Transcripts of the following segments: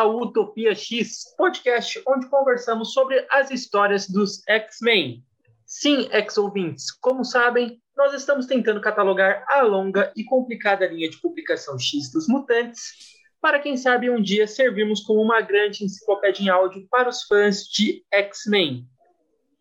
Ao Utopia X, podcast onde conversamos sobre as histórias dos X-Men. Sim, ex-ouvintes, como sabem, nós estamos tentando catalogar a longa e complicada linha de publicação X dos Mutantes, para quem sabe um dia servirmos como uma grande enciclopédia em áudio para os fãs de X-Men.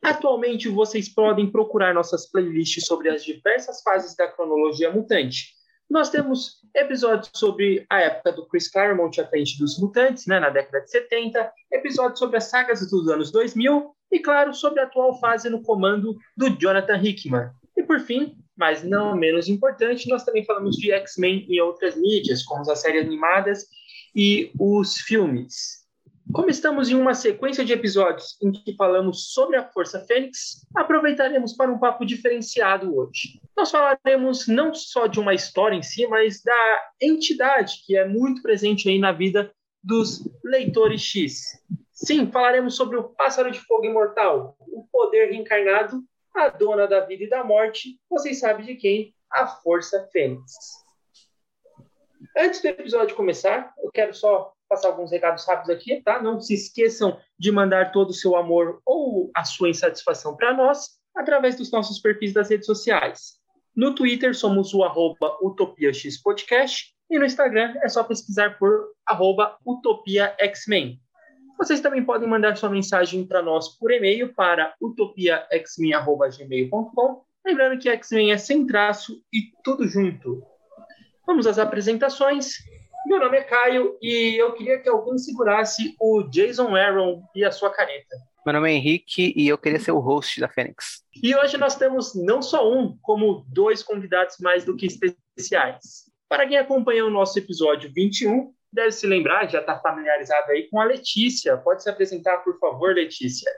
Atualmente vocês podem procurar nossas playlists sobre as diversas fases da cronologia mutante nós temos episódios sobre a época do Chris Claremont à frente dos Mutantes, né, na década de 70, episódios sobre as sagas dos anos 2000 e, claro, sobre a atual fase no comando do Jonathan Hickman. E, por fim, mas não menos importante, nós também falamos de X-Men em outras mídias, como as séries animadas e os filmes. Como estamos em uma sequência de episódios em que falamos sobre a Força Fênix, aproveitaremos para um papo diferenciado hoje. Nós falaremos não só de uma história em si, mas da entidade que é muito presente aí na vida dos leitores X. Sim, falaremos sobre o pássaro de fogo imortal, o poder reencarnado, a dona da vida e da morte, vocês sabem de quem? A Força Fênix. Antes do episódio começar, eu quero só passar alguns recados rápidos aqui, tá? Não se esqueçam de mandar todo o seu amor ou a sua insatisfação para nós através dos nossos perfis das redes sociais. No Twitter somos o UtopiaXPodcast e no Instagram é só pesquisar por UtopiaXmen. Vocês também podem mandar sua mensagem para nós por e-mail para utopiaxmen.gmail.com Lembrando que X-Men é sem traço e tudo junto. Vamos às apresentações. Meu nome é Caio e eu queria que alguém segurasse o Jason Aaron e a sua caneta. Meu nome é Henrique e eu queria ser o host da Fênix. E hoje nós temos não só um, como dois convidados mais do que especiais. Para quem acompanhou o nosso episódio 21, deve se lembrar, já está familiarizado aí com a Letícia. Pode se apresentar, por favor, Letícia.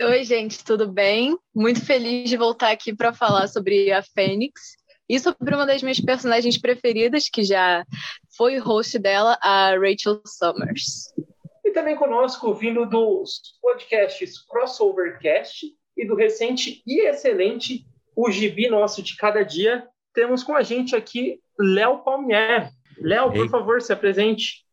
Oi, gente, tudo bem? Muito feliz de voltar aqui para falar sobre a Fênix e sobre uma das minhas personagens preferidas, que já foi host dela, a Rachel Summers. E também conosco, vindo dos podcasts Crossovercast e do recente e excelente O Gibi Nosso de Cada Dia, temos com a gente aqui Léo Palmier. Léo, por favor, se apresente.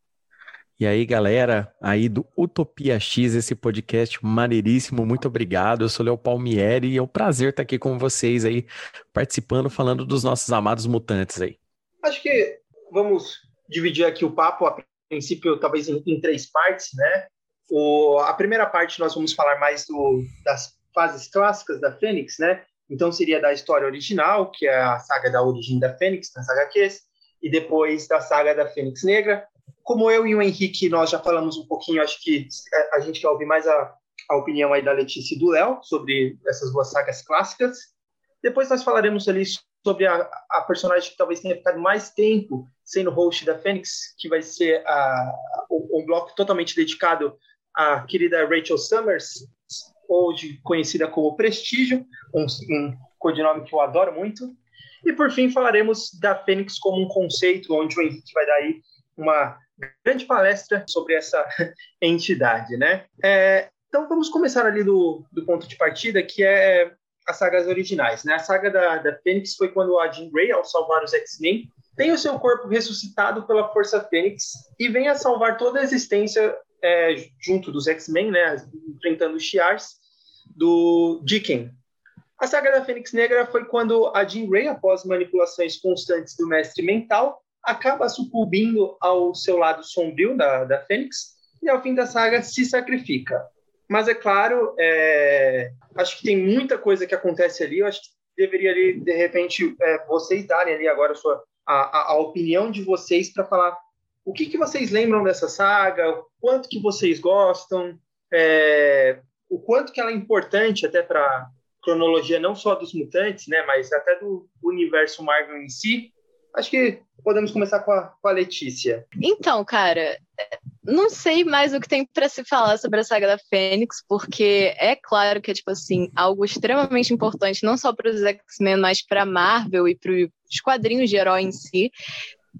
E aí, galera, aí do Utopia X, esse podcast maneiríssimo, muito obrigado. Eu sou Léo Palmieri e é um prazer estar aqui com vocês aí, participando, falando dos nossos amados mutantes aí. Acho que vamos dividir aqui o papo, a princípio, talvez em, em três partes, né? O, a primeira parte nós vamos falar mais do, das fases clássicas da Fênix, né? Então seria da história original, que é a saga da origem da Fênix, nas HQs, e depois da saga da Fênix Negra, como eu e o Henrique, nós já falamos um pouquinho, acho que a gente quer ouvir mais a, a opinião aí da Letícia e do Léo sobre essas duas sagas clássicas. Depois nós falaremos ali sobre a, a personagem que talvez tenha ficado mais tempo sendo host da Fênix, que vai ser a, um bloco totalmente dedicado à querida Rachel Summers, hoje conhecida como Prestígio, um, um codinome que eu adoro muito. E por fim falaremos da Fênix como um conceito, onde o Henrique vai dar aí uma grande palestra sobre essa entidade, né? É, então vamos começar ali do, do ponto de partida, que é as sagas originais, né? A saga da, da Fênix foi quando a Jean Grey, ao salvar os X-Men, tem o seu corpo ressuscitado pela Força Fênix e vem a salvar toda a existência é, junto dos X-Men, né? Enfrentando os Shi'ars do Dicken. A saga da Fênix Negra foi quando a Jean Grey, após manipulações constantes do Mestre Mental, acaba sucumbindo ao seu lado sombrio da, da Fênix e ao fim da saga se sacrifica. Mas é claro, é, acho que tem muita coisa que acontece ali. Eu acho que deveria ali, de repente, é, vocês darem ali agora a, sua, a, a, opinião de vocês para falar o que, que vocês lembram dessa saga, o quanto que vocês gostam, é, o quanto que ela é importante até para cronologia não só dos mutantes, né, mas até do universo Marvel em si. Acho que podemos começar com a, com a Letícia. Então, cara, não sei mais o que tem para se falar sobre a saga da Fênix, porque é claro que é, tipo assim, algo extremamente importante, não só para os X-Men, mas para Marvel e para os quadrinhos de herói em si.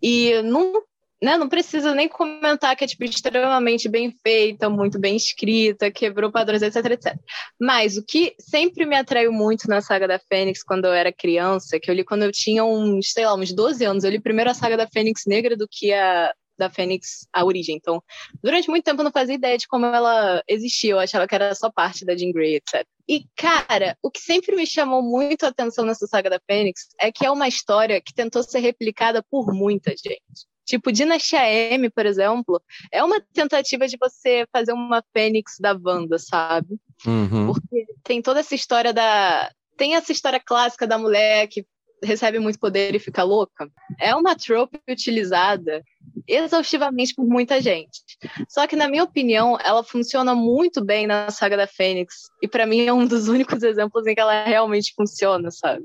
E não né, não precisa nem comentar que é tipo, extremamente bem feita, muito bem escrita, quebrou padrões, etc, etc. Mas o que sempre me atraiu muito na saga da Fênix quando eu era criança, que eu li quando eu tinha uns, sei lá, uns 12 anos, eu li primeiro a saga da Fênix Negra do que a da Fênix, a origem. Então, durante muito tempo eu não fazia ideia de como ela existia, eu achava que era só parte da Jean Grey, etc. E, cara, o que sempre me chamou muito a atenção nessa saga da Fênix é que é uma história que tentou ser replicada por muita gente. Tipo, Dinastia M, por exemplo, é uma tentativa de você fazer uma Fênix da Wanda, sabe? Uhum. Porque tem toda essa história da. Tem essa história clássica da mulher que recebe muito poder e fica louca. É uma trope utilizada exaustivamente por muita gente. Só que, na minha opinião, ela funciona muito bem na saga da Fênix. E para mim é um dos únicos exemplos em que ela realmente funciona, sabe?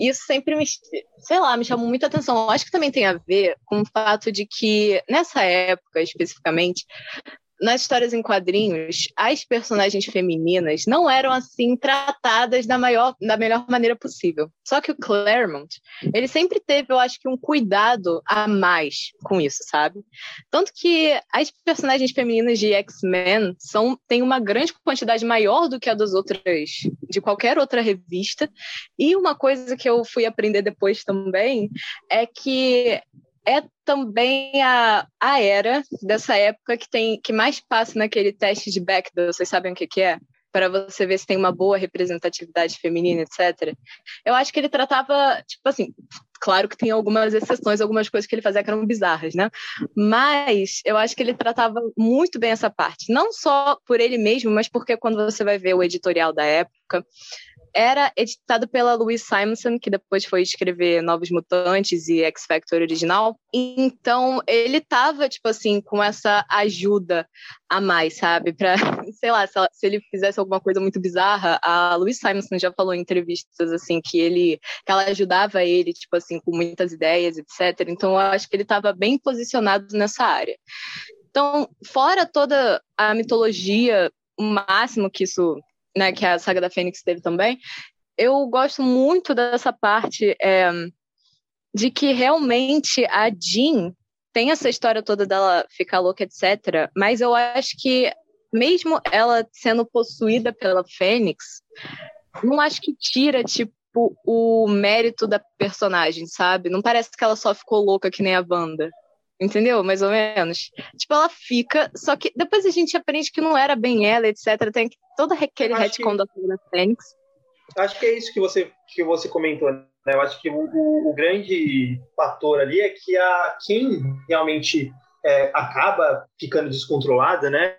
Isso sempre me, sei lá, me chamou muita atenção. Eu acho que também tem a ver com o fato de que, nessa época especificamente, nas histórias em quadrinhos, as personagens femininas não eram assim tratadas da, maior, da melhor maneira possível. Só que o Claremont, ele sempre teve, eu acho que, um cuidado a mais com isso, sabe? Tanto que as personagens femininas de X-Men são têm uma grande quantidade maior do que a das outras, de qualquer outra revista. E uma coisa que eu fui aprender depois também é que é também a, a era dessa época que tem que mais passa naquele teste de Bechdel, vocês sabem o que, que é? Para você ver se tem uma boa representatividade feminina, etc. Eu acho que ele tratava, tipo assim, claro que tem algumas exceções, algumas coisas que ele fazia que eram bizarras, né? Mas eu acho que ele tratava muito bem essa parte. Não só por ele mesmo, mas porque quando você vai ver o editorial da época, era editado pela Louise Simonson, que depois foi escrever Novos Mutantes e X Factor original. Então, ele tava, tipo assim, com essa ajuda a mais, sabe? Pra, sei lá, se, ele fizesse alguma coisa muito bizarra, a Louise Simonson já falou em entrevistas, assim, que ele, que ela ajudava ele, tipo assim, com muitas ideias, etc. Então, eu acho que ele estava bem posicionado nessa área. Então, fora toda a mitologia, o máximo que isso né, que a saga da Fênix teve também, eu gosto muito dessa parte é, de que realmente a Jean tem essa história toda dela ficar louca, etc. Mas eu acho que, mesmo ela sendo possuída pela Fênix, não acho que tira, tipo, o mérito da personagem, sabe? Não parece que ela só ficou louca que nem a banda. Entendeu? Mais ou menos. Tipo, ela fica. Só que depois a gente aprende que não era bem ela, etc. Tem todo aquele retcon que... da Fênix. Acho que é isso que você, que você comentou. Né? Eu acho que o, o, o grande fator ali é que a, quem realmente é, acaba ficando descontrolada, né?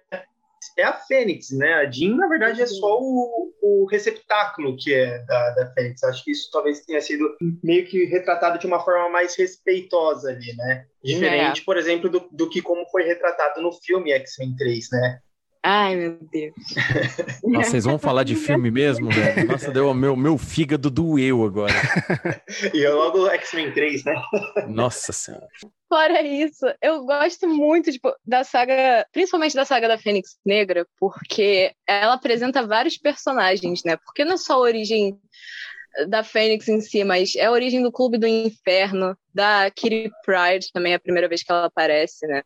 É a Fênix, né? A Jean, na verdade, é só o, o receptáculo que é da, da Fênix. Acho que isso talvez tenha sido meio que retratado de uma forma mais respeitosa ali, né? Diferente, é. por exemplo, do, do que como foi retratado no filme X-Men 3, né? Ai, meu Deus. Nossa, vocês vão falar de filme mesmo, velho? Nossa, deu meu, meu fígado doeu agora. e eu logo X-Men 3, né? Nossa Senhora. Fora isso, eu gosto muito tipo, da saga, principalmente da saga da Fênix Negra, porque ela apresenta vários personagens, né? Porque não é só a origem da Fênix em si, mas é a origem do Clube do Inferno, da Kitty Pride também é a primeira vez que ela aparece, né?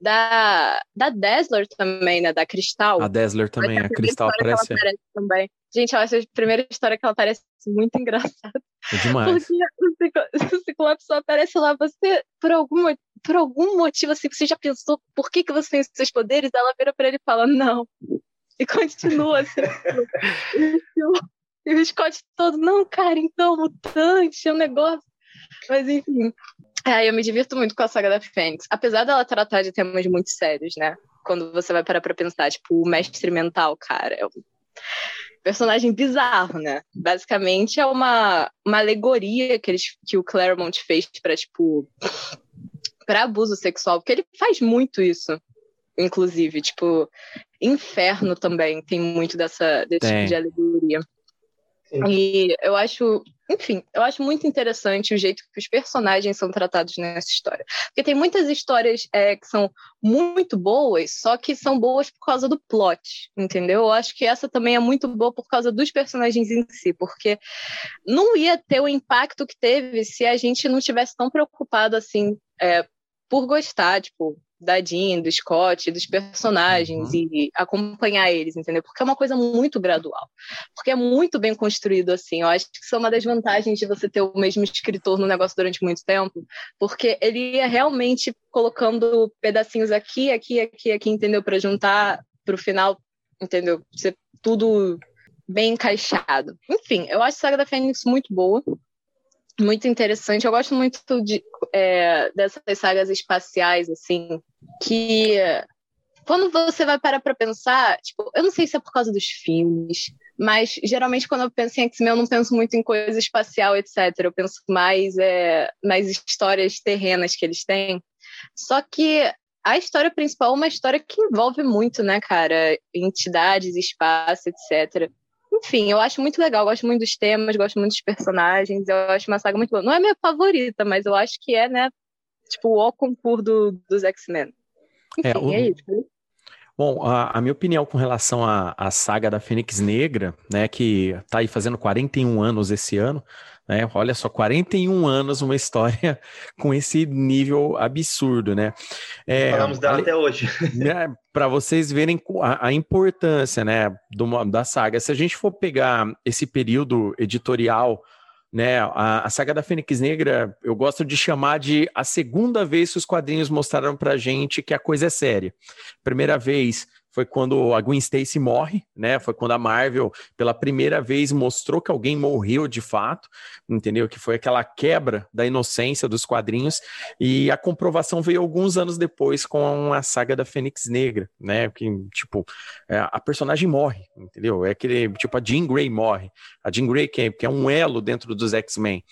Da, da Dazzler também, né? Da Cristal. A Dazzler também, a, a Cristal aparece. aparece também. Gente, eu acho a primeira história que ela aparece muito engraçada. É demais. Porque o Ciclope só aparece lá, você, por algum, por algum motivo, assim, você já pensou por que, que você tem esses poderes? Ela vira pra ele e fala, não. E continua assim. e o Scott todo, não, cara, então, mutante, é um negócio. Mas enfim, é, eu me divirto muito com a saga da Fênix. Apesar dela tratar de temas muito sérios, né? Quando você vai parar pra pensar, tipo, o mestre mental, cara, é um personagem bizarro, né? Basicamente é uma, uma alegoria que, eles, que o Claremont fez pra, tipo, pra abuso sexual, porque ele faz muito isso, inclusive, tipo, Inferno também tem muito dessa, desse tipo de alegoria. Sim. E eu acho enfim, eu acho muito interessante o jeito que os personagens são tratados nessa história. Porque tem muitas histórias é, que são muito boas, só que são boas por causa do plot, entendeu? Eu acho que essa também é muito boa por causa dos personagens em si, porque não ia ter o impacto que teve se a gente não tivesse tão preocupado assim é, por gostar, tipo, da Jean, do Scott, dos personagens uhum. e acompanhar eles, entendeu? Porque é uma coisa muito gradual. Porque é muito bem construído assim. Eu acho que isso é uma das vantagens de você ter o mesmo escritor no negócio durante muito tempo, porque ele ia realmente colocando pedacinhos aqui, aqui, aqui, aqui, entendeu? Para juntar para o final, entendeu? Ser tudo bem encaixado. Enfim, eu acho a Saga da Fênix muito boa muito interessante. Eu gosto muito de, é, dessas sagas espaciais, assim, que quando você vai parar pra pensar, tipo, eu não sei se é por causa dos filmes, mas geralmente quando eu penso em X-Men eu não penso muito em coisa espacial, etc. Eu penso mais é, nas histórias terrenas que eles têm. Só que a história principal é uma história que envolve muito, né, cara? Entidades, espaço, etc. Enfim, eu acho muito legal, gosto muito dos temas, gosto muito dos personagens, eu acho uma saga muito boa. Não é minha favorita, mas eu acho que é, né, tipo, o concurso do, dos X-Men. É, Enfim, é, o... é isso. Né? Bom, a, a, minha opinião com relação à, à saga da Fênix Negra, né, que está aí fazendo 41 anos esse ano, né? Olha só, 41 anos, uma história com esse nível absurdo, né? É, Falamos dela até hoje. Né, Para vocês verem a, a importância, né, do, da saga. Se a gente for pegar esse período editorial né? A, a, saga da Fênix Negra, eu gosto de chamar de a segunda vez que os quadrinhos mostraram pra gente que a coisa é séria. Primeira vez foi quando a Gwen Stacy morre, né? Foi quando a Marvel, pela primeira vez, mostrou que alguém morreu de fato, entendeu? Que foi aquela quebra da inocência dos quadrinhos. E a comprovação veio alguns anos depois com a saga da Fênix Negra, né? Que, tipo, é, a personagem morre, entendeu? É aquele, tipo, a Jean Grey morre. A Jean Grey, que é, que é um elo dentro dos X-Men.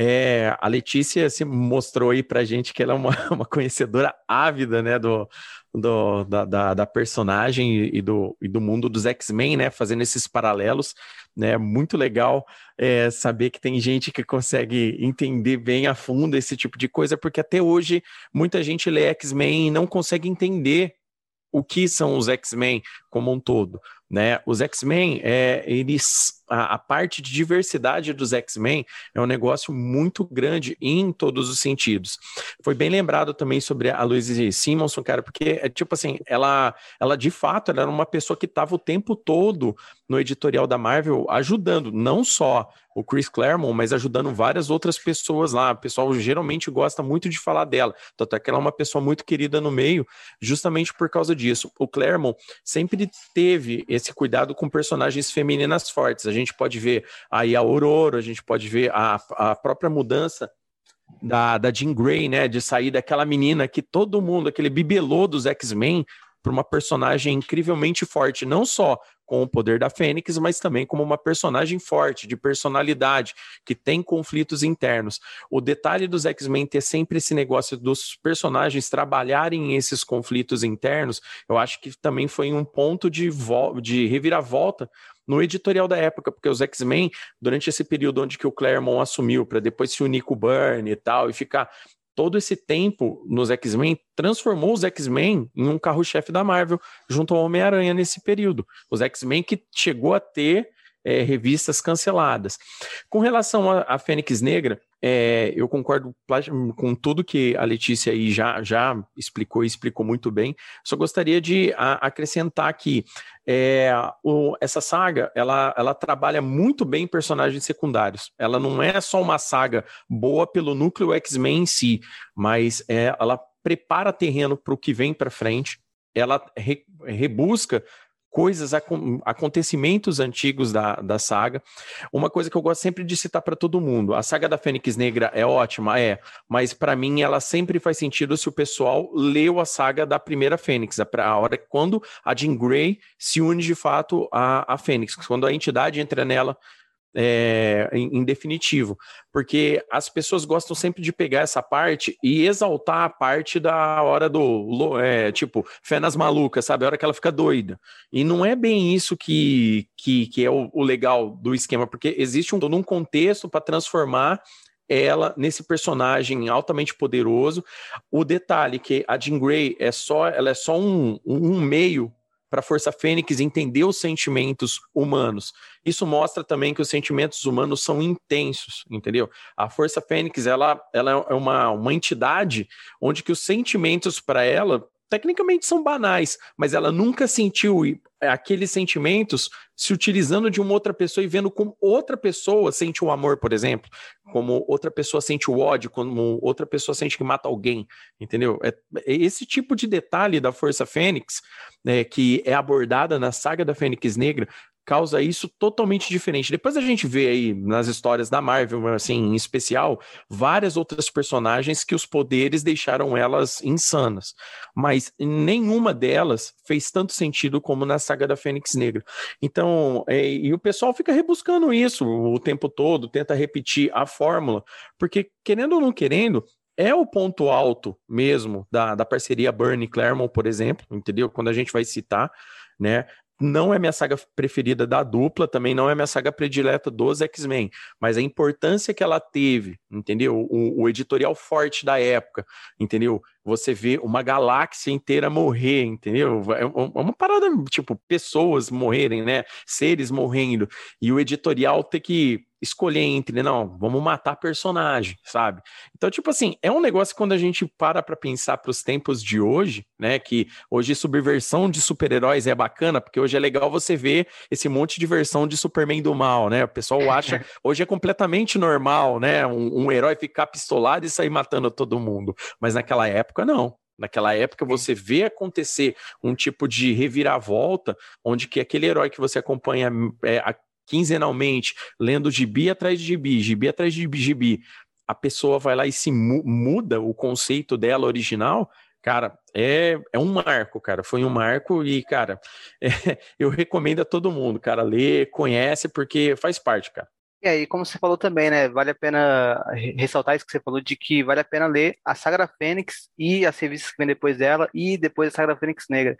É, a Letícia se mostrou aí pra gente que ela é uma, uma conhecedora ávida, né, do, do da, da, da, personagem e do, e do mundo dos X-Men, né, fazendo esses paralelos, né, muito legal é, saber que tem gente que consegue entender bem a fundo esse tipo de coisa, porque até hoje muita gente lê X-Men e não consegue entender o que são os X-Men como um todo, né? Os X-Men, é, eles a, a, parte de diversidade dos X-Men é um negócio muito grande em todos os sentidos. Foi bem lembrado também sobre a Louise Simonson, cara, porque é tipo assim, ela, ela de fato ela era uma pessoa que estava o tempo todo no editorial da Marvel ajudando, não só o Chris Claremont, mas ajudando várias outras pessoas lá. O pessoal geralmente gosta muito de falar dela, tanto é que ela é uma pessoa muito querida no meio, justamente por causa disso. O Claremont sempre teve esse cuidado com personagens femininas fortes. A gente pode ver aí a Aurora, a gente pode ver a, a própria mudança da, da Jean Grey, né, de sair daquela menina que todo mundo, aquele bibelô dos X-Men, para uma personagem incrivelmente forte, não só com o poder da Fênix, mas também como uma personagem forte, de personalidade, que tem conflitos internos. O detalhe dos X-Men ter sempre esse negócio dos personagens trabalharem esses conflitos internos, eu acho que também foi um ponto de, de reviravolta no editorial da época, porque os X-Men, durante esse período onde que o Claremont assumiu, para depois se unir com o Burn e tal, e ficar todo esse tempo nos X-Men transformou os X-Men em um carro-chefe da Marvel junto ao Homem-Aranha nesse período. Os X-Men que chegou a ter é, revistas canceladas. Com relação à Fênix Negra, é, eu concordo com tudo que a Letícia aí já, já explicou e explicou muito bem. Só gostaria de a, acrescentar que é, o, essa saga ela, ela trabalha muito bem personagens secundários. Ela não é só uma saga boa pelo núcleo X-Men em si, mas é, ela prepara terreno para o que vem para frente. Ela re, rebusca coisas, acontecimentos antigos da, da saga. Uma coisa que eu gosto sempre de citar para todo mundo: a saga da Fênix Negra é ótima, é, mas para mim ela sempre faz sentido se o pessoal leu a saga da primeira Fênix, a hora quando a Jean Grey se une de fato à Fênix, quando a entidade entra nela é, em, em, definitivo, porque as pessoas gostam sempre de pegar essa parte e exaltar a parte da hora do é, tipo fé nas malucas, sabe? A hora que ela fica doida. E não é bem isso que, que, que é o, o legal do esquema, porque existe um, todo um contexto para transformar ela nesse personagem altamente poderoso. O detalhe que a Jean Grey é só, ela é só um, um meio para a Força Fênix entender os sentimentos humanos. Isso mostra também que os sentimentos humanos são intensos, entendeu? A Força Fênix, ela, ela é uma, uma entidade onde que os sentimentos para ela tecnicamente são banais, mas ela nunca sentiu aqueles sentimentos se utilizando de uma outra pessoa e vendo como outra pessoa sente o amor, por exemplo, como outra pessoa sente o ódio, como outra pessoa sente que mata alguém, entendeu? É, é esse tipo de detalhe da Força Fênix, né, que é abordada na saga da Fênix Negra, causa isso totalmente diferente. Depois a gente vê aí nas histórias da Marvel, assim, em especial, várias outras personagens que os poderes deixaram elas insanas, mas nenhuma delas fez tanto sentido como na saga da Fênix Negra. Então, é, e o pessoal fica rebuscando isso o tempo todo, tenta repetir a fórmula, porque querendo ou não querendo, é o ponto alto mesmo da, da parceria Bernie Claremont, por exemplo, entendeu? Quando a gente vai citar, né? Não é minha saga preferida da dupla, também não é minha saga predileta dos X-Men, mas a importância que ela teve, entendeu? O, o, editorial forte da época, entendeu? Você vê uma galáxia inteira morrer, entendeu? É, é uma parada, tipo, pessoas morrerem, né? Seres morrendo, e o editorial ter que escolher entre, não, vamos matar personagem, sabe? Então, tipo assim, é um negócio que quando a gente para para pensar para os tempos de hoje, né, que hoje subversão de super-heróis é bacana, porque hoje é legal você ver esse monte de versão de Superman do mal, né? O pessoal acha, hoje é completamente normal, né, um, um herói ficar pistolado e sair matando todo mundo, mas naquela época não. Naquela época você vê acontecer um tipo de reviravolta, onde que aquele herói que você acompanha é, quinzenalmente, lendo gibi atrás de gibi, gibi atrás de gibi, a pessoa vai lá e se mu muda o conceito dela original, cara, é, é um marco, cara. Foi um marco e, cara, é, eu recomendo a todo mundo, cara, ler, conhece, porque faz parte, cara. E aí, como você falou também, né? Vale a pena ressaltar isso que você falou de que vale a pena ler a Saga da Fênix e as revistas que vem depois dela e depois a Saga da Fênix Negra.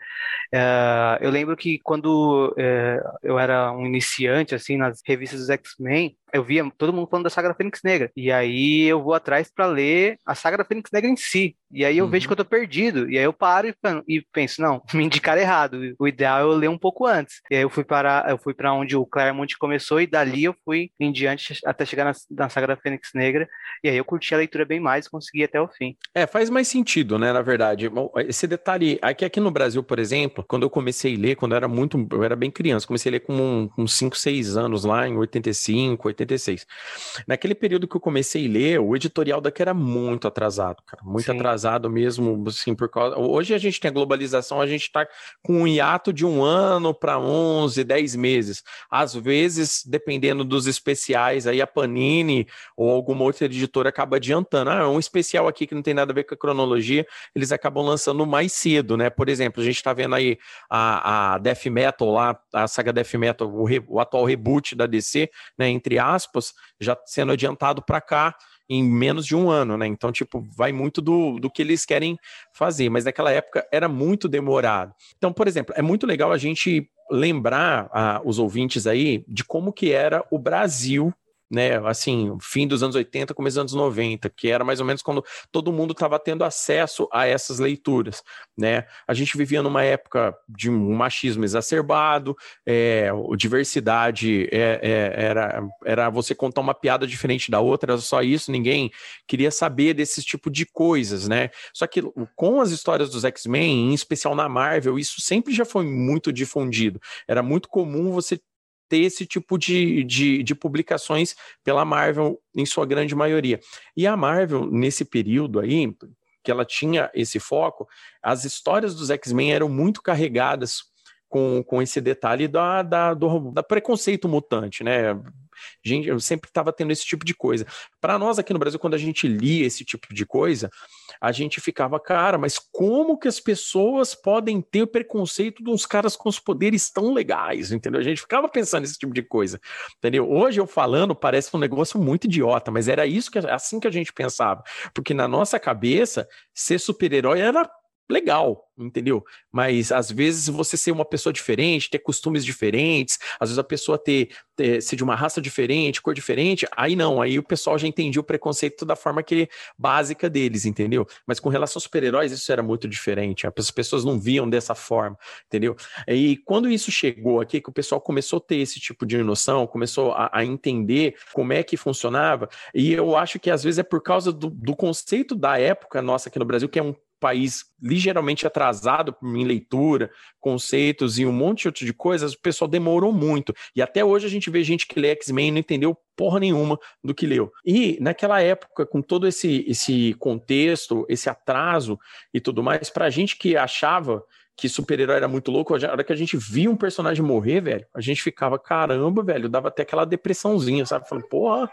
Uh, eu lembro que quando uh, eu era um iniciante, assim, nas revistas dos X-Men, eu via todo mundo falando da Saga da Fênix Negra. E aí eu vou atrás para ler a Saga da Fênix Negra em si. E aí eu uhum. vejo que eu tô perdido. E aí eu paro e, e, penso, não, me indicaram errado. O ideal é eu ler um pouco antes. E aí eu fui para eu fui para onde o Claremont começou e dali eu fui em diante até chegar na, na Saga da Fênix Negra. E aí eu curti a leitura bem mais e consegui até o fim. É, faz mais sentido, né, na verdade. Esse detalhe, aqui, aqui no Brasil, por exemplo, quando eu comecei a ler, quando eu era muito, eu era bem criança, comecei a ler com, com 5, 6 anos lá, em 85, 86. Naquele período que eu comecei a ler, o editorial daqui era muito atrasado, cara, muito Sim. atrasado mesmo, assim, por causa... Hoje a gente tem a globalização, a gente está com um hiato de um ano para 11, 10 meses. Às vezes, dependendo dos especiais, aí a Panini ou alguma outra editora acaba adiantando. Ah, um especial aqui que não tem nada a ver com a cronologia, eles acabam lançando mais cedo, né? Por exemplo, a gente está vendo aí a, a Death Metal lá, a saga Death Metal, o, re, o atual reboot da DC, né, entre aspas, já sendo adiantado para cá em menos de um ano, né? Então, tipo, vai muito do, do que eles querem fazer, mas naquela época era muito demorado. Então, por exemplo, é muito legal a gente lembrar a, os ouvintes aí de como que era o Brasil né, assim, fim dos anos 80, começo dos anos 90, que era mais ou menos quando todo mundo estava tendo acesso a essas leituras, né? A gente vivia numa época de um machismo exacerbado, é, diversidade é, é, era, era você contar uma piada diferente da outra, era só isso, ninguém queria saber desse tipo de coisas, né? Só que com as histórias dos X-Men, em especial na Marvel, isso sempre já foi muito difundido. Era muito comum você ter esse tipo de, de, de, publicações pela Marvel, em sua grande maioria. E a Marvel, nesse período aí, que ela tinha esse foco, as histórias dos X-Men eram muito carregadas com, com esse detalhe da, da, do da preconceito mutante, né? Gente, eu sempre estava tendo esse tipo de coisa. Para nós aqui no Brasil, quando a gente lia esse tipo de coisa, a gente ficava, cara, mas como que as pessoas podem ter o preconceito de uns caras com os poderes tão legais, entendeu? A gente ficava pensando nesse tipo de coisa, entendeu? Hoje eu falando parece um negócio muito idiota, mas era isso que assim que a gente pensava, porque na nossa cabeça ser super-herói era legal, entendeu? Mas às vezes você ser uma pessoa diferente, ter costumes diferentes, às vezes a pessoa ter, ter ser de uma raça diferente, cor diferente, aí não, aí o pessoal já entendia o preconceito da forma que básica deles, entendeu? Mas com relação aos super-heróis, isso era muito diferente. As pessoas não viam dessa forma, entendeu? E quando isso chegou aqui, que o pessoal começou a ter esse tipo de noção, começou a, a entender como é que funcionava, e eu acho que às vezes é por causa do, do conceito da época nossa aqui no Brasil, que é um país ligeiramente atrasado em leitura, conceitos e um monte de coisas, o pessoal demorou muito. E até hoje a gente vê gente que lê X-Men e não entendeu porra nenhuma do que leu. E naquela época, com todo esse, esse contexto, esse atraso e tudo mais, pra gente que achava que super-herói era muito louco, a hora que a gente via um personagem morrer, velho, a gente ficava, caramba, velho, dava até aquela depressãozinha, sabe? Falando, porra,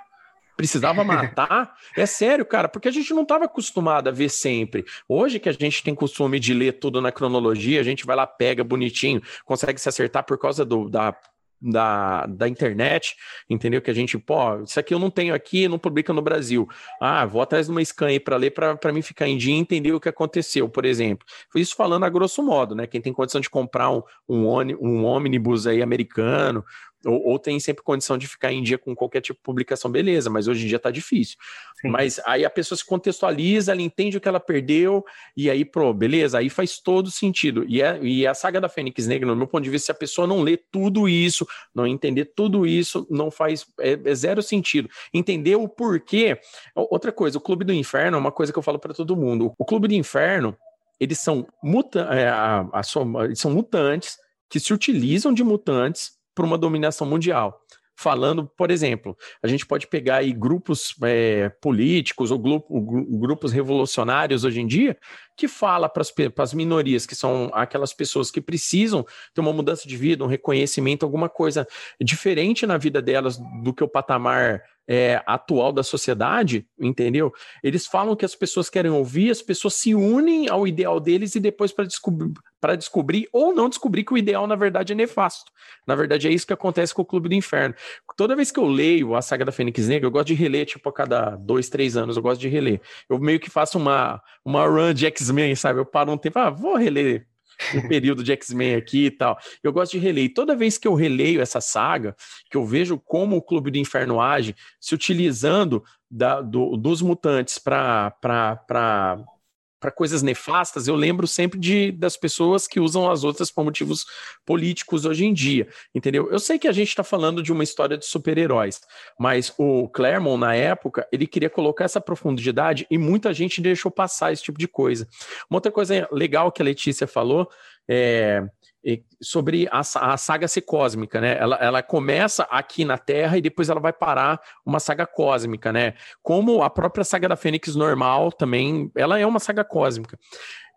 precisava matar. é sério, cara, porque a gente não estava acostumado a ver sempre. Hoje que a gente tem costume de ler tudo na cronologia, a gente vai lá, pega bonitinho, consegue se acertar por causa do, da da, da internet, entendeu? Que a gente, pô, isso aqui eu não tenho aqui, não publica no Brasil. Ah, vou atrás de uma scan aí para ler, para mim ficar em dia e entender o que aconteceu, por exemplo. Foi isso falando a grosso modo, né? Quem tem condição de comprar um, um, um ônibus aí americano, ou, ou, tem sempre condição de ficar em dia com qualquer tipo de publicação, beleza, mas hoje em dia tá difícil. Sim. Mas aí a pessoa se contextualiza, ela entende o que ela perdeu, e aí, pô, beleza, aí faz todo sentido. E, é, e a saga da Fênix Negra, no meu ponto de vista, se a pessoa não lê tudo isso, não entender tudo isso, não faz é, é zero sentido. Entender o porquê. Outra coisa, o Clube do Inferno é uma coisa que eu falo para todo mundo. O Clube do Inferno, eles são, muta, é, a, a, a, eles são mutantes que se utilizam de mutantes para uma dominação mundial. Falando, por exemplo, a gente pode pegar aí grupos é, políticos ou grupo, grupos revolucionários hoje em dia que fala para as minorias, que são aquelas pessoas que precisam ter uma mudança de vida, um reconhecimento, alguma coisa diferente na vida delas do que o patamar é, atual da sociedade, entendeu? Eles falam que as pessoas querem ouvir, as pessoas se unem ao ideal deles e depois para descobrir, para descobrir ou não descobrir que o ideal, na verdade, é nefasto. Na verdade, é isso que acontece com o Clube do Inferno. Toda vez que eu leio a saga da Fênix Negra, eu gosto de reler, tipo, a cada dois, três anos, eu gosto de reler. Eu meio que faço uma, uma run de X-Men, sabe? Eu paro um tempo, ah, vou reler um período de X-Men aqui e tal. Eu gosto de reler. E toda vez que eu releio essa saga, que eu vejo como o Clube do Inferno age, se utilizando da, do, dos mutantes para para coisas nefastas, eu lembro sempre de, das pessoas que usam as outras por motivos políticos hoje em dia, entendeu? Eu sei que a gente está falando de uma história de super-heróis, mas o Claremont, na época, ele queria colocar essa profundidade e muita gente deixou passar esse tipo de coisa. Uma outra coisa legal que a Letícia falou é sobre a, a, saga ser cósmica, né? Ela, ela começa aqui na Terra e depois ela vai parar uma saga cósmica, né? Como a própria saga da Fênix normal também, ela é uma saga cósmica.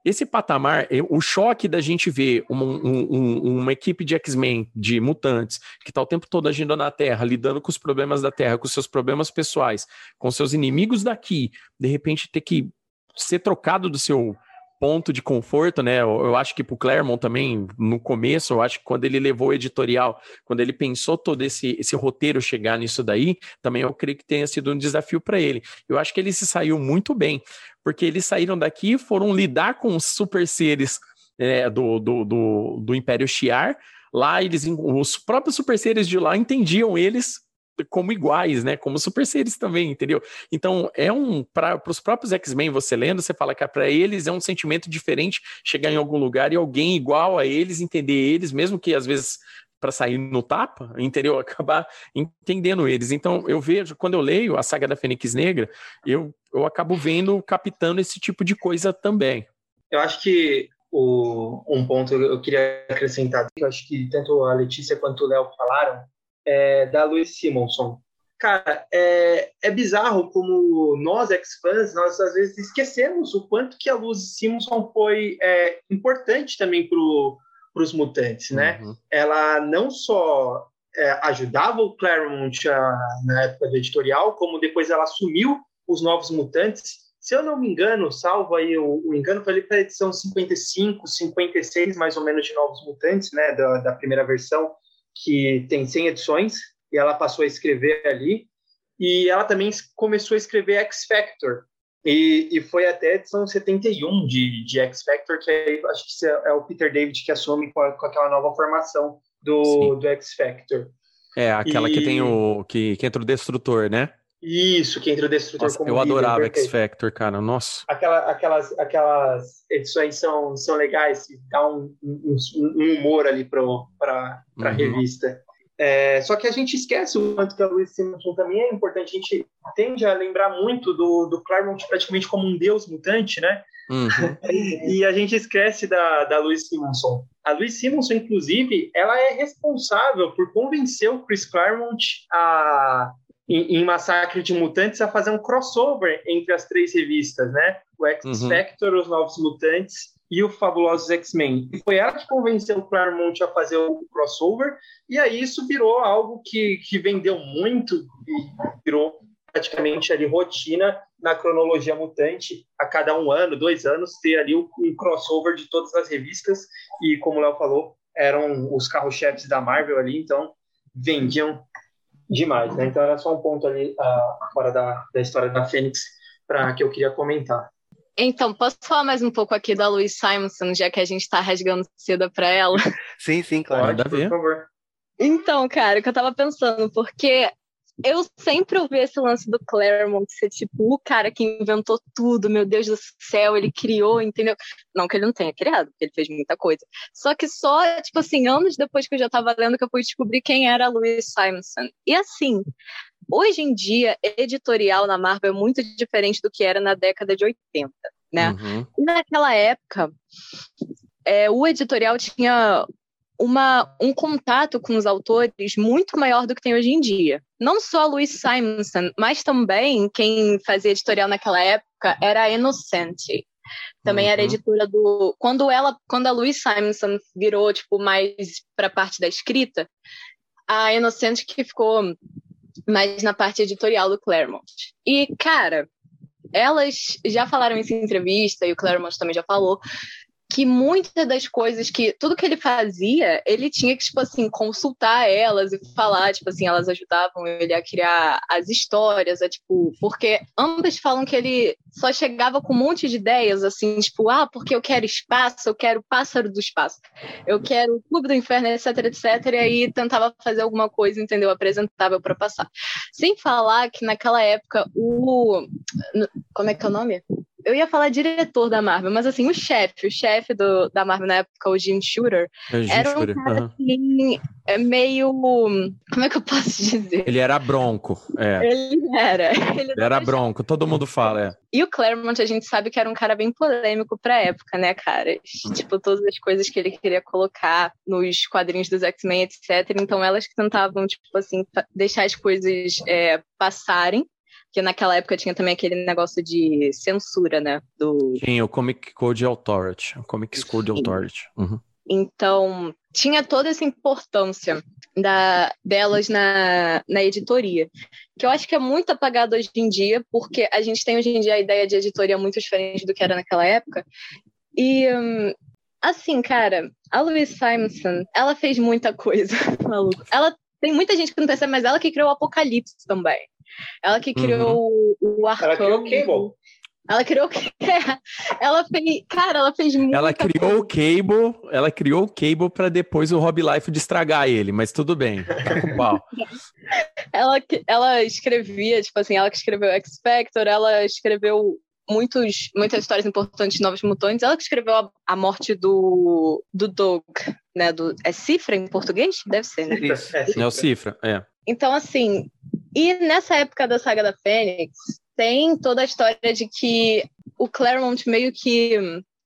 Esse patamar, o choque da gente ver uma, um, uma equipe de X-Men, de mutantes, que está o tempo todo agindo na Terra, lidando com os problemas da Terra, com seus problemas pessoais, com seus inimigos daqui, de repente ter que ser trocado do seu ponto de conforto, né? Eu, eu acho que para o Claremont também, no começo, eu acho que quando ele levou o editorial, quando ele pensou todo esse, esse roteiro chegar nisso daí, também eu creio que tenha sido um desafio para ele. Eu acho que ele se saiu muito bem, porque eles saíram daqui e foram lidar com os super seres é, do, do, do, do Império Shi'ar. Lá eles, os próprios super seres de lá entendiam eles como iguais, né? Como super seres também, entendeu? Então, é um. Para os próprios X-Men, você lendo, você fala que para eles é um sentimento diferente chegar em algum lugar e alguém igual a eles entender eles, mesmo que às vezes para sair no tapa, entendeu? Acabar entendendo eles. Então, eu vejo, quando eu leio a saga da Fênix Negra, eu, eu acabo vendo, captando esse tipo de coisa também. Eu acho que o, um ponto eu queria acrescentar, eu acho que tanto a Letícia quanto o Léo falaram, é, da Louise Simonson. Cara, é, é bizarro como nós, ex-fãs, nós às vezes esquecemos o quanto que a Louise Simonson foi é, importante também para os mutantes, né? Uhum. Ela não só é, ajudava o Claremont a, na época do editorial, como depois ela assumiu os Novos Mutantes. Se eu não me engano, salvo aí o, o engano, foi ali para a edição 55, 56, mais ou menos, de Novos Mutantes, né? Da, da primeira versão que tem 100 edições, e ela passou a escrever ali. E ela também começou a escrever X Factor, E, e foi até a edição 71 de, de X Factor, que aí, acho que é, é o Peter David que assume com, a, com aquela nova formação do, do X Factor. É, aquela e... que tem o. Que, que entra o Destrutor, né? Isso, que entra o Destrutor Nossa, como Eu adorava X Factor, cara. Nossa. Aquela, aquelas, aquelas edições são, são legais, dá um, um, um humor ali para a uhum. revista. É, só que a gente esquece o quanto que a Louise Simonson também é importante. A gente tende a lembrar muito do, do Claremont praticamente como um deus mutante, né? Uhum. e a gente esquece da, da Louise Simonson. A Louise Simonson, inclusive, ela é responsável por convencer o Chris Claremont a, em, em Massacre de Mutantes a fazer um crossover entre as três revistas, né? O X-Factor, uhum. Os Novos Mutantes e o Fabulosos X-Men. Foi ela que convenceu o Claremont a fazer o crossover, e aí isso virou algo que, que vendeu muito e virou praticamente ali rotina na cronologia mutante, a cada um ano, dois anos, ter ali um crossover de todas as revistas, e como o Léo falou, eram os carro-chefes da Marvel ali, então vendiam demais, né? Então era só um ponto ali uh, fora da, da história da Fênix para que eu queria comentar. Então, posso falar mais um pouco aqui da Louise Simonson, já que a gente está rasgando seda para ela? Sim, sim, claro. Pode, por favor. Então, cara, o que eu tava pensando, porque eu sempre ouvi esse lance do Claremont ser tipo o cara que inventou tudo, meu Deus do céu, ele criou, entendeu? Não que ele não tenha criado, porque ele fez muita coisa. Só que só, tipo assim, anos depois que eu já tava lendo que eu fui descobrir quem era a Louise Simonson. E assim, hoje em dia, editorial na Marvel é muito diferente do que era na década de 80, né? Uhum. Naquela época, é, o editorial tinha uma, um contato com os autores muito maior do que tem hoje em dia. Não só a Louise Simonson, mas também quem fazia editorial naquela época era a Innocente. Também uhum. era editora do. Quando ela, quando a Louise Simonson virou tipo mais para a parte da escrita, a Innocente que ficou mais na parte editorial do Claremont. E cara, elas já falaram isso em entrevista e o Claremont também já falou que muitas das coisas que tudo que ele fazia, ele tinha que tipo assim consultar elas e falar, tipo assim, elas ajudavam ele a criar as histórias, é tipo, porque ambas falam que ele só chegava com um monte de ideias assim, tipo, ah, porque eu quero espaço, eu quero pássaro do espaço. Eu quero o clube do inferno, etc, etc, e aí tentava fazer alguma coisa, entendeu, apresentável para passar. Sem falar que naquela época o como é que é o nome? Eu ia falar diretor da Marvel, mas assim, o chefe, o chefe da Marvel na época, o Jim Shooter, é, Jim era um Shooter. cara assim, é meio. Como é que eu posso dizer? Ele era bronco. É. Ele era. Ele, ele era bronco, todo mundo fala, é. E o Claremont, a gente sabe que era um cara bem polêmico pra época, né, cara? Tipo, todas as coisas que ele queria colocar nos quadrinhos dos X-Men, etc. Então, elas que tentavam, tipo assim, deixar as coisas é, passarem que naquela época tinha também aquele negócio de censura, né? Do... Tinha o Comic Code Authority, o Comics Code Authority. Uhum. Então, tinha toda essa importância da, delas na, na editoria, que eu acho que é muito apagado hoje em dia, porque a gente tem hoje em dia a ideia de editoria muito diferente do que era naquela época. E, hum, assim, cara, a Louise Simonson, ela fez muita coisa, maluco. Ela tem muita gente que não percebe, mas ela que criou o Apocalipse também. Ela que criou uhum. o, o Arcão. Ela criou o Cable. Ela criou ela fez, cara, ela fez muito. Ela criou coisa. o Cable, ela criou o Cable para depois o Rob Life estragar ele, mas tudo bem. ela ela escrevia, tipo assim, ela que escreveu X Factor, ela escreveu muitos, muitas histórias importantes de Novos Mutantes. Ela que escreveu a, a morte do, do Doug, né? Do, é Cifra em português? Deve ser, né? Isso, é, é o Cifra, é. Então, assim, e nessa época da saga da Fênix, tem toda a história de que o Claremont meio que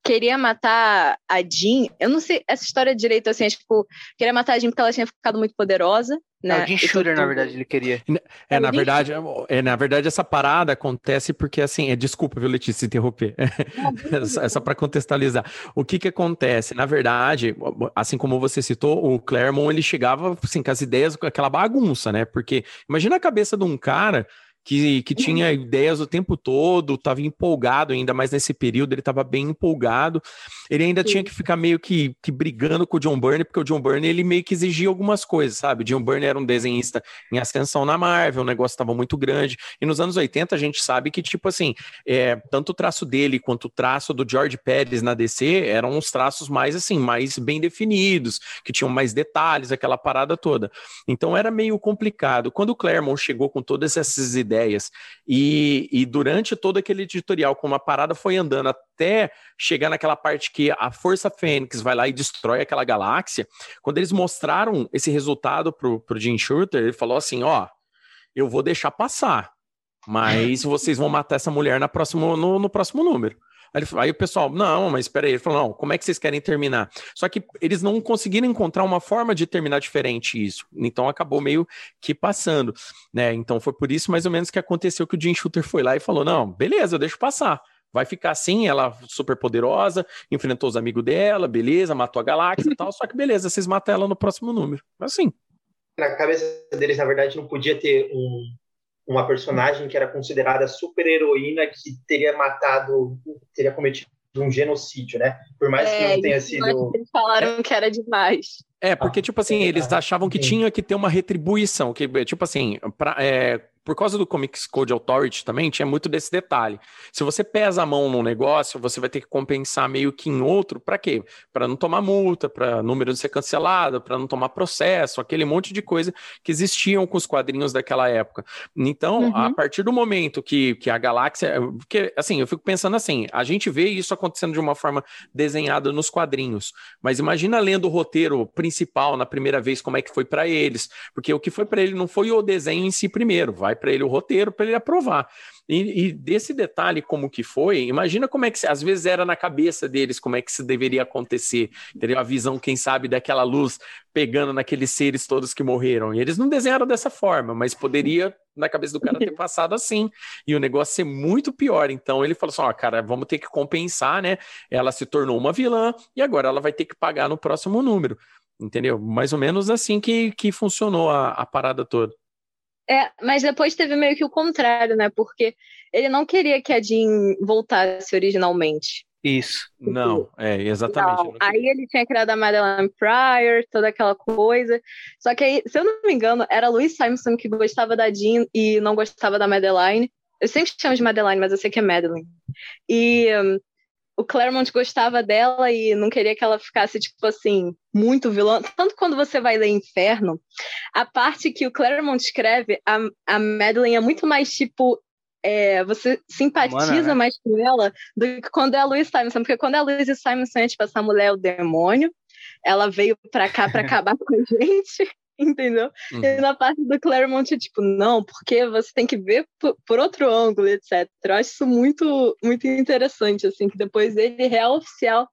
queria matar a Jean. Eu não sei essa história direito, assim, é, tipo, queria matar a Jean porque ela tinha ficado muito poderosa. Né? Não, o Jean Shooter, na verdade, ele queria. É, na verdade, é, na verdade, essa parada acontece porque, assim, é, desculpa, viu, Letícia, interromper. é só para contextualizar. O que que acontece? Na verdade, assim como você citou, o Claremont, ele chegava, assim, com as ideias, com aquela bagunça, né? Porque imagina a cabeça de um cara que, que tinha ideias o tempo todo, estava empolgado ainda mais nesse período, ele estava bem empolgado. Ele ainda Sim. tinha que ficar meio que, que brigando com o John Byrne, porque o John Byrne ele meio que exigia algumas coisas, sabe? O John Byrne era um desenhista em ascensão na Marvel, o negócio estava muito grande. E nos anos 80 a gente sabe que, tipo assim, é, tanto o traço dele quanto o traço do George Pérez na DC eram uns traços mais assim, mais bem definidos, que tinham mais detalhes, aquela parada toda. Então era meio complicado. Quando o Claremont chegou com todas essas ideias ideias. E, e durante todo aquele editorial, como a parada foi andando até chegar naquela parte que a Força Fênix vai lá e destrói aquela galáxia, quando eles mostraram esse resultado pro, pro Jim Shooter, ele falou assim: ó, eu vou deixar passar, mas vocês vão matar essa mulher na próximo, no, no próximo número. Aí, aí, o pessoal, não, mas espera aí. Ele falou, não, como é que vocês querem terminar? Só que eles não conseguiram encontrar uma forma de terminar diferente isso. Então acabou meio que passando, né? Então foi por isso mais ou menos que aconteceu que o Jim Shooter foi lá e falou, não, beleza, eu deixo passar. Vai ficar assim, ela super poderosa, enfrentou os amigos dela, beleza, matou a galáxia e tal, só que beleza, vocês matam ela no próximo número. Assim. Na cabeça deles, na verdade, não podia ter um, uma personagem que era considerada super heroína que teria matado, teria cometido um genocídio, né? Por mais é, que não tenha sido. Eles falaram é. que era demais. É, porque, tipo assim, eles achavam que tinha que ter uma retribuição, que, tipo assim, pra, é, por causa do Comics Code Authority também, tinha muito desse detalhe. Se você pesa a mão num negócio, você vai ter que compensar meio que em outro, para quê? Para não tomar multa, para número ser cancelado, para não tomar processo, aquele monte de coisa que existiam com os quadrinhos daquela época. Então, uhum. a partir do momento que, que a galáxia. Porque, assim, eu fico pensando assim, a gente vê isso acontecendo de uma forma desenhada nos quadrinhos, mas imagina lendo o roteiro principal na primeira vez, como é que foi para eles, porque o que foi para ele não foi o desenho em si primeiro, vai vai para ele o roteiro para ele aprovar. E, e, desse detalhe, como que foi, imagina como é que, às vezes era na cabeça deles, como é que isso deveria acontecer, teria a visão, quem sabe, daquela luz pegando naqueles seres todos que morreram. E eles não desenharam dessa forma, mas poderia, na cabeça do cara, ter passado assim, e o negócio ser muito pior. Então ele falou assim: ó, cara, vamos ter que compensar, né? Ela se tornou uma vilã e agora ela vai ter que pagar no próximo número. Entendeu? Mais ou menos assim que, que funcionou a, a parada toda. É, mas depois teve meio que o contrário, né? Porque ele não queria que a Jean voltasse originalmente. Isso, não, é, exatamente. Não. Aí ele tinha criado a Madeline Pryor, toda aquela coisa. Só que aí, se eu não me engano, era Louis Simonson que gostava da Jean e não gostava da Madeline. Eu sempre chamo de Madeline, mas eu sei que é Madeline. E um, o Claremont gostava dela e não queria que ela ficasse, tipo assim, muito vilã. Tanto quando você vai ler Inferno, a parte que o Claremont escreve, a, a Madeline é muito mais, tipo, é, você simpatiza Humana, né? mais com ela do que quando é a Louise Simonson. Porque quando é a Louise Simonson é, tipo, essa mulher é o demônio, ela veio pra cá pra acabar com a gente. Entendeu? Uhum. E na parte do Claremont é tipo, não, porque você tem que ver por, por, outro ângulo, etc. Eu acho isso muito, muito interessante, assim, que depois ele, real oficial,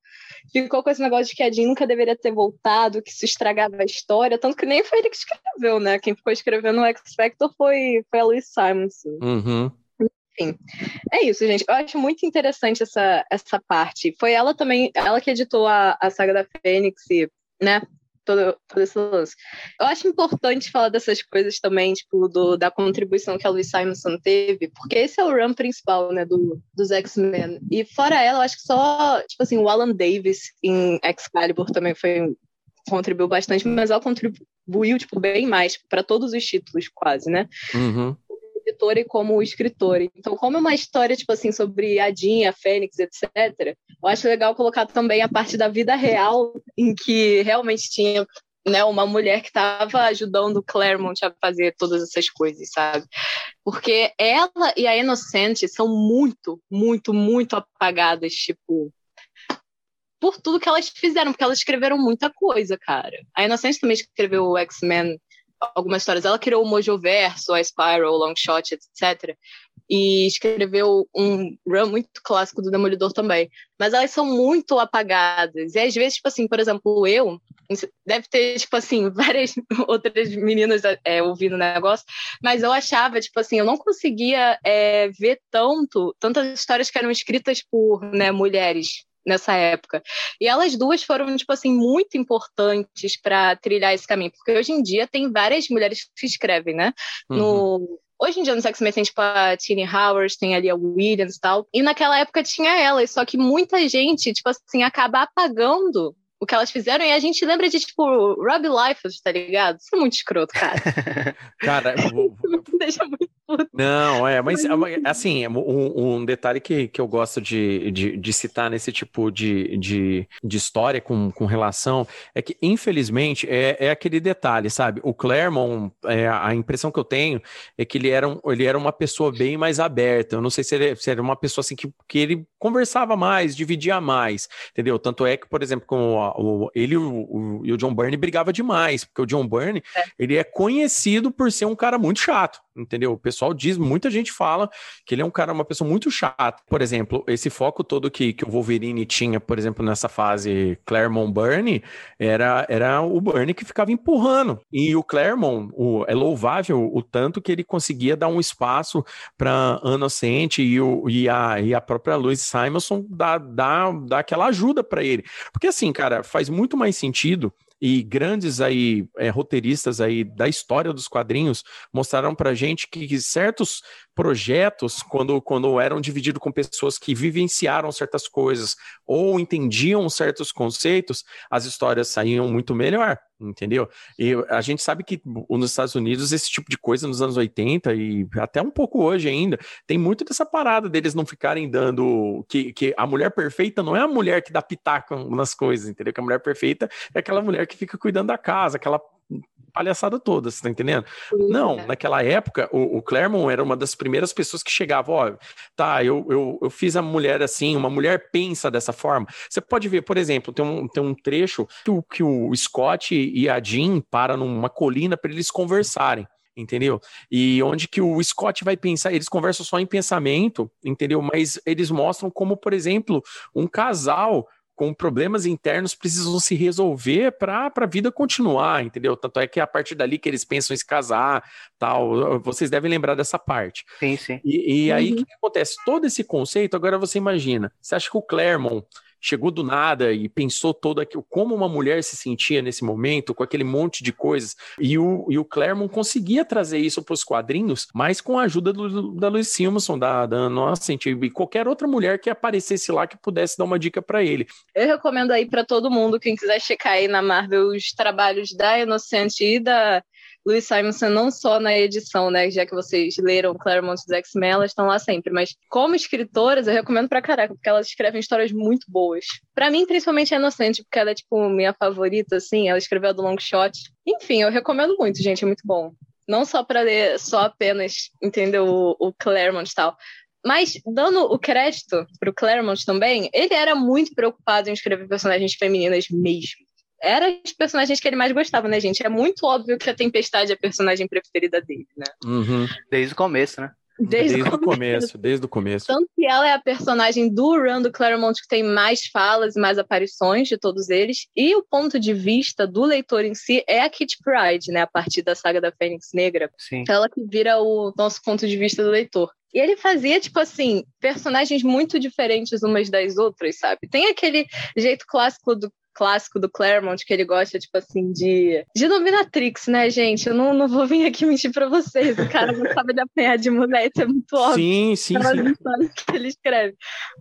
ficou com esse negócio de que a Jean nunca deveria ter voltado, que isso estragava a história, tanto que nem foi ele que escreveu, né? Quem ficou escrevendo o X-Factor foi, foi a Louise Simonson. Uhum. Enfim, é isso, gente. Eu acho muito interessante essa, essa parte. Foi ela também, ela que editou a, a saga da Fênix, né? Todo, todo esse lance. Eu acho importante falar dessas coisas também, tipo, do, da contribuição que a Louise Simonson teve, porque esse é o run principal, né, do, dos X-Men. E fora ela, eu acho que só, tipo assim, o Alan Davis em Excalibur também foi contribuiu bastante, mas ela contribuiu, tipo, bem mais para todos os títulos, quase, né? Uhum e como escritora. Então, como é uma história, tipo assim, sobre a Jean, a Fênix, etc., eu acho legal colocar também a parte da vida real, em que realmente tinha né, uma mulher que estava ajudando Claremont a fazer todas essas coisas, sabe? Porque ela e a Inocente são muito, muito, muito apagadas, tipo, por tudo que elas fizeram, porque elas escreveram muita coisa, cara. A Inocente também escreveu o X-Men algumas histórias. Ela criou o Mojoverso, a Spiral, Longshot, etc. E escreveu um run muito clássico do Demolidor também. Mas elas são muito apagadas. E às vezes, tipo assim, por exemplo, eu, deve ter, tipo assim, várias outras meninas é, ouvindo o negócio, mas eu achava, tipo assim, eu não conseguia é, ver tanto, tantas histórias que eram escritas por né, mulheres nessa época. E elas duas foram, tipo assim, muito importantes para trilhar esse caminho, porque hoje em dia tem várias mulheres que escrevem, né? Uhum. No Hoje em dia nos X-Men tem, tipo, a Tini Howard, tem ali a Williams e tal. E naquela época tinha elas, só que muita gente, tipo assim, acaba apagando o que elas fizeram e a gente lembra de, tipo, Rob Liefeld, tá ligado? Isso é muito escroto, cara. cara, vou... deixa muito. Não, é, mas assim, um, um, detalhe que, que eu gosto de, de, de citar nesse tipo de, de, de, história com, com relação é que, infelizmente, é, é aquele detalhe, sabe? O Claremont, é, a impressão que eu tenho é que ele era, um, ele era uma pessoa bem mais aberta. Eu não sei se ele, se era uma pessoa assim que, que ele conversava mais, dividia mais, entendeu? Tanto é que, por exemplo, com o, ele o, o, e o John Byrne brigava demais, porque o John Byrne, é. ele é conhecido por ser um cara muito chato, entendeu? O pessoal diz, muita gente fala que ele é um cara, uma pessoa muito chata. Por exemplo, esse foco todo que, que o Wolverine tinha, por exemplo, nessa fase Claremont Byrne, era, era o Byrne que ficava empurrando. E o Claremont, o, é louvável o tanto que ele conseguia dar um espaço para Inocente e, o, e, a, e a própria Louise Simonson dar, dar, dar aquela ajuda para ele. Porque assim, cara, faz muito mais sentido e grandes aí é, roteiristas aí da história dos quadrinhos mostraram para gente que certos projetos, quando, quando eram divididos com pessoas que vivenciaram certas coisas ou entendiam certos conceitos, as histórias saíam muito melhor, entendeu? E a gente sabe que nos Estados Unidos esse tipo de coisa nos anos 80 e até um pouco hoje ainda, tem muito dessa parada deles não ficarem dando que, que a mulher perfeita não é a mulher que dá pitaco nas coisas, entendeu? Que a mulher perfeita é aquela mulher que fica cuidando da casa, aquela palhaçada toda, você tá entendendo? Não, é. naquela época, o, o Claremont era uma das primeiras pessoas que chegava, ó, tá, eu, eu, eu fiz a mulher assim, uma mulher pensa dessa forma. Você pode ver, por exemplo, tem um, tem um trecho que o, que o Scott e a Jean param numa colina para eles conversarem entendeu? E onde que o Scott vai pensar, eles conversam só em pensamento, entendeu? Mas eles mostram como, por exemplo, um casal com problemas internos precisam se resolver para a vida continuar, entendeu? Tanto é que é a partir dali que eles pensam em se casar, tal. Vocês devem lembrar dessa parte. Sim, sim. E, e aí o uhum. que acontece? Todo esse conceito, agora você imagina, você acha que o Claremont chegou do nada e pensou todo aquilo, como uma mulher se sentia nesse momento, com aquele monte de coisas. E o, e o Claremont conseguia trazer isso para os quadrinhos, mas com a ajuda do, da Louise Simonson, da, da nossa, e qualquer outra mulher que aparecesse lá que pudesse dar uma dica para ele. Eu recomendo aí para todo mundo, quem quiser checar aí na Marvel os trabalhos da Inocente e da Louis Simonson não só na edição, né? Já que vocês leram Claremont dos X-Men, elas estão lá sempre. Mas como escritoras, eu recomendo pra caraca, porque elas escrevem histórias muito boas. Pra mim, principalmente, é Inocente, porque ela é, tipo, minha favorita, assim. Ela escreveu a do Long Shot. Enfim, eu recomendo muito, gente. É muito bom. Não só para ler só apenas, entendeu, o, o Claremont e tal. Mas, dando o crédito pro Claremont também, ele era muito preocupado em escrever personagens femininas mesmo era os personagens que ele mais gostava, né, gente? É muito óbvio que a Tempestade é a personagem preferida dele, né? Uhum. Desde o começo, né? Desde, desde o começo. começo. desde o começo. Tanto que ela é a personagem do Run do Claremont que tem mais falas e mais aparições de todos eles. E o ponto de vista do leitor em si é a Kitty Pride, né? A partir da saga da Fênix Negra. Sim. Ela que vira o nosso ponto de vista do leitor. E ele fazia, tipo assim, personagens muito diferentes umas das outras, sabe? Tem aquele jeito clássico do clássico do Claremont, que ele gosta, tipo assim, de, de dominatrix, né, gente? Eu não, não vou vir aqui mentir pra vocês. O cara não sabe de apanhar de mulher, isso é muito óbvio. Sim, sim, sim. que ele escreve.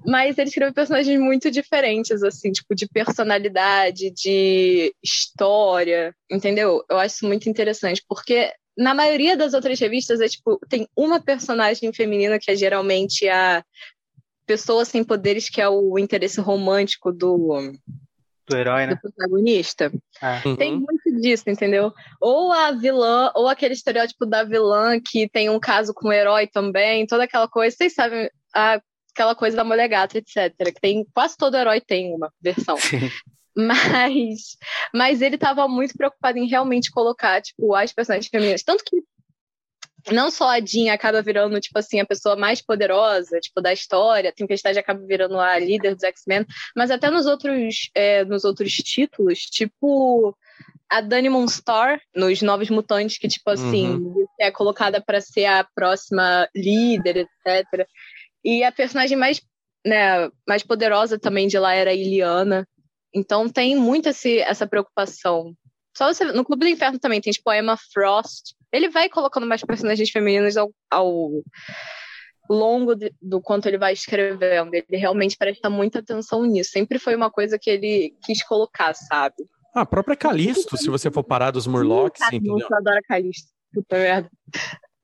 Mas ele escreve personagens muito diferentes, assim, tipo, de personalidade, de história, entendeu? Eu acho isso muito interessante, porque na maioria das outras revistas é tipo, tem uma personagem feminina que é geralmente a pessoa sem poderes, que é o interesse romântico do, do herói, né? Do protagonista. É. Tem uhum. muito disso, entendeu? Ou a vilã, ou aquele estereótipo da vilã que tem um caso com o herói também, toda aquela coisa. Vocês sabem, a, aquela coisa da mulher gata, etc. Que tem, quase todo herói tem uma versão. Sim. Mas, mas ele estava muito preocupado em realmente colocar, tipo, as personagens femininas. Tanto que não só a Jean acaba virando, tipo assim, a pessoa mais poderosa, tipo, da história, a Tempestade acaba virando a líder dos X-Men, mas até nos outros, é, nos outros títulos, tipo a Dani Monstar, nos Novos Mutantes, que, tipo assim, uhum. é colocada para ser a próxima líder, etc. E a personagem mais, né, mais poderosa também de lá era a Iliana. Então tem muito esse, essa preocupação Só você, no Clube do Inferno também tem, tipo, a Emma Frost. Ele vai colocando mais personagens femininas ao, ao longo de, do quanto ele vai escrevendo. Ele realmente presta muita atenção nisso. Sempre foi uma coisa que ele quis colocar, sabe? Ah, a própria Calisto, se você for parar dos Murlocs, Sim, entendeu? Eu adoro Calisto. Puta merda.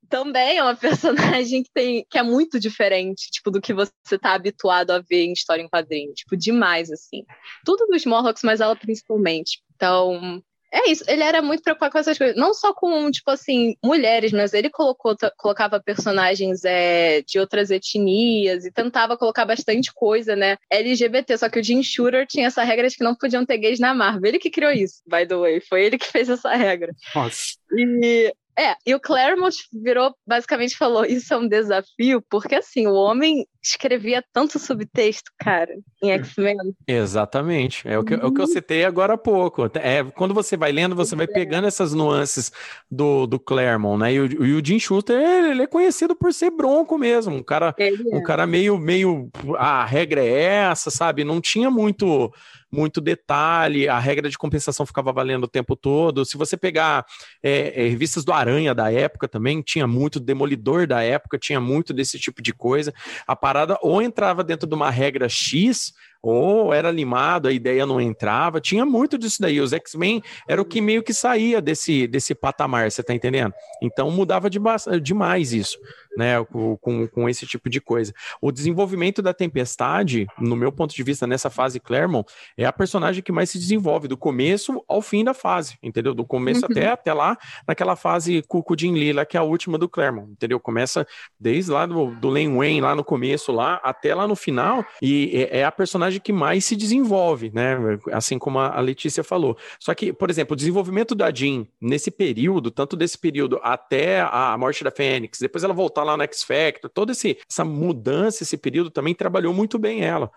Também é uma personagem que, tem, que é muito diferente, tipo, do que você tá habituado a ver em história em quadrinho. Tipo, demais, assim. Tudo dos Morlocks, mas ela principalmente. Então, é isso, ele era muito preocupado com essas coisas. Não só com, tipo assim, mulheres, mas ele colocou, colocava personagens é, de outras etnias e tentava colocar bastante coisa, né? LGBT. Só que o Jim Shooter tinha essa regra de que não podiam ter gays na Marvel. Ele que criou isso, by the way. Foi ele que fez essa regra. Nossa. E é, e o Claremont virou, basicamente falou, isso é um desafio, porque assim, o homem escrevia tanto subtexto, cara, em X-Men. Exatamente, é o, que, é o que eu citei agora há pouco. É, quando você vai lendo, você vai pegando essas nuances do, do Claremont, né, e o, e o Jim Shooter, ele é conhecido por ser bronco mesmo, um cara, é. um cara meio, meio, ah, a regra é essa, sabe, não tinha muito muito detalhe, a regra de compensação ficava valendo o tempo todo. Se você pegar é, é, revistas do Aranha da época também, tinha muito Demolidor da época, tinha muito desse tipo de coisa. A parada ou entrava dentro de uma regra X, ou era limado, a ideia não entrava, tinha muito disso daí. Os X-Men era o que meio que saía desse, desse patamar, você tá entendendo? Então mudava de, demais isso né, com, com esse tipo de coisa. O desenvolvimento da Tempestade, no meu ponto de vista, nessa fase Claremont, é a personagem que mais se desenvolve, do começo ao fim da fase, entendeu? Do começo uhum. até, até lá, naquela fase com o Jim Lila, que é a última do Claremont, entendeu? Começa desde lá do, do Len Wayne, lá no começo, lá, até lá no final, e é, é a personagem que mais se desenvolve, né? Assim como a Letícia falou. Só que, por exemplo, o desenvolvimento da Jean nesse período, tanto desse período até a morte da Fênix, depois ela voltar lá no X Factor, toda esse, essa mudança, esse período também trabalhou muito bem ela.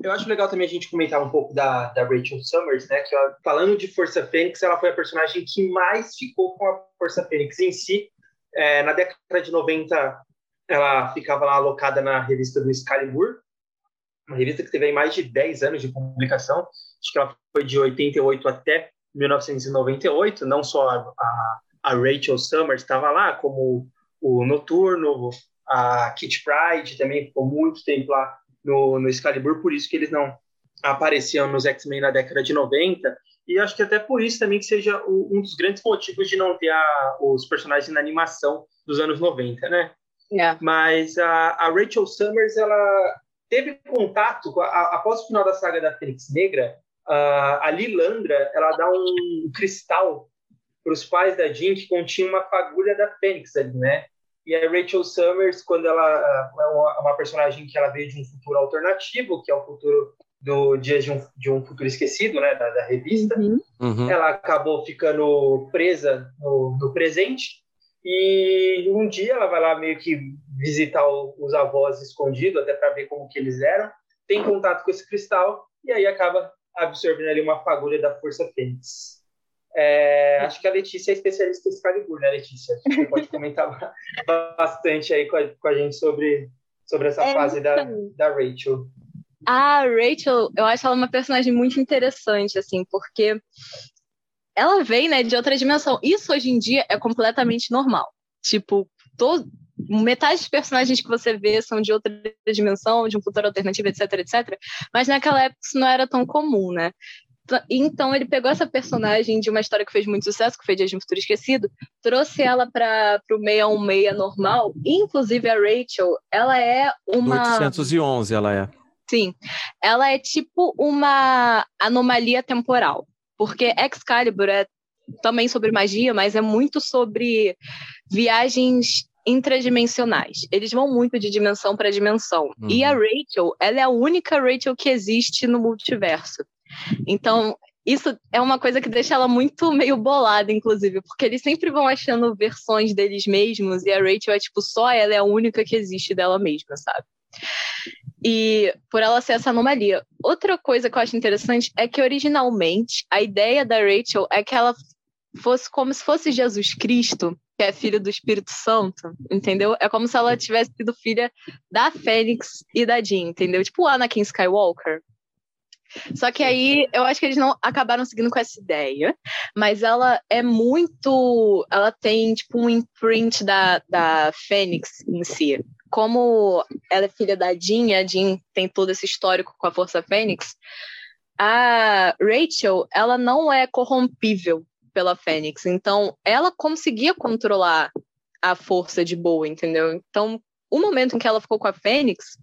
Eu acho legal também a gente comentar um pouco da, da Rachel Summers, né? Que falando de Força Fênix, ela foi a personagem que mais ficou com a Força Fênix em si. É, na década de 90, ela ficava lá alocada na revista do Excalibur, uma revista que teve mais de 10 anos de publicação. Acho que ela foi de 88 até 1998, não só a a Rachel Summers estava lá, como o Noturno, a Kit Pride também ficou muito tempo lá no, no Excalibur, por isso que eles não apareciam nos X-Men na década de 90, e acho que até por isso também que seja o, um dos grandes motivos de não ter a, os personagens na animação dos anos 90, né? É. Mas a, a, Rachel Summers, ela teve contato, a, após o final da saga da Fênix Negra, a, a Lilandra, ela dá um cristal para os pais da Jean que continha uma fagulha da Fênix ali, né? E a Rachel Summers, quando ela é uma, uma, personagem que ela veio de um futuro alternativo, que é o futuro do Dias de um, de um Futuro Esquecido, né, da, da revista, uhum. Uhum. ela acabou ficando presa no, no, presente. E um dia ela vai lá meio que visitar o, os avós escondidos, até para ver como que eles eram, tem contato com esse cristal e aí acaba absorvendo ali uma fagulha da Força Fênix. É, acho que a Letícia é especialista em Excalibur, né, Letícia? Você pode comentar bastante aí com a, com a, gente sobre, sobre essa é, fase da, então. da Rachel. A Rachel, eu acho ela uma personagem muito interessante, assim, porque ela vem, né, de outra dimensão. Isso hoje em dia é completamente normal. Tipo, todo, metade dos personagens que você vê são de outra dimensão, de um futuro alternativo, etc, etc. Mas naquela época isso não era tão comum, né? Então ele pegou essa personagem de uma história que fez muito sucesso, que foi Dias de um Futuro Esquecido, trouxe ela para o 616 normal. Inclusive a Rachel, ela é uma. 811 ela é. Sim. Ela é tipo uma anomalia temporal. Porque Excalibur é também sobre magia, mas é muito sobre viagens intradimensionais. Eles vão muito de dimensão para dimensão. Uhum. E a Rachel, ela é a única Rachel que existe no multiverso. Então, isso é uma coisa que deixa ela muito meio bolada, inclusive, porque eles sempre vão achando versões deles mesmos e a Rachel é tipo só ela é a única que existe dela mesma, sabe? E por ela ser essa anomalia. Outra coisa que eu acho interessante é que originalmente a ideia da Rachel é que ela fosse como se fosse Jesus Cristo, que é filho do Espírito Santo, entendeu? É como se ela tivesse sido filha da Fênix e da Jean, entendeu? Tipo o Anakin Skywalker. Só que aí eu acho que eles não acabaram seguindo com essa ideia, mas ela é muito. Ela tem tipo um imprint da, da Fênix em si. Como ela é filha da Jean, a Jean tem todo esse histórico com a Força Fênix, a Rachel, ela não é corrompível pela Fênix. Então, ela conseguia controlar a força de boa, entendeu? Então, o momento em que ela ficou com a Fênix,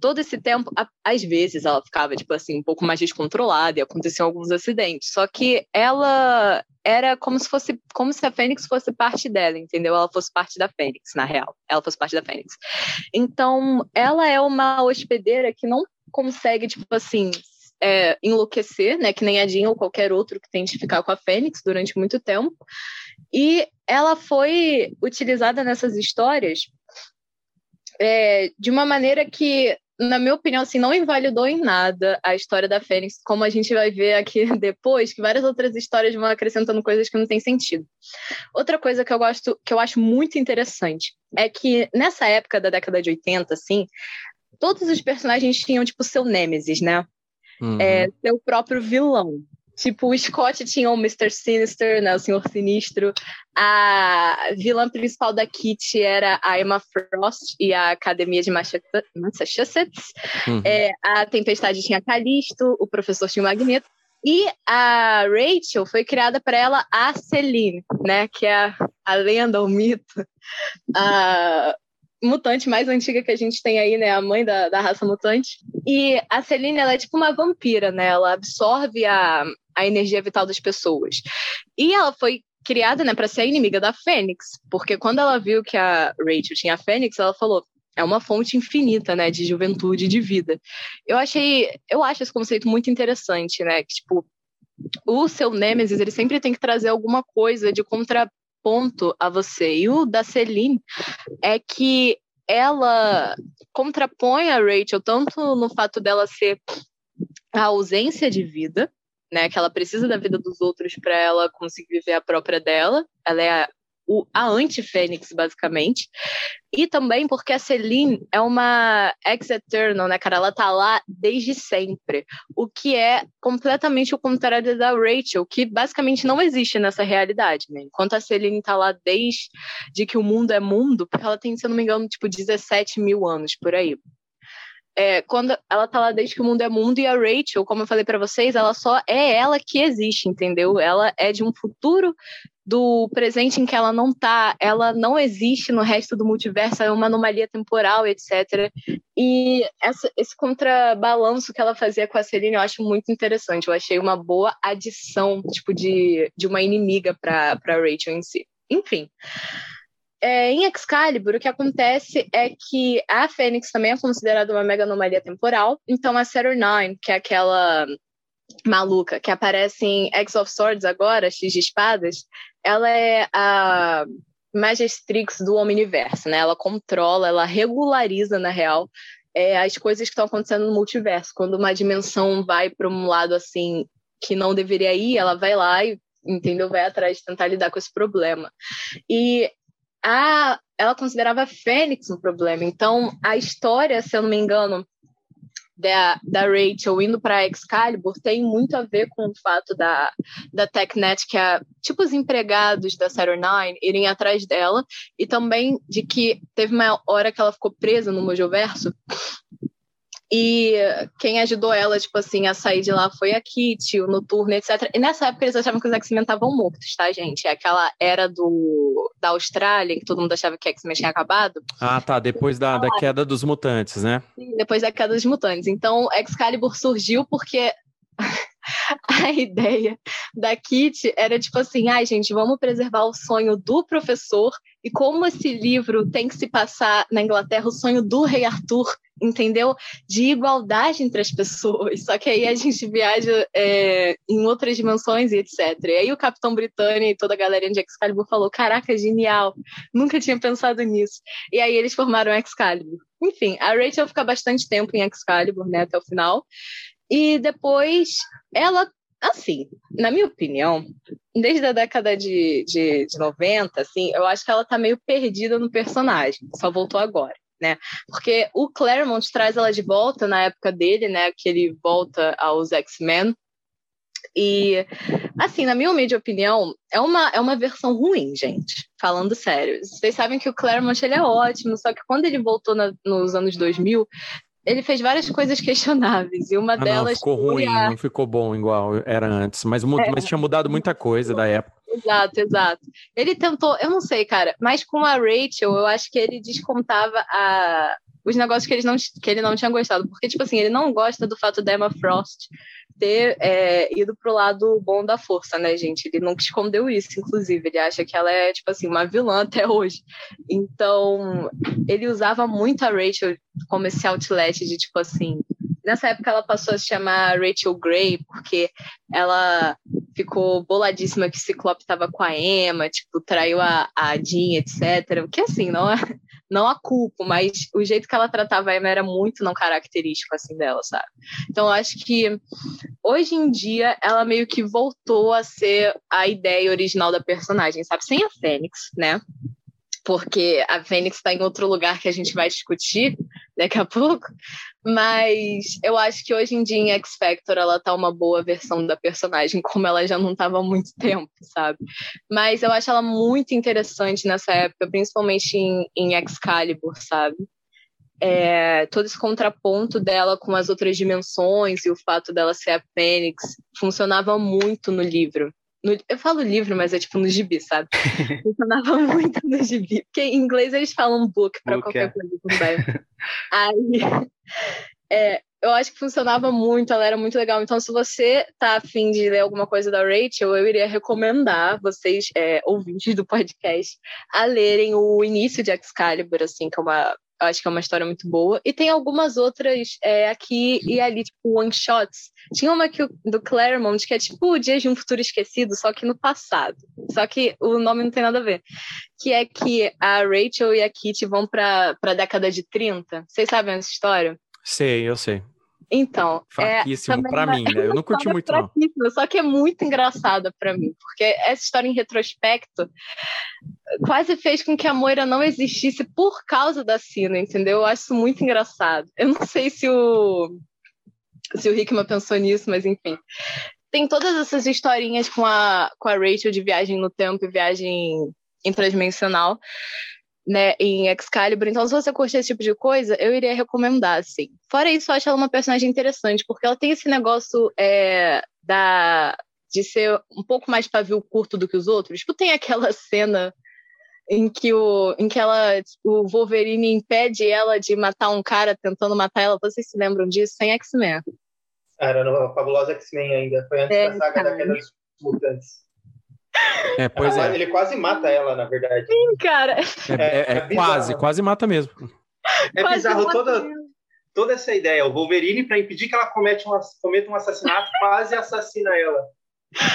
todo esse tempo, às vezes ela ficava, tipo assim, um pouco mais descontrolada e aconteciam alguns acidentes. Só que ela era como se fosse, como se a Fênix fosse parte dela, entendeu? Ela fosse parte da Fênix, na real. Ela fosse parte da Fênix. Então, ela é uma hospedeira que não consegue, tipo assim, é, enlouquecer, né? Que nem a Jean ou qualquer outro que tente ficar com a Fênix durante muito tempo. E ela foi utilizada nessas histórias é, de uma maneira que, na minha opinião, assim, não invalidou em nada a história da Fênix, como a gente vai ver aqui depois, que várias outras histórias vão acrescentando coisas que não têm sentido. Outra coisa que eu gosto, que eu acho muito interessante, é que nessa época da década de 80, assim, todos os personagens tinham, tipo, seu nêmesis, né? Uhum. É, seu próprio vilão. Tipo, o Scott tinha o Mr. Sinister, né, o Senhor Sinistro. A vilã principal da Kitty era a Emma Frost e a Academia de Massachusetts. Uhum. É, a Tempestade tinha Calisto, o professor tinha o Magneto. E a Rachel foi criada para ela a Celine, né, que é a, a lenda, o mito, a, mutante mais antiga que a gente tem aí, né? A mãe da, da raça mutante. E a Celine, ela é tipo uma vampira, né? Ela absorve a, a energia vital das pessoas. E ela foi criada, né, para ser a inimiga da Fênix, porque quando ela viu que a Rachel tinha a Fênix, ela falou: é uma fonte infinita, né, de juventude, de vida. Eu achei, eu acho esse conceito muito interessante, né, que tipo o seu Nemesis, ele sempre tem que trazer alguma coisa de contraponto a você. E o da Celine é que ela contrapõe a Rachel tanto no fato dela ser a ausência de vida, né? Que ela precisa da vida dos outros para ela conseguir viver a própria dela. Ela é o, a anti-Fênix, basicamente. E também porque a Celine é uma ex-eternal, né, cara? Ela tá lá desde sempre. O que é completamente o contrário da Rachel, que basicamente não existe nessa realidade, né? Enquanto a Celine tá lá desde que o mundo é mundo, porque ela tem, se eu não me engano, tipo 17 mil anos por aí é, quando ela tá lá desde que o mundo é mundo e a Rachel, como eu falei para vocês, ela só é ela que existe, entendeu? Ela é de um futuro do presente em que ela não tá, ela não existe no resto do multiverso, é uma anomalia temporal, etc. E essa, esse contrabalanço que ela fazia com a Celine eu acho muito interessante. Eu achei uma boa adição, tipo, de, de uma inimiga para Rachel em si. Enfim. É, em Excalibur, o que acontece é que a Fênix também é considerada uma mega anomalia temporal. Então, a Saturnine, que é aquela maluca que aparece em X of Swords agora, X de Espadas, ela é a Magistrix do Omniverse, né? Ela controla, ela regulariza, na real, é, as coisas que estão acontecendo no multiverso. Quando uma dimensão vai para um lado assim que não deveria ir, ela vai lá e entendeu? Vai atrás de tentar lidar com esse problema. E a, ela considerava a Fênix um problema. Então, a história, se eu não me engano, da, da Rachel indo para Excalibur tem muito a ver com o fato da, da TechNet, que é tipo os empregados da Saturn irem atrás dela, e também de que teve uma hora que ela ficou presa no Mojoverso e quem ajudou ela, tipo assim, a sair de lá foi a Kitty, o Noturno, etc. E nessa época eles achavam que os X-Men estavam mortos, tá, gente? É aquela era do, da Austrália, que todo mundo achava que X-Men tinha acabado. Ah, tá. Depois da, da queda dos mutantes, né? Sim, depois da queda dos mutantes. Então, Excalibur surgiu porque a ideia da Kitty era tipo assim, ai ah, gente, vamos preservar o sonho do professor e como esse livro tem que se passar na Inglaterra, o sonho do rei Arthur entendeu? De igualdade entre as pessoas. Só que aí a gente viaja é, em outras dimensões e etc. E aí o Capitão Britânia e toda a galerinha de Excalibur falou: Caraca, genial! Nunca tinha pensado nisso. E aí eles formaram Excalibur. Enfim, a Rachel fica bastante tempo em Excalibur, né, até o final. E depois ela assim, na minha opinião, desde a década de, de, de 90, assim, eu acho que ela tá meio perdida no personagem, só voltou agora né? Porque o Claremont traz ela de volta na época dele, né? Que ele volta aos X-Men. E, assim, na minha humilde opinião, é uma, é uma versão ruim, gente. Falando sério. Vocês sabem que o Claremont ele é ótimo, só que quando ele voltou na, nos anos 2000, ele fez várias coisas questionáveis. E uma ah, delas. Não, ficou ruim, a... não ficou bom igual era antes. Mas, é. mas tinha mudado muita coisa da época. Exato, exato. Ele tentou, eu não sei, cara, mas com a Rachel, eu acho que ele descontava a, os negócios que ele, não, que ele não tinha gostado. Porque, tipo assim, ele não gosta do fato da Emma Frost ter é, ido pro lado bom da força, né, gente? Ele nunca escondeu isso, inclusive. Ele acha que ela é, tipo assim, uma vilã até hoje. Então, ele usava muito a Rachel como esse outlet de, tipo assim. Nessa época, ela passou a se chamar Rachel Grey, porque ela ficou boladíssima que o Ciclope estava com a Emma, tipo, traiu a, a Jean, etc. O que, assim, não é não a culpo, mas o jeito que ela tratava a Emma era muito não característico assim dela, sabe? Então eu acho que hoje em dia ela meio que voltou a ser a ideia original da personagem, sabe? Sem a Fênix, né? Porque a Fênix está em outro lugar que a gente vai discutir daqui a pouco, mas eu acho que hoje em dia em X Factor ela tá uma boa versão da personagem, como ela já não tava há muito tempo, sabe? Mas eu acho ela muito interessante nessa época, principalmente em, em Excalibur, sabe? É, todo esse contraponto dela com as outras dimensões e o fato dela ser a Fênix funcionava muito no livro. No, eu falo livro, mas é tipo no gibi, sabe? Funcionava muito no gibi. Porque em inglês eles falam book para qualquer é. coisa também. Aí, é, eu acho que funcionava muito, ela era muito legal. Então, se você tá afim de ler alguma coisa da Rachel, eu iria recomendar vocês, é, ouvintes do podcast, a lerem o início de Excalibur, assim, que é uma eu acho que é uma história muito boa. E tem algumas outras é, aqui e ali, tipo, one-shots. Tinha uma que, do Claremont, que é tipo o Dia de um Futuro Esquecido, só que no passado. Só que o nome não tem nada a ver. Que é que a Rachel e a Kitty vão pra, pra década de 30. Vocês sabem essa história? Sei, eu sei. Então, fraquíssimo é, pra mim, né? Eu não curti muito não. Só que é muito engraçada para mim, porque essa história em retrospecto quase fez com que a Moira não existisse por causa da Sina, entendeu? Eu acho isso muito engraçado. Eu não sei se o se o Hickman pensou nisso, mas enfim. Tem todas essas historinhas com a, com a Rachel de viagem no tempo e viagem intradimensional né, em Excalibur. Então, se você curte esse tipo de coisa, eu iria recomendar, assim. Fora isso, eu acho ela uma personagem interessante, porque ela tem esse negócio é, da, de ser um pouco mais pavio curto do que os outros. Tipo, tem aquela cena em que, o, em que ela, o Wolverine impede ela de matar um cara tentando matar ela. Vocês se lembram disso? Sem X-Men. Era no Fabulosa X-Men ainda. Foi antes é, da saga daquelas mutantes. É, pois ela, é. Ele quase mata ela, na verdade. Sim, cara. É, é, é, é quase, quase mata mesmo. É quase bizarro toda, toda essa ideia. O Wolverine, para impedir que ela cometa um, cometa um assassinato, quase assassina ela.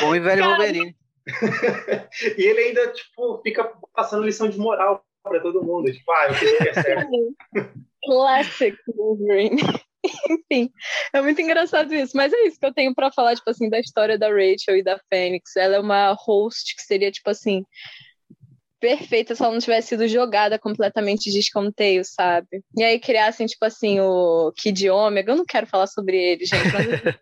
Bom e velho cara. Wolverine. e ele ainda, tipo, fica passando lição de moral para todo mundo. Tipo, ah, eu fiz o que é certo. Classic Wolverine. Enfim, é muito engraçado isso. Mas é isso que eu tenho para falar, tipo assim, da história da Rachel e da Fênix. Ela é uma host que seria, tipo assim, perfeita se ela não tivesse sido jogada completamente de escanteio, sabe? E aí criassem, tipo assim, o Kid Omega. Eu não quero falar sobre ele, gente, mas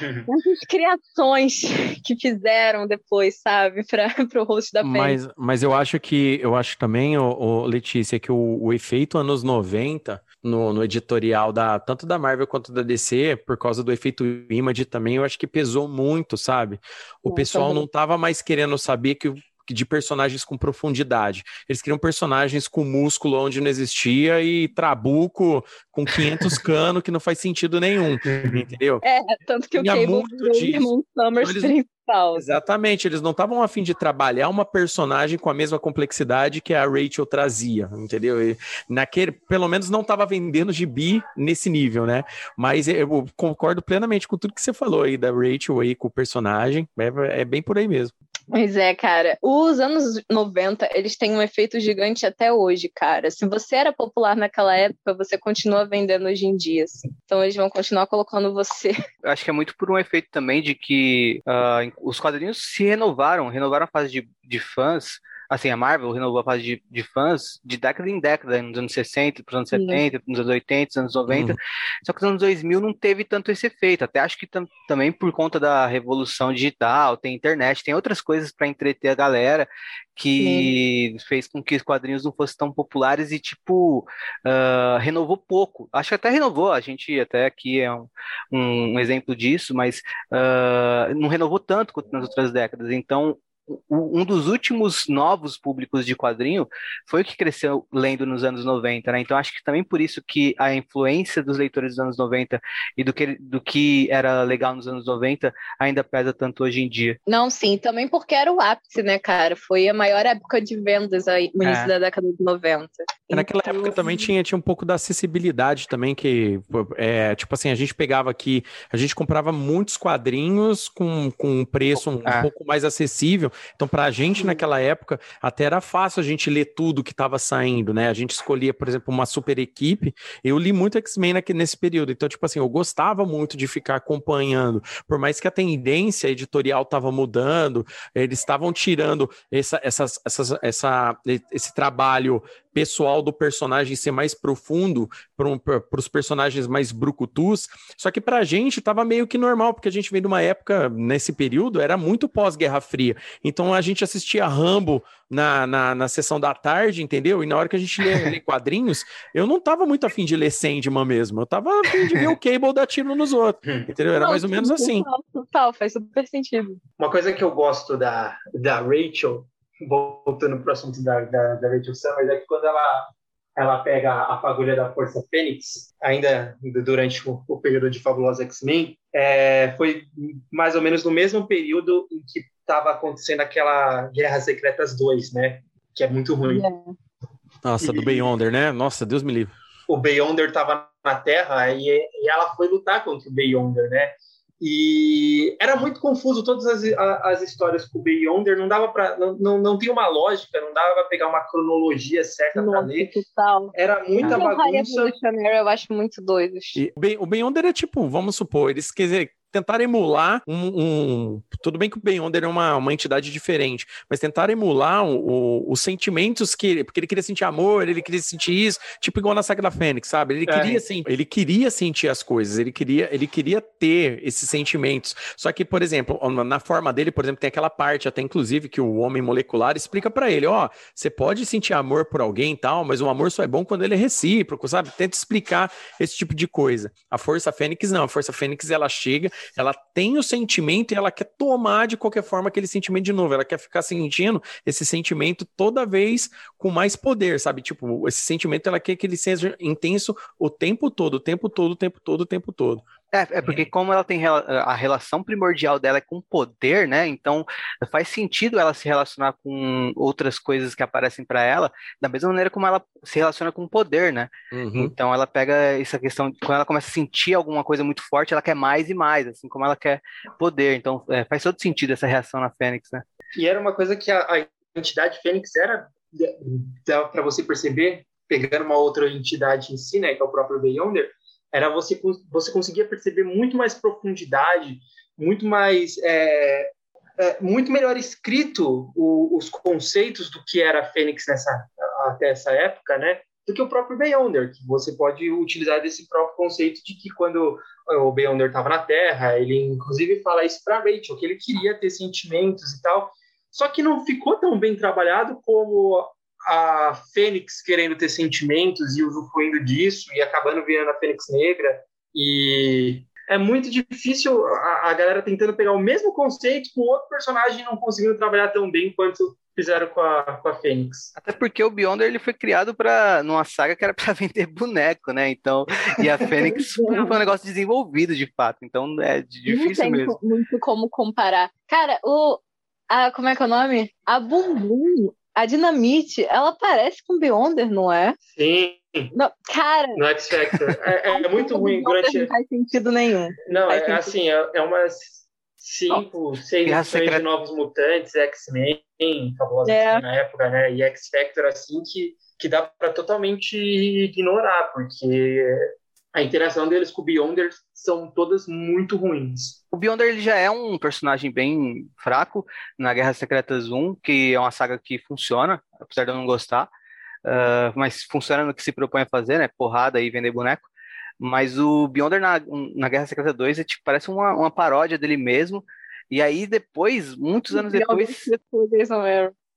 Essas criações que fizeram depois, sabe, para o host da mas, mas eu acho que eu acho também, o, o Letícia, que o, o, efeito anos 90 no, no, editorial da tanto da Marvel quanto da DC, por causa do efeito Image também, eu acho que pesou muito, sabe? O pessoal não tava mais querendo saber que de personagens com profundidade. Eles queriam personagens com músculo onde não existia e trabuco com 500 cano que não faz sentido nenhum, entendeu? É, tanto que o Cable virou o irmão Summers eles... principal. Exatamente, eles não estavam afim de trabalhar uma personagem com a mesma complexidade que a Rachel trazia, entendeu? E naquele, pelo menos não estava vendendo gibi nesse nível, né? Mas eu concordo plenamente com tudo que você falou aí da Rachel aí com o personagem, é, é bem por aí mesmo. Pois é, cara. Os anos 90, eles têm um efeito gigante até hoje, cara. Se você era popular naquela época, você continua vendendo hoje em dia. Assim. Então eles vão continuar colocando você. Eu acho que é muito por um efeito também de que uh, os quadrinhos se renovaram, renovaram a fase de, de fãs assim, a Marvel renovou a fase de, de fãs de década em década, nos anos 60, para os anos 70, nos anos 80, nos anos 90. Uhum. Só que nos anos 2000 não teve tanto esse efeito. Até acho que tam, também por conta da revolução digital, tem internet, tem outras coisas para entreter a galera que Sim. fez com que os quadrinhos não fossem tão populares e, tipo, uh, renovou pouco. Acho que até renovou, a gente até aqui é um, um exemplo disso, mas uh, não renovou tanto quanto nas outras décadas. Então, um dos últimos novos públicos de quadrinho foi o que cresceu lendo nos anos 90, né? Então acho que também por isso que a influência dos leitores dos anos 90 e do que, do que era legal nos anos 90 ainda pesa tanto hoje em dia. Não, sim, também porque era o ápice, né, cara? Foi a maior época de vendas aí, no início é. da década de 90. Naquela então... época também tinha, tinha um pouco da acessibilidade também, que é, tipo assim, a gente pegava aqui, a gente comprava muitos quadrinhos com, com um preço um, é. um pouco mais acessível, então, para a gente naquela época, até era fácil a gente ler tudo que estava saindo, né? A gente escolhia, por exemplo, uma super equipe. Eu li muito X-Men nesse período. Então, tipo assim, eu gostava muito de ficar acompanhando. Por mais que a tendência editorial estava mudando, eles estavam tirando essa, essas, essas, essa, esse trabalho pessoal do personagem ser mais profundo para os personagens mais brucutus. Só que para a gente estava meio que normal, porque a gente veio de uma época, nesse período, era muito pós-Guerra Fria. Então a gente assistia Rambo na, na, na sessão da tarde, entendeu? E na hora que a gente lia, quadrinhos, eu não estava muito afim de ler Sandman mesmo. Eu estava afim de ver o Cable dar tiro nos outros. Entendeu? Era não, mais ou menos assim. Total, faz super sentido. Uma coisa que eu gosto da, da Rachel voltando para o assunto da, da, da Rachel Summers, é que quando ela, ela pega a fagulha da Força Fênix, ainda durante o, o período de Fabulosa X-Men, é, foi mais ou menos no mesmo período em que estava acontecendo aquela Guerra Secretas 2, né? Que é muito ruim. É. Nossa, e, do Beyonder, né? Nossa, Deus me livre. O Beyonder estava na Terra e, e ela foi lutar contra o Beyonder, né? E era muito confuso todas as, as histórias com o Beyonder, não dava para não, não, não tinha uma lógica, não dava para pegar uma cronologia certa para ler. Total. Era muita bagunça. Eu acho muito doido. E o Beyonder é tipo, vamos supor, eles quer dizer, tentar emular um, um, Tudo bem que o Beyonder é uma, uma entidade diferente, mas tentar emular o, os sentimentos que. Porque ele queria sentir amor, ele queria sentir isso, tipo igual na saga da Fênix, sabe? Ele, é. queria, sentir, ele queria sentir as coisas, ele queria, ele queria ter esses sentimentos. Só que, por exemplo, na forma dele, por exemplo, tem aquela parte, até inclusive, que o homem molecular explica para ele: ó, você pode sentir amor por alguém e tal, mas o amor só é bom quando ele é recíproco, sabe? Tenta explicar esse tipo de coisa. A Força Fênix não, a Força Fênix ela chega ela tem o sentimento e ela quer tomar de qualquer forma aquele sentimento de novo. Ela quer ficar sentindo esse sentimento toda vez com mais poder, sabe? Tipo, esse sentimento ela quer que ele seja intenso o tempo todo, o tempo todo, o tempo todo, o tempo todo. É, é porque como ela tem a relação primordial dela é com poder, né? Então faz sentido ela se relacionar com outras coisas que aparecem para ela, da mesma maneira como ela se relaciona com o poder, né? Uhum. Então ela pega essa questão, quando ela começa a sentir alguma coisa muito forte, ela quer mais e mais, assim como ela quer poder. Então é, faz todo sentido essa reação na Fênix, né? E era uma coisa que a, a entidade Fênix era, para você perceber, pegando uma outra entidade em si, né, que é o próprio Beyonder, era você você conseguia perceber muito mais profundidade, muito mais é, é, muito melhor escrito o, os conceitos do que era Fênix nessa até essa época, né? Do que o próprio Beyonder, que você pode utilizar desse próprio conceito de que quando o Beyonder estava na Terra, ele inclusive fala isso para Rachel, que ele queria ter sentimentos e tal, só que não ficou tão bem trabalhado como a Fênix querendo ter sentimentos e usufruindo disso e acabando virando a Fênix Negra. E é muito difícil a, a galera tentando pegar o mesmo conceito com outro personagem não conseguindo trabalhar tão bem quanto fizeram com a, com a Fênix. Até porque o Beyonder ele foi criado para numa saga que era para vender boneco, né? Então, e a Fênix foi um negócio desenvolvido de fato. Então é difícil não tem mesmo. muito como comparar. Cara, o a, como é que é o nome? A Bumbum a Dinamite, ela parece com Beyonder, não é? Sim. Não, cara. No X Factor. É, é muito ruim durante. Não faz sentido nenhum. Não, é assim, é, é umas cinco, oh, seis edições de Novos Mutantes, X-Men, famosa é. assim, na época, né? E X Factor, assim, que, que dá para totalmente ignorar, porque a interação deles com o Beyonder são todas muito ruins. O Beyonder ele já é um personagem bem fraco na Guerra Secretas 1, que é uma saga que funciona, apesar de eu não gostar, uh, mas funciona no que se propõe a fazer, né? Porrada e vender boneco. Mas o Beyonder na, na Guerra Secreta 2 é, tipo, parece uma, uma paródia dele mesmo. E aí depois, muitos anos depois.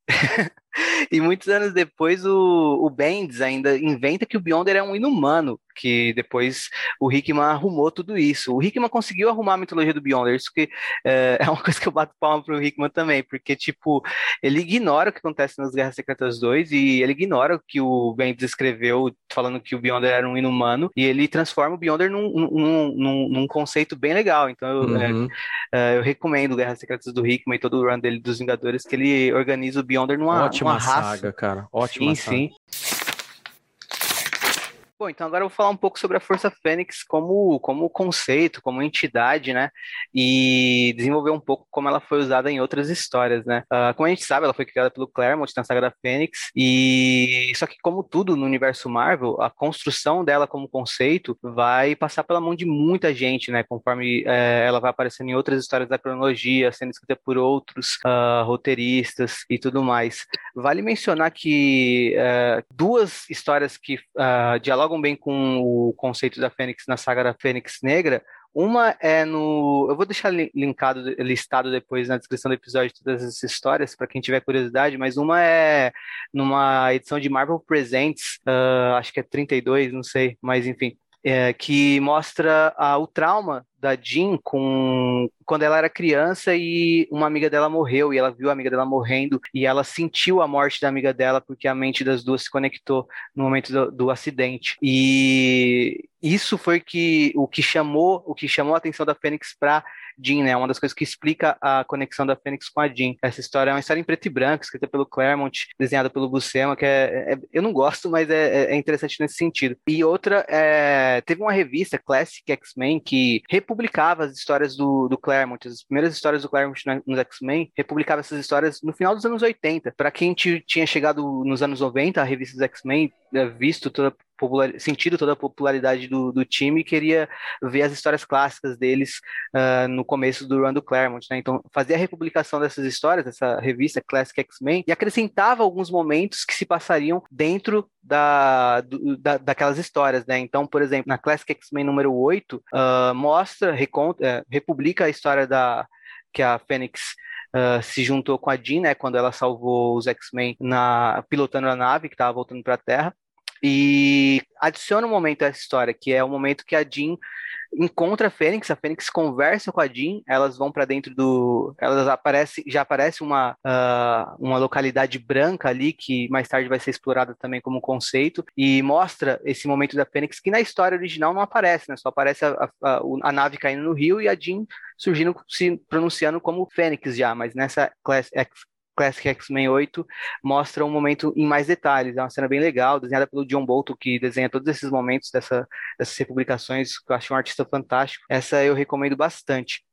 e muitos anos depois o, o Bendis ainda inventa que o Beyonder é um inumano que depois o Hickman arrumou tudo isso. O Hickman conseguiu arrumar a mitologia do Beyonder, isso que é, é uma coisa que eu bato palma pro Hickman também, porque, tipo, ele ignora o que acontece nas Guerras Secretas 2 e ele ignora o que o Bendis escreveu falando que o Beyonder era um inumano e ele transforma o Beyonder num, num, num, num conceito bem legal. Então, eu, é, uhum. é, eu recomendo Guerras Secretas do Hickman e todo o run dele dos Vingadores, que ele organiza o Beyonder numa Ótima raça. saga, cara. Ótima sim, saga. Sim, Bom, então agora eu vou falar um pouco sobre a Força Fênix como, como conceito, como entidade, né? E desenvolver um pouco como ela foi usada em outras histórias, né? Uh, como a gente sabe, ela foi criada pelo Claremont na saga da Fênix, e só que como tudo no universo Marvel, a construção dela como conceito vai passar pela mão de muita gente, né? Conforme é, ela vai aparecendo em outras histórias da cronologia, sendo escrita por outros uh, roteiristas e tudo mais. Vale mencionar que uh, duas histórias que dialogam dialogam bem com o conceito da Fênix na saga da Fênix Negra. Uma é no. Eu vou deixar linkado, listado depois na descrição do episódio todas essas histórias, para quem tiver curiosidade, mas uma é numa edição de Marvel Presents, uh, acho que é 32, não sei, mas enfim, é, que mostra uh, o trauma da Jean com quando ela era criança e uma amiga dela morreu e ela viu a amiga dela morrendo e ela sentiu a morte da amiga dela porque a mente das duas se conectou no momento do, do acidente e isso foi que o que chamou o que chamou a atenção da Fênix para Jean, né? Uma das coisas que explica a conexão da Fênix com a Jean. Essa história é uma história em preto e branco, escrita pelo Claremont, desenhada pelo Buscema, que é, é eu não gosto, mas é, é, interessante nesse sentido. E outra, é, teve uma revista, Classic X-Men, que republicava as histórias do, do Claremont, as primeiras histórias do Claremont nos X-Men, republicava essas histórias no final dos anos 80. Para quem tinha chegado nos anos 90, a revista dos X-Men, visto toda popular, sentido toda a popularidade do, do time e queria ver as histórias clássicas deles uh, no começo do run do Claremont, né? Então, fazia a republicação dessas histórias, dessa revista Classic X-Men, e acrescentava alguns momentos que se passariam dentro da, do, da, daquelas histórias, né? Então, por exemplo, na Classic X-Men número 8, uh, ah, mostra, reconta, uh, republica a história da que a Fênix Uh, se juntou com a Jean, né, quando ela salvou os X-Men na pilotando a nave que estava voltando para a Terra. E adiciona um momento a essa história, que é o momento que a Jean encontra a Fênix, a Fênix conversa com a Jean, elas vão para dentro do. Elas aparece, já aparece uma, uh, uma localidade branca ali, que mais tarde vai ser explorada também como conceito, e mostra esse momento da Fênix, que na história original não aparece, né? Só aparece a, a, a nave caindo no rio e a Jean surgindo, se pronunciando como Fênix já, mas nessa Class Classic X-Men 8 mostra um momento em mais detalhes. É uma cena bem legal, desenhada pelo John Bolton, que desenha todos esses momentos dessa, dessas republicações, que eu acho um artista fantástico. Essa eu recomendo bastante.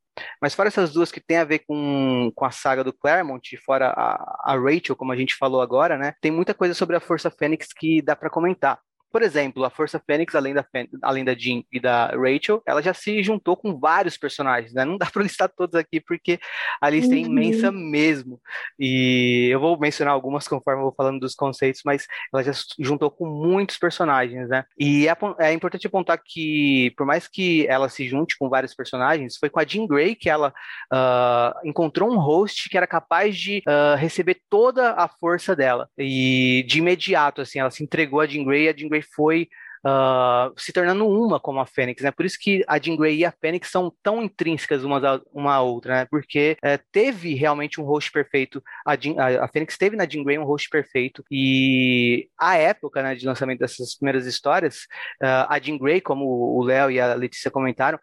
Mas fora essas duas que tem a ver com, com a saga do Claremont, fora a, a Rachel, como a gente falou agora, né? Tem muita coisa sobre a Força Fênix que dá para comentar. Por exemplo, a Força Fênix, além da, além da Jean e da Rachel, ela já se juntou com vários personagens, né? Não dá para listar todos aqui porque a lista é uhum. é imensa mesmo. E eu vou mencionar algumas conforme eu vou falando dos conceitos, mas ela já se juntou com muitos personagens, né? E é, é importante apontar que, por mais que ela se junte com vários personagens, foi com a Jean Grey que ela uh, encontrou um host que era capaz de uh, receber toda a força dela. E de imediato, assim, ela se entregou a Jean Grey e a Jean Grey foi uh, se tornando uma como a Fênix, né? Por isso que a Jean Grey e a Fênix são tão intrínsecas uma da uma à outra, né? Porque uh, teve realmente um host perfeito, a, Jean, a, a Fênix teve na Jean Grey um host perfeito e a época, né, de lançamento dessas primeiras histórias, uh, a Jean Grey, como o Léo e a Letícia comentaram,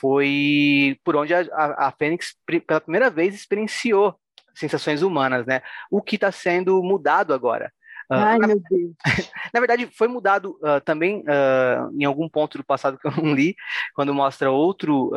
foi por onde a, a, a Fênix pela primeira vez experienciou sensações humanas, né? O que está sendo mudado agora. Ai, na, meu Deus. na verdade, foi mudado uh, também uh, em algum ponto do passado que eu não li, quando mostra outro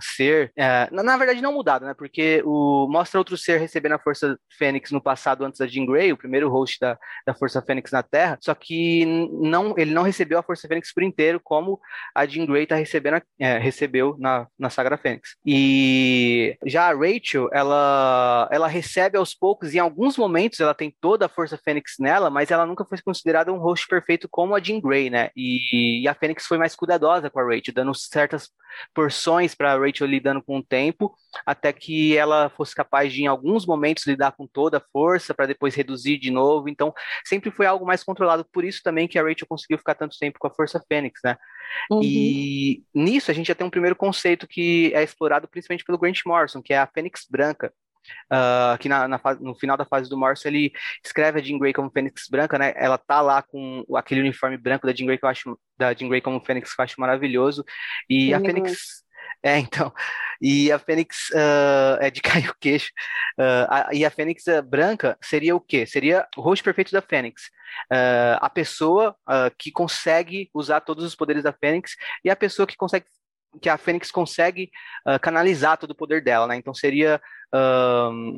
ser. Na, na, verdade, não mudado, né? Porque o, mostra outro ser recebendo a Força Fênix no passado antes da Jean Grey, o primeiro host da, da Força Fênix na Terra, só que não, ele não recebeu a Força Fênix por inteiro, como a Jean Grey tá recebendo, é, recebeu na, na Saga Fênix. E já a Rachel, ela, ela recebe aos poucos, em alguns momentos ela tem toda a Força Fênix nela, mas ela nunca foi considerada um host perfeito como a Jean Grey, né? E, e a Fênix foi mais cuidadosa com a Rachel, dando certas porções para a Rachel lidando com o tempo, até que ela fosse capaz de, em alguns momentos, lidar com toda a força, para depois reduzir de novo. Então, sempre foi algo mais controlado. Por isso também que a Rachel conseguiu ficar tanto tempo com a Força Fênix, né? Uhum. E nisso a gente já tem um primeiro conceito que é explorado principalmente pelo Grant Morrison, que é a Fênix Branca. Uh, que na, na fase, no final da fase do Morrison ele escreve a Jean Grey como Fênix Branca, né? Ela tá lá com aquele uniforme branco da Jean Grey que eu acho da Jean Grey como Fênix que eu acho maravilhoso. E a Fênix é, então, e a Fênix uh, é de cair o queixo. Uh, a, e a Fênix branca seria o quê? Seria o rosto perfeito da Fênix. Uh, a pessoa que consegue usar todos os poderes da Fênix e a pessoa que consegue que a Fênix consegue canalizar todo o poder dela, né? Então seria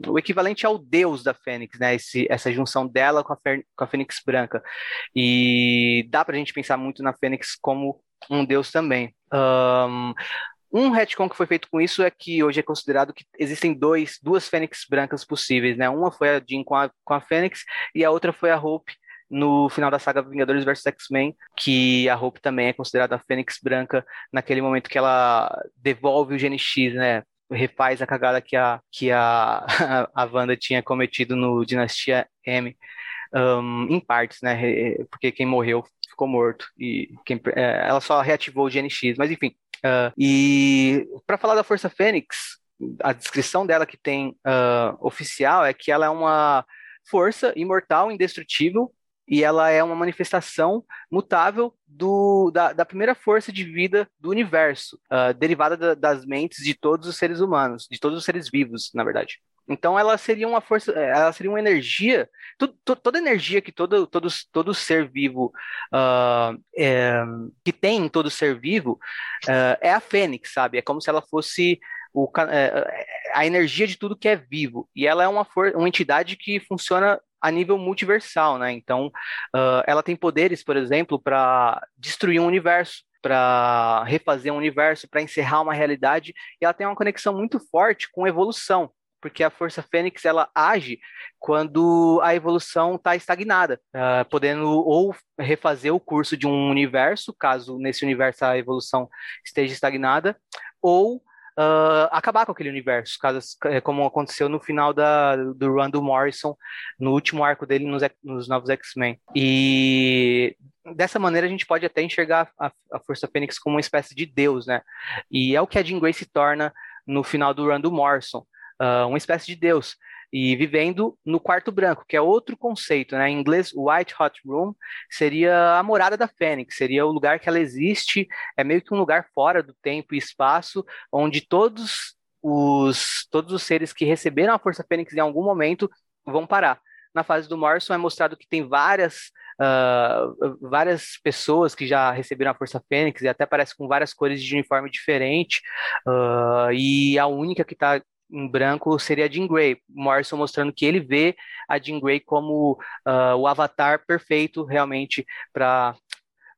o equivalente ao deus da Fênix, né? Esse, essa junção dela com a, com a Fênix branca. E dá pra gente pensar muito na Fênix como um deus também. Um, um retcon que foi feito com isso é que hoje é considerado que existem dois, duas Fênix brancas possíveis, né? Uma foi a Jean com a, com a Fênix e a outra foi a Hope no final da saga Vingadores vs X-Men, que a Hope também é considerada a Fênix branca naquele momento que ela devolve o GNX, né? Refaz a cagada que a, que a, a Wanda tinha cometido no Dinastia M. Um, em partes, né? Porque quem morreu ficou morto e quem, é, ela só reativou o GNX, mas enfim, Uh, e para falar da Força Fênix, a descrição dela que tem uh, oficial é que ela é uma força imortal, indestrutível, e ela é uma manifestação mutável do, da, da primeira força de vida do universo, uh, derivada da, das mentes de todos os seres humanos, de todos os seres vivos, na verdade. Então ela seria uma força, eh, ela seria uma energia, tu, tu, toda energia que todo, todo, todo ser vivo uh, é, que tem em todo ser vivo uh, é a fênix, sabe? É como se ela fosse o, é, a energia de tudo que é vivo. E ela é uma, uma entidade que funciona a nível multiversal, né? Então, uh, ela tem poderes, por exemplo, para destruir um universo, para refazer um universo, para encerrar uma realidade, e ela tem uma conexão muito forte com evolução porque a força fênix ela age quando a evolução está estagnada, uh, podendo ou refazer o curso de um universo, caso nesse universo a evolução esteja estagnada, ou uh, acabar com aquele universo, caso, é, como aconteceu no final da, do run do Morrison, no último arco dele nos, nos novos X-Men. E dessa maneira a gente pode até enxergar a, a Força Fênix como uma espécie de deus, né? E é o que a Jean Grey se torna no final do run do Morrison uh, uma espécie de Deus, e vivendo no quarto branco, que é outro conceito, né? Em inglês, White Hot Room seria a morada da Fênix, seria o lugar que ela existe, é meio que um lugar fora do tempo e espaço, onde todos os, todos os seres que receberam a Força Fênix em algum momento vão parar. Na fase do Morrison é mostrado que tem várias uh, várias pessoas que já receberam a Força Fênix e até parece com várias cores de uniforme diferente, uh, e a única que está em branco seria a Jean Grey. Morrison mostrando que ele vê a Jean Grey como uh, o avatar perfeito realmente para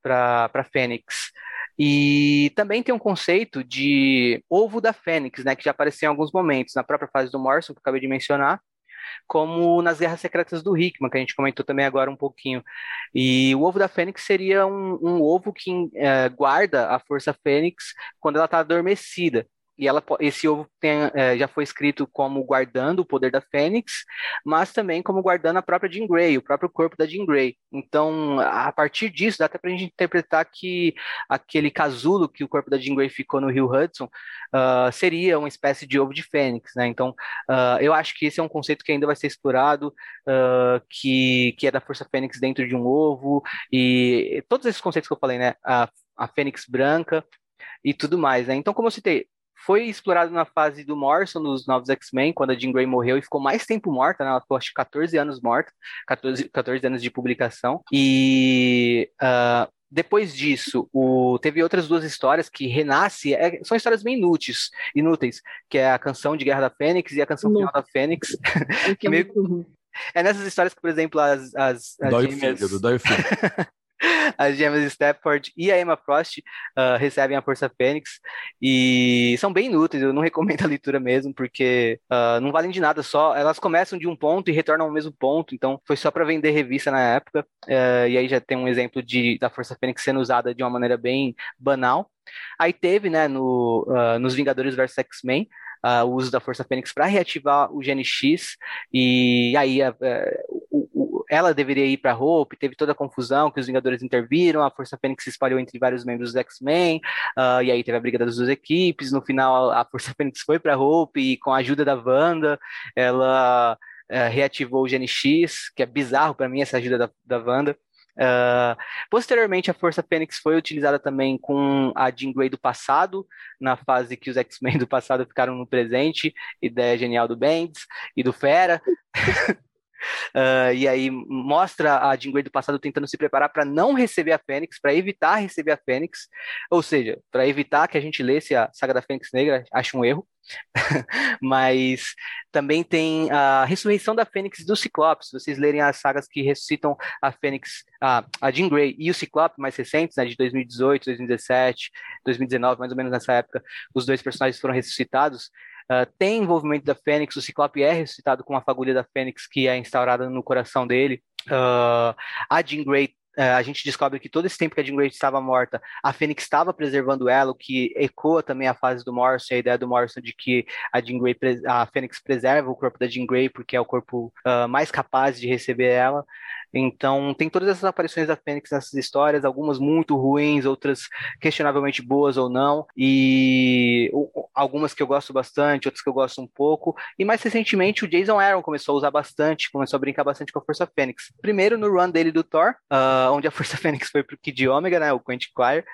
para Fênix. E também tem um conceito de ovo da Fênix, né, que já apareceu em alguns momentos, na própria fase do Morrison, que eu acabei de mencionar, como nas Guerras Secretas do Hickman, que a gente comentou também agora um pouquinho. E o ovo da Fênix seria um, um ovo que uh, guarda a Força Fênix quando ela está adormecida e ela, esse ovo tem, é, já foi escrito como guardando o poder da Fênix, mas também como guardando a própria Jean Grey, o próprio corpo da Jean Grey. Então, a partir disso, dá até para a gente interpretar que aquele casulo que o corpo da Jean Grey ficou no Rio Hudson uh, seria uma espécie de ovo de Fênix, né? Então, uh, eu acho que esse é um conceito que ainda vai ser explorado, uh, que, que é da Força Fênix dentro de um ovo, e todos esses conceitos que eu falei, né? A, a Fênix branca e tudo mais, né? Então, como eu citei, foi explorado na fase do Morrison, dos Novos X-Men, quando a Jean Grey morreu e ficou mais tempo morta, né? Ela ficou, acho que 14 anos morta, 14, 14 anos de publicação. E uh, depois disso, o, teve outras duas histórias que renasce, é, são histórias bem inúteis, inúteis, que é a canção de Guerra da Fênix e a canção final da Fênix. É, meio, é nessas histórias que, por exemplo, as, as, as dói gêmeas... o fígado, dói o fígado. as gêmeas Stafford e a Emma Frost uh, recebem a Força Fênix e são bem inúteis, eu não recomendo a leitura mesmo, porque uh, não valem de nada, só elas começam de um ponto e retornam ao mesmo ponto, então foi só para vender revista na época, uh, e aí já tem um exemplo de, da Força Fênix sendo usada de uma maneira bem banal. Aí teve, né, no, nos Vingadores vs X-Men, uh, o uso da Força Fênix para reativar o Gene X, e aí uh, o, o, ela deveria ir para Hope, teve toda a confusão que os Vingadores interviram, a Força Fênix se espalhou entre vários membros do X-Men, uh, e aí teve a briga das duas equipes, no final a Força Fênix foi para Hope, e com a ajuda da Wanda, ela reativou o Gene X, que é bizarro para mim essa ajuda da, da Wanda. Uh, posteriormente, a Força Fênix foi utilizada também com a Jean Grey do passado, na fase que os X-Men do passado ficaram no presente, ideia genial do Bendis e do Fera. Uh, e aí mostra a Jean Grey do passado tentando se preparar para não receber a Fênix, para evitar receber a Fênix, ou seja, para evitar que a gente lesse a saga da Fênix Negra, acho um erro. Mas também tem a ressurreição da Fênix do Ciclope. Se vocês lerem as sagas que ressuscitam a Fênix, a, a Jean Grey e o Ciclope mais recentes, né, de 2018, 2017, 2019, mais ou menos nessa época, os dois personagens foram ressuscitados. Uh, tem envolvimento da Fênix, o Ciclope é ressuscitado com a fagulha da Fênix que é instaurada no coração dele. Uh, a Jean Grey uh, a gente descobre que todo esse tempo que a Jean Grey estava morta, a Fênix estava preservando ela, o que ecoa também a fase do Morrison, a ideia do Morrison de que a Jean Grey, a Fênix preserva o corpo da Jean Grey porque é o corpo mais capaz de receber ela. Então, tem todas essas aparições da Fênix nessas histórias, algumas muito ruins, outras questionavelmente boas ou não, e algumas que eu gosto bastante, outras que eu gosto um pouco. E mais recentemente, o Jason Aaron começou a usar bastante, começou a brincar bastante com a Força Fênix. Primeiro no run dele do Thor, uh, onde a Força Fênix foi pro Kid Omega, né, o Quentin Quire,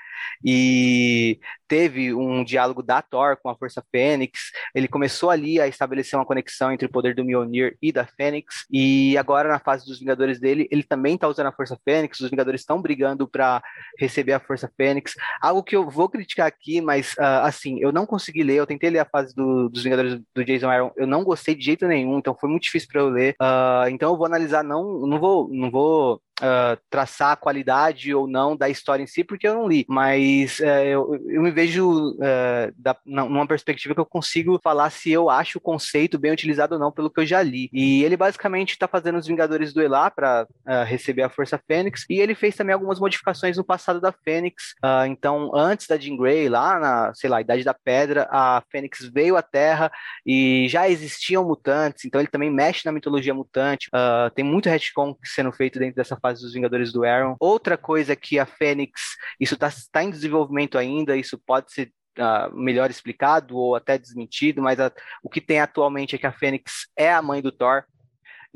e teve um diálogo da Thor com a Força Fênix. Ele começou ali a estabelecer uma conexão entre o poder do Mjolnir e da Fênix. E agora, na fase dos Vingadores dele, ele também está usando a Força Fênix. Os Vingadores estão brigando para receber a Força Fênix. Algo que eu vou criticar aqui, mas uh, assim, eu não consegui ler. Eu tentei ler a fase do, dos Vingadores do Jason Aaron. Eu não gostei de jeito nenhum, então foi muito difícil para eu ler. Uh, então eu vou analisar, não, não vou, não vou Uh, traçar a qualidade ou não da história em si, porque eu não li, mas uh, eu, eu, me vejo uh, da, numa perspectiva que eu consigo falar se eu acho o conceito bem utilizado ou não pelo que eu já li. E ele basicamente está fazendo os Vingadores duelar para receber a Força Fênix, e ele fez também algumas modificações no passado da Fênix. então, antes da Jean Grey, lá na, sei lá, Idade da Pedra, a Fênix veio à Terra e já existiam mutantes, então ele também mexe na mitologia mutante. tem muito retcon sendo feito dentro dessa fase dos Vingadores do Aaron. Outra coisa que a Fênix, isso está tá em desenvolvimento ainda, isso pode ser Uh, melhor explicado ou até desmentido, mas a, o que tem atualmente é que a Fênix é a mãe do Thor.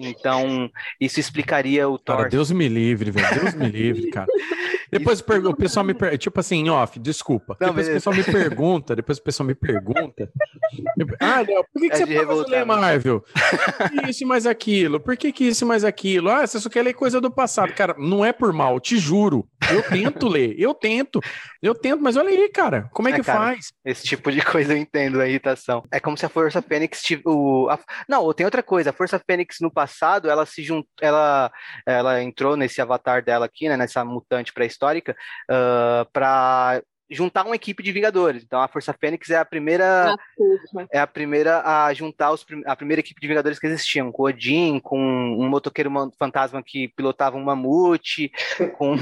Então, isso explicaria o Thor. Cara, Deus me livre, velho. Deus me livre, cara. Depois o pessoal me pergunta, tipo assim, off, desculpa. Não, depois beleza. o pessoal me pergunta, depois o pessoal me pergunta. ah, Léo, por que, que é você pode ler? Marvel? isso e mais aquilo? Por que, que isso e mais aquilo? Ah, você só quer ler coisa do passado. Cara, não é por mal, te juro. Eu tento ler, eu tento. Eu tento, mas olha aí, cara, como é, é que cara, faz? Esse tipo de coisa eu entendo a irritação. É como se a Força Fênix tive, o a, Não, tem outra coisa, a Força Fênix no passado, ela se juntou, ela ela entrou nesse avatar dela aqui, né, nessa mutante pré-histórica, uh, para juntar uma equipe de Vingadores. Então a Força Fênix é a primeira ah, é a primeira a juntar os, a primeira equipe de Vingadores que existiam, com Odin, com um motoqueiro fantasma que pilotava um mamute, com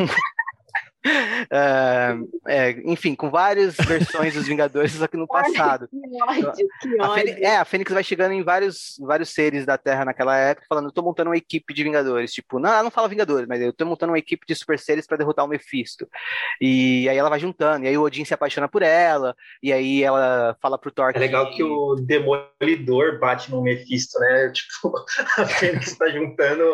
Uh, é, enfim, com várias versões dos Vingadores, só que no passado. Que ódio, que ódio. A Fênix, é, a Fênix vai chegando em vários, vários seres da Terra naquela época, falando: eu tô montando uma equipe de Vingadores. Tipo, não, ela não fala Vingadores, mas eu tô montando uma equipe de super seres para derrotar o Mephisto. E aí ela vai juntando, e aí o Odin se apaixona por ela, e aí ela fala pro Thor. É legal que, que o Demolidor bate no Mephisto, né? Tipo, a Fênix tá juntando.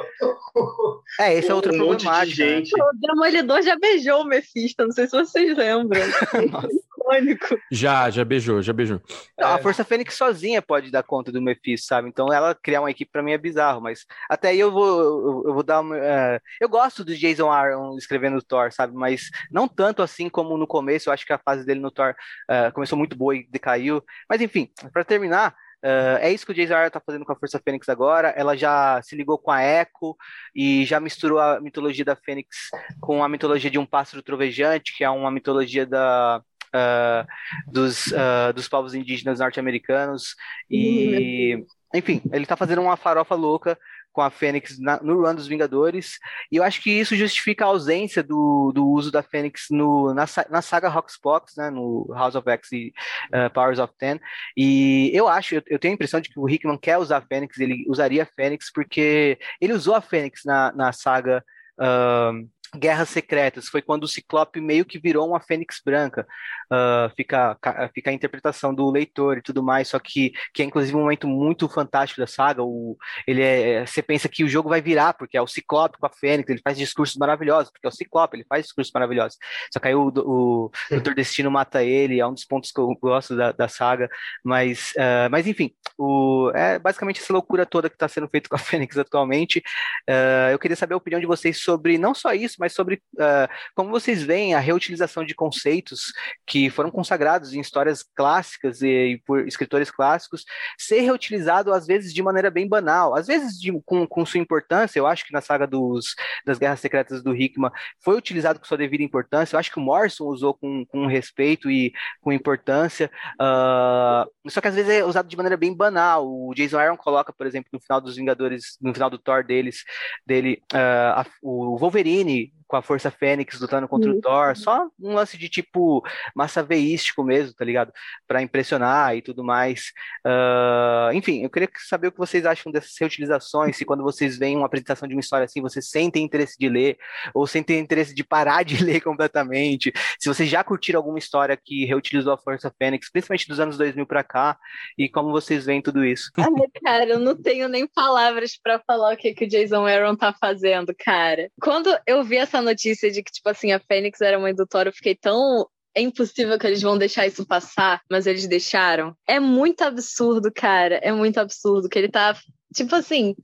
É, esse é outro um problemático. Né? O Demolidor já beijou o Mephisto, não sei se vocês lembram. Pânico. Já, já beijou, já beijou. Não, é. A Força Fênix sozinha pode dar conta do Mephisto, sabe? Então ela criar uma equipe para mim é bizarro, mas até aí eu vou, eu vou dar uma. Uh, eu gosto do Jason Aaron escrevendo Thor, sabe? Mas não tanto assim como no começo. Eu acho que a fase dele no Thor uh, começou muito boa e decaiu. Mas enfim, para terminar. Uh, é isso que o Jason Aaron tá fazendo com a Força Fênix agora. Ela já se ligou com a Echo e já misturou a mitologia da Fênix com a mitologia de um pássaro trovejante, que é uma mitologia da, uh, dos, uh, dos povos indígenas norte-americanos. E, uhum. enfim, ele está fazendo uma farofa louca com a Fênix na, no run dos Vingadores, e eu acho que isso justifica a ausência do, do uso da Fênix no, na, na saga Roxbox, né, no House of X e uh, Powers of Ten, e eu acho, eu, eu, tenho a impressão de que o Hickman quer usar a Fênix, ele usaria a Fênix porque ele usou a Fênix na, na saga uh, Guerras Secretas, foi quando o Ciclope meio que virou uma Fênix Branca. Uh, fica, fica a interpretação do leitor e tudo mais, só que, que é inclusive um momento muito fantástico da saga. O, ele é, você pensa que o jogo vai virar, porque é o Ciclope com a Fênix, ele faz discursos maravilhosos, porque é o Ciclope, ele faz discursos maravilhosos. Só que aí o, o, o Doutor Destino mata ele, é um dos pontos que eu gosto da, da saga, mas, uh, mas enfim, o, é basicamente essa loucura toda que está sendo feita com a Fênix atualmente. Uh, eu queria saber a opinião de vocês sobre não só isso, mas sobre uh, como vocês veem a reutilização de conceitos que foram consagrados em histórias clássicas e, e por escritores clássicos ser reutilizado às vezes de maneira bem banal, às vezes de, com, com sua importância. Eu acho que na saga dos, das Guerras Secretas do Hickman foi utilizado com sua devida importância. Eu acho que o Morrison usou com, com respeito e com importância. Uh, só que às vezes é usado de maneira bem banal. O Jason Aaron coloca, por exemplo, no final dos Vingadores, no final do Thor deles, dele, uh, a, o Wolverine com a Força Fênix lutando contra o Thor, só um lance de tipo massa veístico mesmo, tá ligado? Para impressionar e tudo mais. Uh, enfim, eu queria saber o que vocês acham dessas reutilizações, se quando vocês veem uma apresentação de uma história assim, vocês sentem interesse de ler, ou sentem interesse de parar de ler completamente, se vocês já curtiram alguma história que reutilizou a Força Fênix, principalmente dos anos 2000 para cá, e como vocês veem tudo isso. Ai, cara, eu não tenho nem palavras para falar o que, que o Jason Aaron tá fazendo, cara. Quando eu vi essa notícia de que, tipo assim, a Fênix era mãe do Thor, eu fiquei tão. É impossível que eles vão deixar isso passar, mas eles deixaram. É muito absurdo, cara. É muito absurdo que ele tá Tipo assim,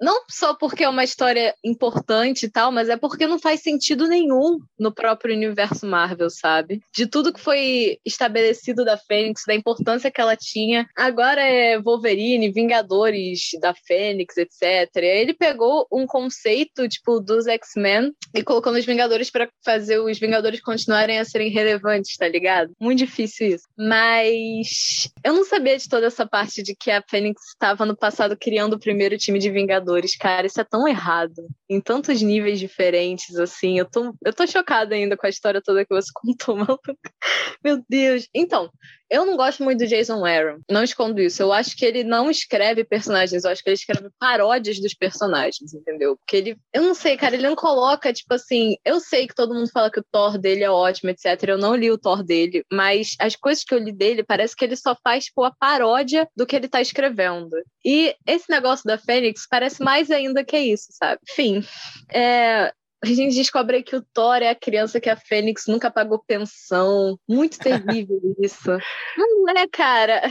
não só porque é uma história importante e tal, mas é porque não faz sentido nenhum no próprio universo Marvel, sabe? De tudo que foi estabelecido da Fênix, da importância que ela tinha. Agora é Wolverine, Vingadores da Fênix, etc. Ele pegou um conceito, tipo, dos X-Men e colocou nos Vingadores para fazer os Vingadores continuarem a serem relevantes, tá ligado? Muito difícil isso. Mas eu não sabia de toda essa parte de que a Fênix estava no passado criando criando o primeiro time de Vingadores. Cara, isso é tão errado. Em tantos níveis diferentes, assim. Eu tô, eu tô chocada ainda com a história toda que você contou, maluco. Meu Deus. Então, eu não gosto muito do Jason Aaron, não escondo isso. Eu acho que ele não escreve personagens, eu acho que ele escreve paródias dos personagens, entendeu? Porque ele, eu não sei, cara, ele não coloca, tipo assim, eu sei que todo mundo fala que o Thor dele é ótimo, etc. Eu não li o Thor dele, mas as coisas que eu li dele, parece que ele só faz, tipo, a paródia do que ele tá escrevendo. E esse negócio da Fênix parece mais ainda que isso, sabe? Enfim, é, a gente descobre que o Thor é a criança que a Fênix nunca pagou pensão. Muito terrível isso. Não é, cara.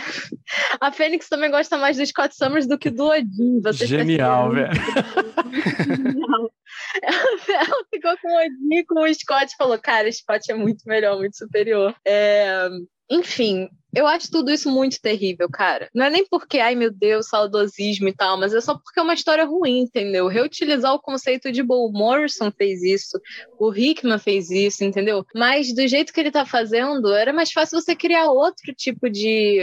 A Fênix também gosta mais do Scott Summers do que do Odin. Genial, velho. Ela ficou com o Odin e com o Scott e falou: Cara, Scott é muito melhor, muito superior. É... Enfim, eu acho tudo isso muito terrível, cara. Não é nem porque, ai meu Deus, saudosismo e tal, mas é só porque é uma história ruim, entendeu? Reutilizar o conceito de Bo Morrison fez isso, o Hickman fez isso, entendeu? Mas do jeito que ele tá fazendo, era mais fácil você criar outro tipo de,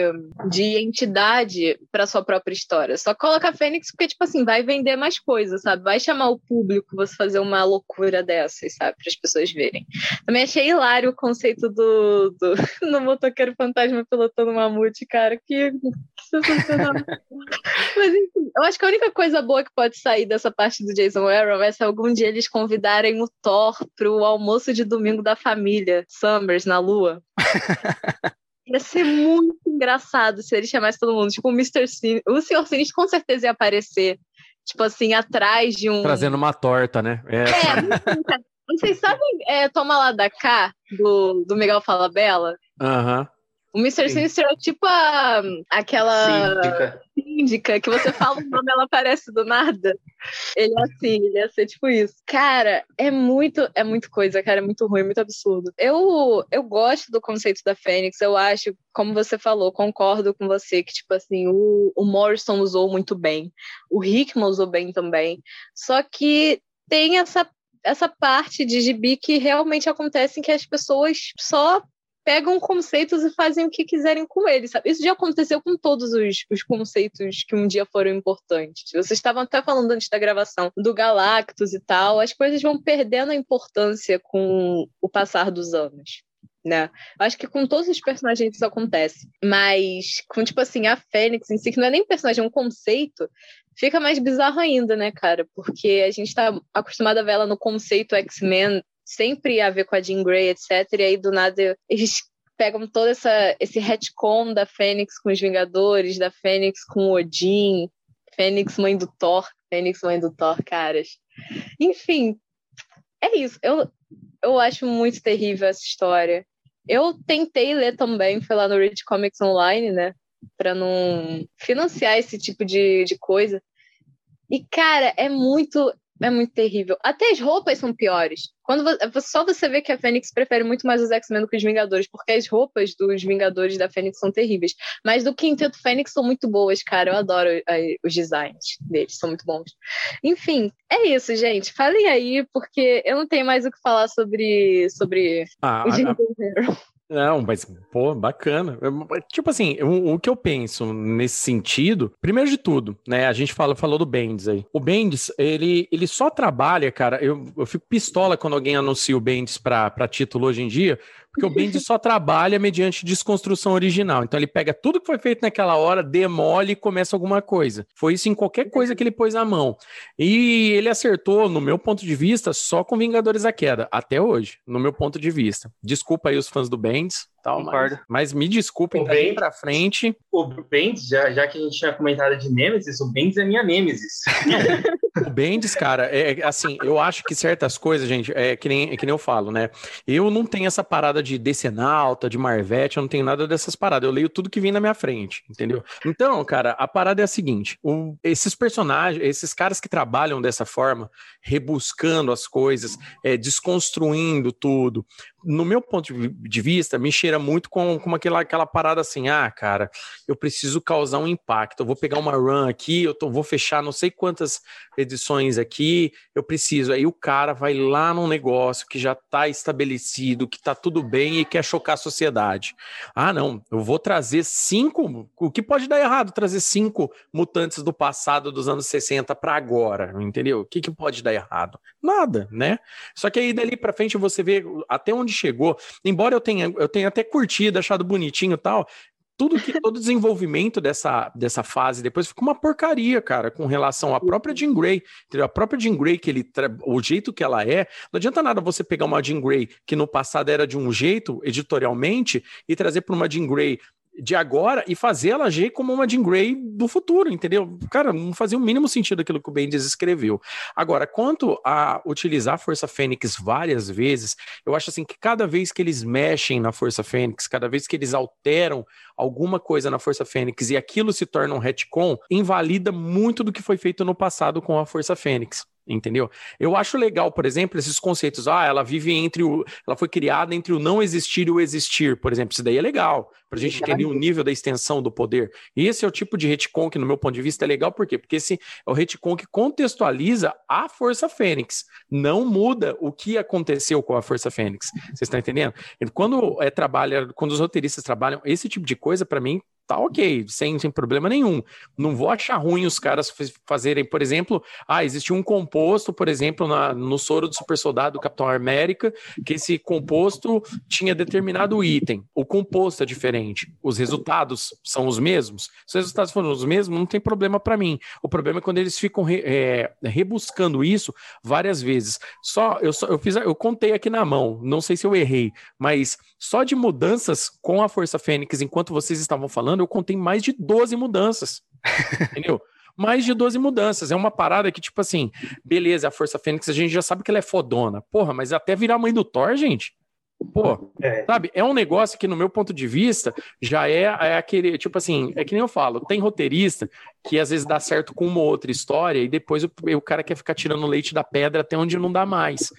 de entidade para sua própria história. Só coloca a Fênix porque, tipo assim, vai vender mais coisas, sabe? Vai chamar o público você fazer uma loucura dessas, sabe? Para as pessoas verem. Também achei hilário o conceito do, do no motoqueiro fantasma pilotando mamute, cara. Que, que sensacional. Mas enfim, eu acho que a única coisa boa que pode sair dessa parte do Jason Aaron é se algum dia eles convidarem o Thor pro almoço de domingo da família, Summers, na Lua. Ia ser muito engraçado se ele chamasse todo mundo. Tipo, o Mr. Sin o Sr. Sinistro com certeza ia aparecer. Tipo assim, atrás de um. Trazendo uma torta, né? É, é Vocês sabem é, Toma Lá da Cá, do, do Miguel Falabella? Aham. Uhum. O Mr. Sinister é tipo a, aquela síndica. síndica que você fala o nome ela aparece do nada. Ele é assim, ele ia ser tipo isso. Cara, é muito, é muito coisa, cara, é muito ruim, muito absurdo. Eu, eu gosto do conceito da Fênix, eu acho, como você falou, concordo com você que, tipo assim, o, o Morrison usou muito bem, o Hickman usou bem também. Só que tem essa essa parte de gibi que realmente acontece em que as pessoas só pegam conceitos e fazem o que quiserem com eles, sabe? Isso já aconteceu com todos os, os conceitos que um dia foram importantes. Vocês estavam até falando antes da gravação do Galactus e tal, as coisas vão perdendo a importância com o passar dos anos. Né? Acho que com todos os personagens isso acontece. Mas com, tipo assim, a Fênix em si, que não é nem personagem, é um conceito, fica mais bizarro ainda, né, cara? Porque a gente tá acostumado a ver ela no conceito X-Men sempre a ver com a Jean Grey, etc. E aí, do nada, eles pegam todo essa, esse retcon da Fênix com os Vingadores, da Fênix com Odin, Fênix mãe do Thor, Fênix mãe do Thor, caras. Enfim, é isso. Eu, eu acho muito terrível essa história. Eu tentei ler também, foi lá no Read Comics Online, né? Pra não financiar esse tipo de, de coisa. E, cara, é muito é muito terrível. Até as roupas são piores. Quando você, só você vê que a Fênix prefere muito mais os X-Men do que os Vingadores, porque as roupas dos Vingadores da Fênix são terríveis. Mas do Quinteto Fênix são muito boas, cara. Eu adoro os designs deles, são muito bons. Enfim, é isso, gente. Falem aí, porque eu não tenho mais o que falar sobre, sobre ah, o Jim não, mas, pô, bacana. Tipo assim, o, o, que eu penso nesse sentido, primeiro de tudo, né, a gente fala, falou do Bendis aí. O Bendis, ele, ele só trabalha, cara, eu, eu fico pistola quando alguém anuncia o Bendis pra, pra título hoje em dia, porque o Bendis só trabalha mediante desconstrução original. Então ele pega tudo que foi feito naquela hora, demole e começa alguma coisa. Foi isso em qualquer coisa que ele pôs a mão. E ele acertou, no meu ponto de vista, só com Vingadores a Queda, até hoje, no meu ponto de vista. Desculpa aí os fãs do Bendis, tal, mas, mas, me desculpem, daí pra frente. O Bendis, já, já que a gente tinha comentado de Nemesis, o Bendis é minha Nemesis. o Bendis, cara, é, é assim, eu acho que certas coisas, gente, é que nem, é que nem eu falo, né? Eu não tenho essa parada de Decenalta, de Marvete, eu não tenho nada dessas paradas. Eu leio tudo que vem na minha frente, entendeu? Então, cara, a parada é a seguinte: um, esses personagens, esses caras que trabalham dessa forma, rebuscando as coisas, é, desconstruindo tudo, no meu ponto de vista, me cheira muito com, com aquela, aquela parada assim: ah, cara, eu preciso causar um impacto. Eu vou pegar uma run aqui, eu tô, vou fechar não sei quantas edições aqui, eu preciso. Aí o cara vai lá num negócio que já está estabelecido, que está tudo bem e quer chocar a sociedade. Ah, não, eu vou trazer cinco. O que pode dar errado? Trazer cinco mutantes do passado dos anos 60 para agora, entendeu? O que, que pode dar errado? Nada, né? Só que aí dali para frente você vê até onde chegou. Embora eu tenha, eu tenha até curtido, achado bonitinho e tal, tudo que todo desenvolvimento dessa, dessa fase depois ficou uma porcaria, cara, com relação à própria Jean Grey, entendeu? A própria Jean Grey que ele o jeito que ela é, não adianta nada você pegar uma Jean Grey que no passado era de um jeito editorialmente e trazer para uma Jean Grey de agora e fazer ela agir como uma Jean Grey do futuro, entendeu? Cara, não fazia o mínimo sentido aquilo que o Bendis escreveu. Agora, quanto a utilizar a Força Fênix várias vezes, eu acho assim que cada vez que eles mexem na Força Fênix, cada vez que eles alteram alguma coisa na Força Fênix e aquilo se torna um retcon, invalida muito do que foi feito no passado com a Força Fênix entendeu? Eu acho legal, por exemplo, esses conceitos. Ah, ela vive entre o. Ela foi criada entre o não existir e o existir, por exemplo. Isso daí é legal, para a gente entender o nível da extensão do poder. E esse é o tipo de retcon que, no meu ponto de vista, é legal, por quê? Porque esse é o retcon que contextualiza a Força Fênix, não muda o que aconteceu com a Força Fênix. Vocês estão entendendo? Quando é, trabalha, quando os roteiristas trabalham esse tipo de coisa, para mim, tá ok, sem, sem problema nenhum. Não vou achar ruim os caras fazerem, por exemplo, ah, existe um composto, por exemplo, na, no soro do super soldado do Capitão América, que esse composto tinha determinado item. O composto é diferente, os resultados são os mesmos. Se os resultados foram os mesmos, não tem problema para mim. O problema é quando eles ficam re, é, rebuscando isso várias vezes. Só eu, só eu fiz, eu contei aqui na mão, não sei se eu errei, mas só de mudanças com a Força Fênix enquanto vocês estavam falando eu contei mais de 12 mudanças. entendeu? mais de 12 mudanças. É uma parada que, tipo assim, beleza, a Força Fênix, a gente já sabe que ela é fodona. Porra, mas até virar mãe do Thor, gente. Pô, é. sabe? É um negócio que, no meu ponto de vista, já é, é, aquele. Tipo assim, é que nem eu falo, tem roteirista que às vezes dá certo com uma ou outra história e depois o, o cara quer ficar tirando leite da pedra até onde não dá mais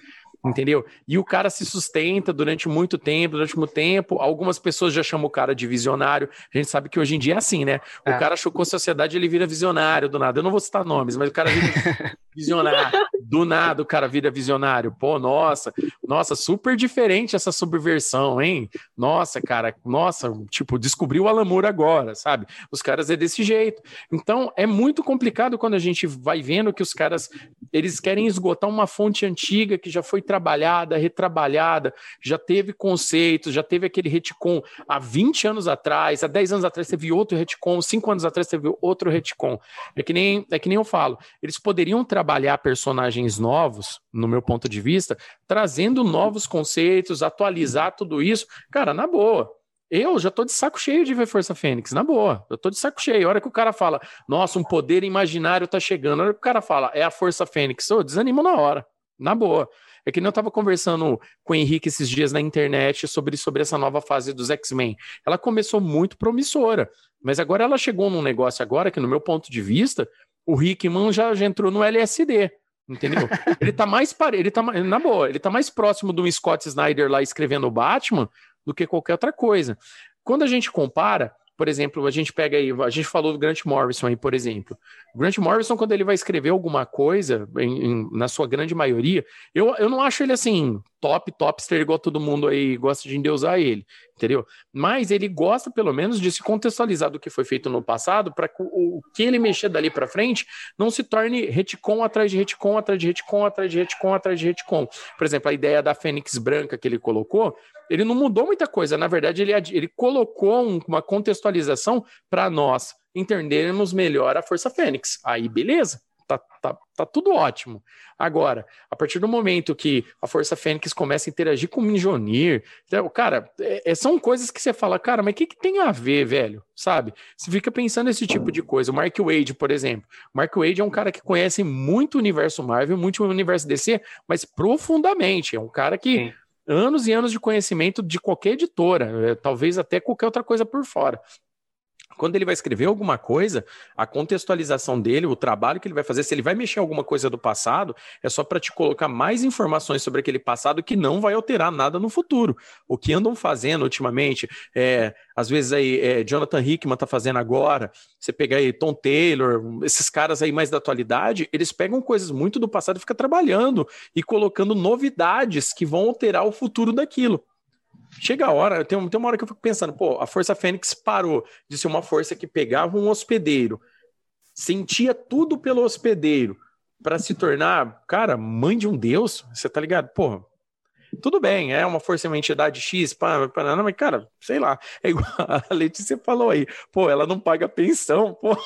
entendeu? E o cara se sustenta durante muito tempo, durante muito tempo. Algumas pessoas já chamam o cara de visionário. A gente sabe que hoje em dia é assim, né? O é. cara chocou a sociedade, ele vira visionário do nada. Eu não vou citar nomes, mas o cara vira visionário. Do nada o cara vira visionário. Pô, nossa, nossa, super diferente essa subversão, hein? Nossa, cara, nossa, tipo, descobriu o Alamur agora, sabe? Os caras é desse jeito. Então, é muito complicado quando a gente vai vendo que os caras, eles querem esgotar uma fonte antiga que já foi trabalhada, retrabalhada, já teve conceitos, já teve aquele retcon há 20 anos atrás, há 10 anos atrás teve outro retcon, 5 anos atrás teve outro retcon. É que nem, é que nem eu falo, eles poderiam trabalhar personagens novos, no meu ponto de vista, trazendo novos conceitos, atualizar tudo isso, cara, na boa. Eu já tô de saco cheio de ver Força Fênix, na boa. Eu tô de saco cheio. A hora que o cara fala, nossa, um poder imaginário tá chegando. A hora que o cara fala, é a Força Fênix, eu desanimo na hora, na boa. É que nem eu estava conversando com o Henrique esses dias na internet sobre, sobre essa nova fase dos X-Men. Ela começou muito promissora, mas agora ela chegou num negócio agora que, no meu ponto de vista, o Hickman já, já entrou no LSD. Entendeu? ele tá mais pare... ele tá na boa, ele tá mais próximo do Scott Snyder lá escrevendo o Batman do que qualquer outra coisa. Quando a gente compara, por exemplo, a gente pega aí, a gente falou do Grant Morrison aí, por exemplo. O Grant Morrison, quando ele vai escrever alguma coisa, em, em, na sua grande maioria, eu, eu não acho ele assim, top, topster, igual todo mundo aí gosta de endeusar ele, entendeu? Mas ele gosta, pelo menos, de se contextualizar do que foi feito no passado, para que o, o, que ele mexer dali para frente não se torne retcon atrás de retcon, atrás de retcon, atrás de retcon, atrás de retcon. Por exemplo, a ideia da Fênix Branca que ele colocou, ele não mudou muita coisa. Na verdade, ele, ele colocou um, uma contextualização para nós entendermos melhor a Força Fênix. Aí, beleza. Tá, tá, tá tudo ótimo. Agora, a partir do momento que a Força Fênix começa a interagir com o Minjonir, então, cara, é, é, são coisas que você fala, cara, mas o que, que tem a ver, velho? Sabe? Você fica pensando nesse tipo de coisa. O Mark Wade, por exemplo. O Mark Wade é um cara que conhece muito o universo Marvel, muito o universo DC, mas profundamente. É um cara que. Sim anos e anos de conhecimento de qualquer editora, é, talvez até qualquer outra coisa por fora quando ele vai escrever alguma coisa, a contextualização dele, o trabalho que ele vai fazer, se ele vai mexer alguma coisa do passado, é só para te colocar mais informações sobre aquele passado que não vai alterar nada no futuro. O que andam fazendo ultimamente, é, às vezes aí, é, Jonathan Hickman tá fazendo agora, você pega aí Tom Taylor, esses caras aí mais da atualidade, eles pegam coisas muito do passado e ficam trabalhando e colocando novidades que vão alterar o futuro daquilo. Chega a hora, tem, tem uma hora que eu fico pensando, pô, a Força Fênix parou de ser uma força que pegava um hospedeiro, sentia tudo pelo hospedeiro, para se tornar, cara, mãe de um deus, você tá ligado? Pô, tudo bem, é uma força, uma entidade X, pá, pá, mas, cara, sei lá, é igual a Letícia falou aí, pô, ela não paga pensão, pô.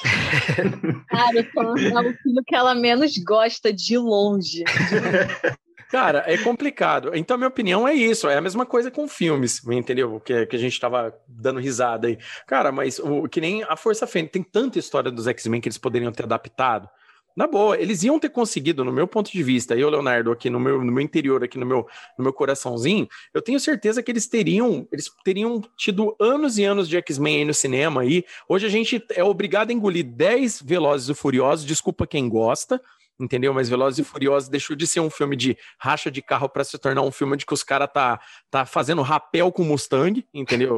Cara, é o filho que ela menos gosta de longe. Cara, é complicado. Então, minha opinião é isso. É a mesma coisa com filmes, entendeu? Que, que a gente tava dando risada aí. Cara, mas o, que nem a Força Fênix, tem tanta história dos X-Men que eles poderiam ter adaptado. Na boa, eles iam ter conseguido, no meu ponto de vista, eu, Leonardo, aqui no meu, no meu interior, aqui no meu, no meu coraçãozinho, eu tenho certeza que eles teriam, eles teriam tido anos e anos de X-Men aí no cinema aí. Hoje a gente é obrigado a engolir 10 Velozes e Furiosos, desculpa quem gosta, entendeu? Mas Velozes e Furiosos deixou de ser um filme de racha de carro para se tornar um filme de que os caras tá, tá fazendo rapel com Mustang, entendeu?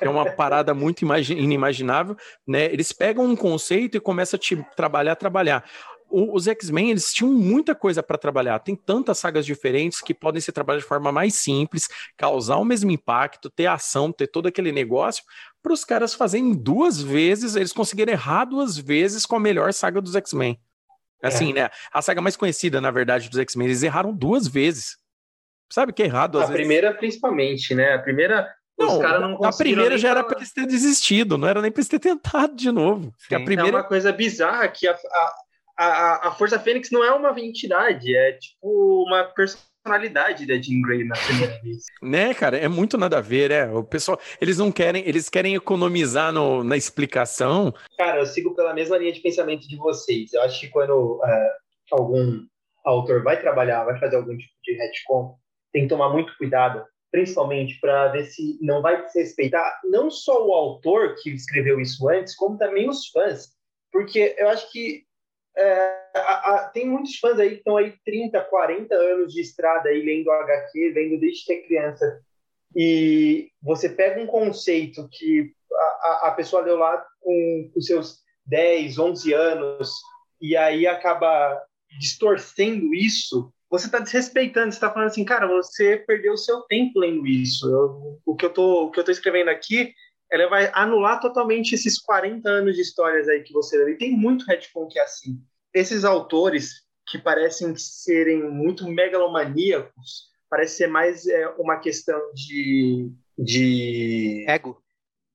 é uma parada muito inimaginável, né? Eles pegam um conceito e começam a te trabalhar, trabalhar. os X-Men, eles tinham muita coisa para trabalhar. Tem tantas sagas diferentes que podem ser trabalhadas de forma mais simples, causar o mesmo impacto, ter ação, ter todo aquele negócio, para os caras fazerem duas vezes, eles conseguirem errar duas vezes com a melhor saga dos X-Men. Assim, é. né? A saga mais conhecida, na verdade, dos X-Men, eles erraram duas vezes. Sabe que é errado? a vezes. primeira, principalmente, né? A primeira. Não, os caras não A primeira já era para eles terem desistido, não era nem para eles terem tentado de novo. Sim, a primeira... É uma coisa bizarra que a, a, a, a Força Fênix não é uma entidade, é tipo uma personalidade da Jean Grey na primeira vez. Né, cara, é muito nada a ver, é. O pessoal, eles não querem, eles querem economizar no, na explicação. Cara, eu sigo pela mesma linha de pensamento de vocês. Eu acho que quando uh, algum autor vai trabalhar, vai fazer algum tipo de retcon, tem que tomar muito cuidado, principalmente para ver se não vai se respeitar não só o autor que escreveu isso antes, como também os fãs. Porque eu acho que é, a, a, tem muitos fãs aí que estão aí 30, 40 anos de estrada aí lendo HQ, vendo desde ser criança. E você pega um conceito que a, a pessoa leu lá com os seus 10, 11 anos, e aí acaba distorcendo isso, você está desrespeitando, você está falando assim, cara, você perdeu o seu tempo lendo isso. Eu, o, que eu que tô escrevendo aqui, ela vai anular totalmente esses 40 anos de histórias aí que você leu. E tem muito retcon que é assim. Esses autores que parecem serem muito megalomaníacos, parece ser mais é, uma questão de, de... Ego.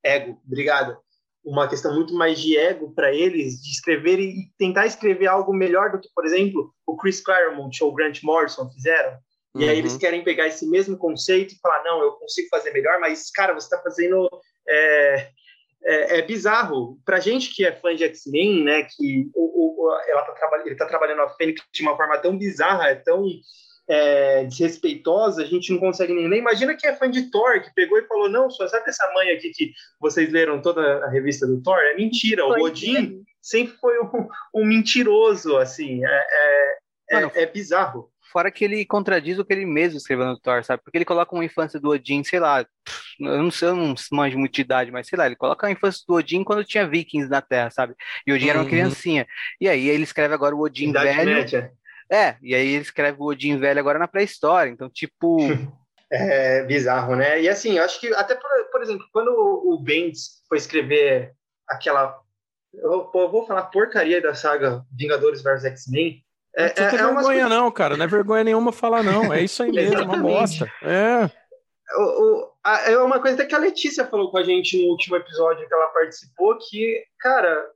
Ego, obrigado uma questão muito mais de ego para eles, de escrever e tentar escrever algo melhor do que, por exemplo, o Chris Claremont ou o Grant Morrison fizeram. E uhum. aí eles querem pegar esse mesmo conceito e falar, não, eu consigo fazer melhor, mas, cara, você está fazendo... É, é, é, bizarro. Pra gente que é fã de X-Men, né, que o, o, ela tá ele está trabalhando a Fênix de uma forma tão bizarra, tão é, desrespeitosa, a gente não consegue nem ler. Imagina quem é fã de Thor, que pegou e falou: não, só sabe essa mãe aqui que vocês leram toda a revista do Thor? É mentira. O Odin sempre foi um, um, mentiroso, assim. É, é, é Mano, é, bizarro. Fora que ele contradiz o que ele mesmo escreveu no Thor, sabe? Porque ele coloca uma infância do Odin, sei lá, eu não sei, eu não manjo muito de idade, mas sei lá, ele coloca a infância do Odin quando tinha vikings na Terra, sabe? E o Odin uhum. era uma uhum. criancinha. E aí ele escreve agora o Odin idade velho. Média. É, e aí ele escreve o Odin velho agora na pré-história, então, tipo. é bizarro, né? E assim, eu acho que, até por, por exemplo, quando o Bendis foi escrever aquela. Eu vou falar porcaria da saga Vingadores vs X-Men. É, não é, é vergonha, não, cara. Não é vergonha nenhuma falar, não. É isso aí mesmo, uma bosta. É. O, o, a, é uma coisa até que a Letícia falou com a gente no último episódio que ela participou, que, cara,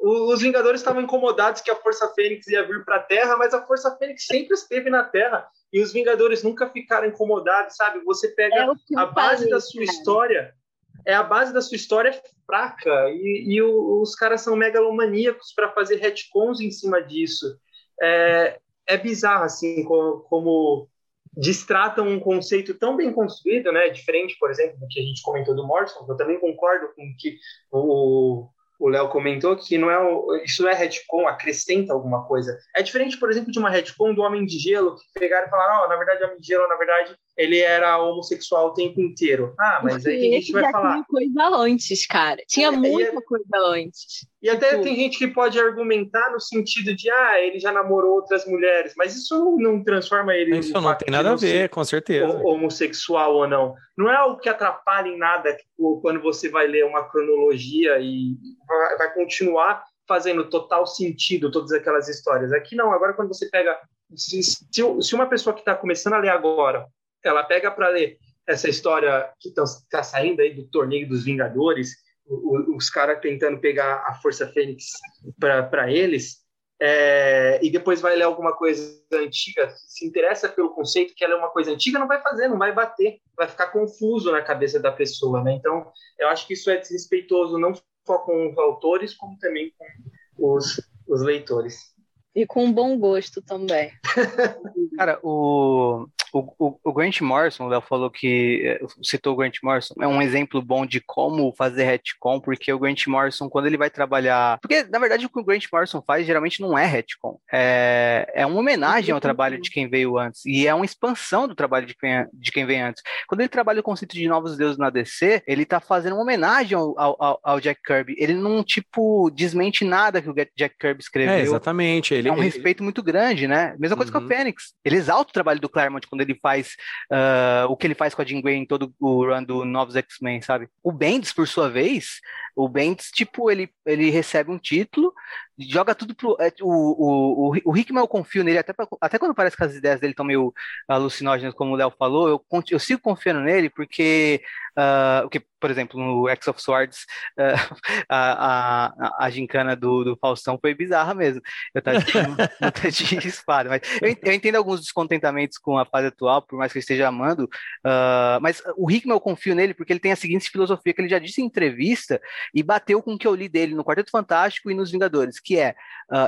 os Vingadores estavam incomodados que a Força Fênix ia vir para a Terra, mas a Força Fênix sempre esteve na Terra e os Vingadores nunca ficaram incomodados, sabe? Você pega é a base falei, da sua cara. história, é a base da sua história fraca e, e os caras são megalomaníacos para fazer retcons em cima disso. É, é bizarro assim como, como distratam um conceito tão bem construído, né? Diferente, por exemplo, do que a gente comentou do Morrison. Eu também concordo com que o o Léo comentou que não é o, isso não é retcon, acrescenta alguma coisa. É diferente, por exemplo, de uma retcon do Homem de Gelo, que pegaram e falaram, oh, na verdade, o Homem de Gelo, na verdade, ele era homossexual o tempo inteiro. Ah, mas Porque aí a gente vai falar... Tinha coisa antes, cara. Tinha é, muita é... coisa antes. E até tipo... tem gente que pode argumentar no sentido de, ah, ele já namorou outras mulheres, mas isso não, transforma ele Isso não tem nada a ver, com certeza. Homossexual ou não. Não é algo que atrapalhe em nada tipo, quando você vai ler uma cronologia e vai continuar fazendo total sentido todas aquelas histórias. Aqui não, agora quando você pega. Se, se uma pessoa que está começando a ler agora, ela pega para ler essa história que está saindo aí do torneio dos Vingadores os caras tentando pegar a Força Fênix para eles, é, e depois vai ler alguma coisa antiga, se interessa pelo conceito que ela é uma coisa antiga, não vai fazer, não vai bater, vai ficar confuso na cabeça da pessoa, né? Então, eu acho que isso é desrespeitoso não só com os autores, como também com os, os leitores. E com bom gosto também. Cara, o, o, o, Grant Morrison, o Léo falou que eh, citou o Grant Morrison, é um exemplo bom de como fazer retcon, porque o Grant Morrison, quando ele vai trabalhar. Porque, na verdade, o que o Grant Morrison faz geralmente não é retcon. É, é uma homenagem ao trabalho de quem veio antes. E é uma expansão do trabalho de quem, de quem vem antes. Quando ele trabalha o conceito de novos deuses na DC, ele tá fazendo uma homenagem ao, ao, ao Jack Kirby. Ele não, tipo, desmente nada que o Jack Kirby escreveu. É, exatamente. Ele, é um ele... respeito muito grande, né? Mesma coisa uhum. com a Fênix. Ele exalta o trabalho do Claremont quando ele faz uh, o que ele faz com a Jean Grey em todo o run do Novos X-Men, sabe? O Bendis, por sua vez, O Bendis, tipo, ele, ele recebe um título, joga tudo pro. É, o, o, o, o Hickman eu confio nele, até, pra, até quando parece que as ideias dele estão meio alucinógenas, como o Léo falou, eu, eu sigo confiando nele, porque Uh, que, por exemplo, no X of Swords, uh, a, a, a gincana do, do Faustão foi bizarra mesmo. Eu tava muita de espada, mas eu, eu, entendo alguns descontentamentos com a fase atual, por mais que eu esteja amando, uh, mas o Hickman eu confio nele porque ele tem a seguinte filosofia que ele já disse em entrevista e bateu com o que eu li dele no Quarteto Fantástico e nos Vingadores, que é,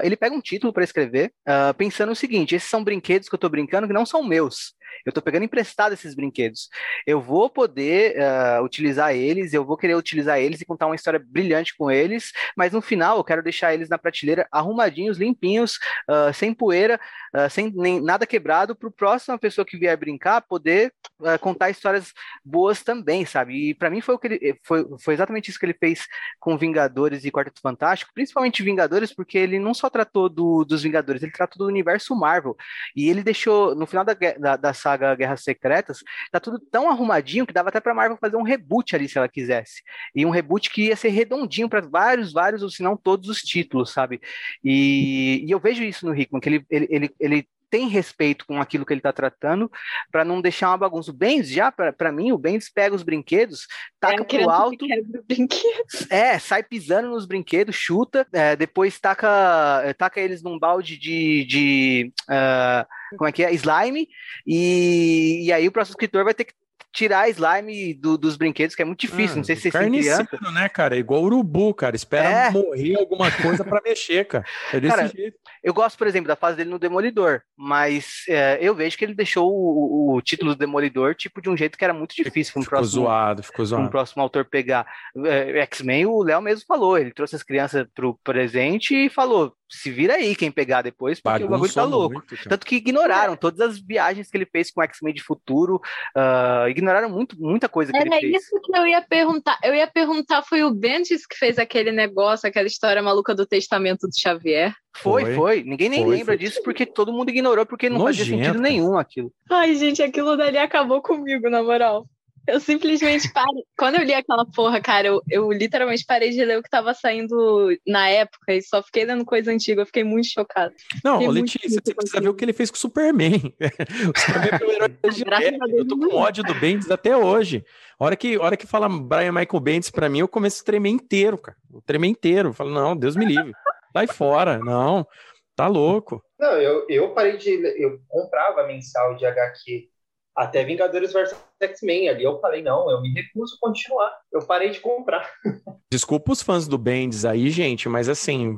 ele pega um título para escrever, pensando o seguinte, esses são brinquedos que eu estou brincando que não são meus, eu estou pegando emprestado esses brinquedos. Eu vou poder uh, utilizar eles, eu vou querer utilizar eles e contar uma história brilhante com eles, mas no final eu quero deixar eles na prateleira arrumadinhos, limpinhos, uh, sem poeira, uh, sem nem, nada quebrado, para o próxima pessoa que vier brincar poder contar histórias boas também, sabe? E para mim foi o que ele foi, foi exatamente isso que ele fez com Vingadores e Quarteto Fantástico, principalmente Vingadores, porque ele não só tratou do, dos Vingadores, ele tratou do universo Marvel. E ele deixou, no final da, da, da saga Guerras Secretas, tá tudo tão arrumadinho que dava até pra Marvel fazer um reboot ali se ela quisesse. E um reboot que ia ser redondinho para vários, vários, ou se não todos os títulos, sabe? E, e eu vejo isso no Hickman, que ele, ele, ele, ele tem respeito com aquilo que ele está tratando, para não deixar uma bagunça. O Benz, já, para mim, o Benz pega os brinquedos, taca é pro alto. É, sai pisando nos brinquedos, chuta, é, depois taca, taca eles num balde de. de uh, como é que é? Slime, e, e aí o próximo escritor vai ter que tirar slime do, dos brinquedos, que é muito difícil. Ah, não sei se vocês têm criança. né, cara? Igual urubu, cara. Espera é. morrer alguma coisa para mexer, cara. É desse cara, jeito. Eu gosto, por exemplo, da fase dele no Demolidor, mas é, eu vejo que ele deixou o, o, título do Demolidor tipo de um jeito que era muito difícil para um ficou próximo, zoado, ficou zoado. um próximo autor pegar. É, X-Men, o Léo mesmo falou, ele trouxe as crianças pro presente e falou: se vira aí quem pegar depois, porque Bagunçou o bagulho tá louco. Muito, Tanto que ignoraram todas as viagens que ele fez com X-Men de futuro, uh, ignoraram muito, muita coisa que Era ele fez. Era isso que eu ia perguntar. Eu ia perguntar, foi o Bendis que fez aquele negócio, aquela história maluca do testamento do Xavier? Foi, foi. foi. Ninguém nem foi, lembra foi. disso porque todo mundo ignorou, porque não Nojento. fazia sentido nenhum aquilo. Ai, gente, aquilo dali acabou comigo, na moral. Eu simplesmente parei. Quando eu li aquela porra, cara, eu, eu literalmente parei de ler o que tava saindo na época e só fiquei lendo coisa antiga. Eu fiquei muito chocada. Não, fiquei Letícia, você precisa ver o que ele fez com o Superman. o Superman é o herói Eu tô com ódio do Bendis até hoje. A hora que, hora que fala Brian Michael Bendis pra mim, eu começo a tremer inteiro, cara. Eu tremer inteiro. Eu falo, não, Deus me livre. Sai fora, não. Tá louco. Não, eu, eu parei de. Eu comprava mensal de HQ até Vingadores vs X-Men. Ali eu falei, não, eu me recuso a continuar. Eu parei de comprar. Desculpa os fãs do Bendis aí, gente, mas assim,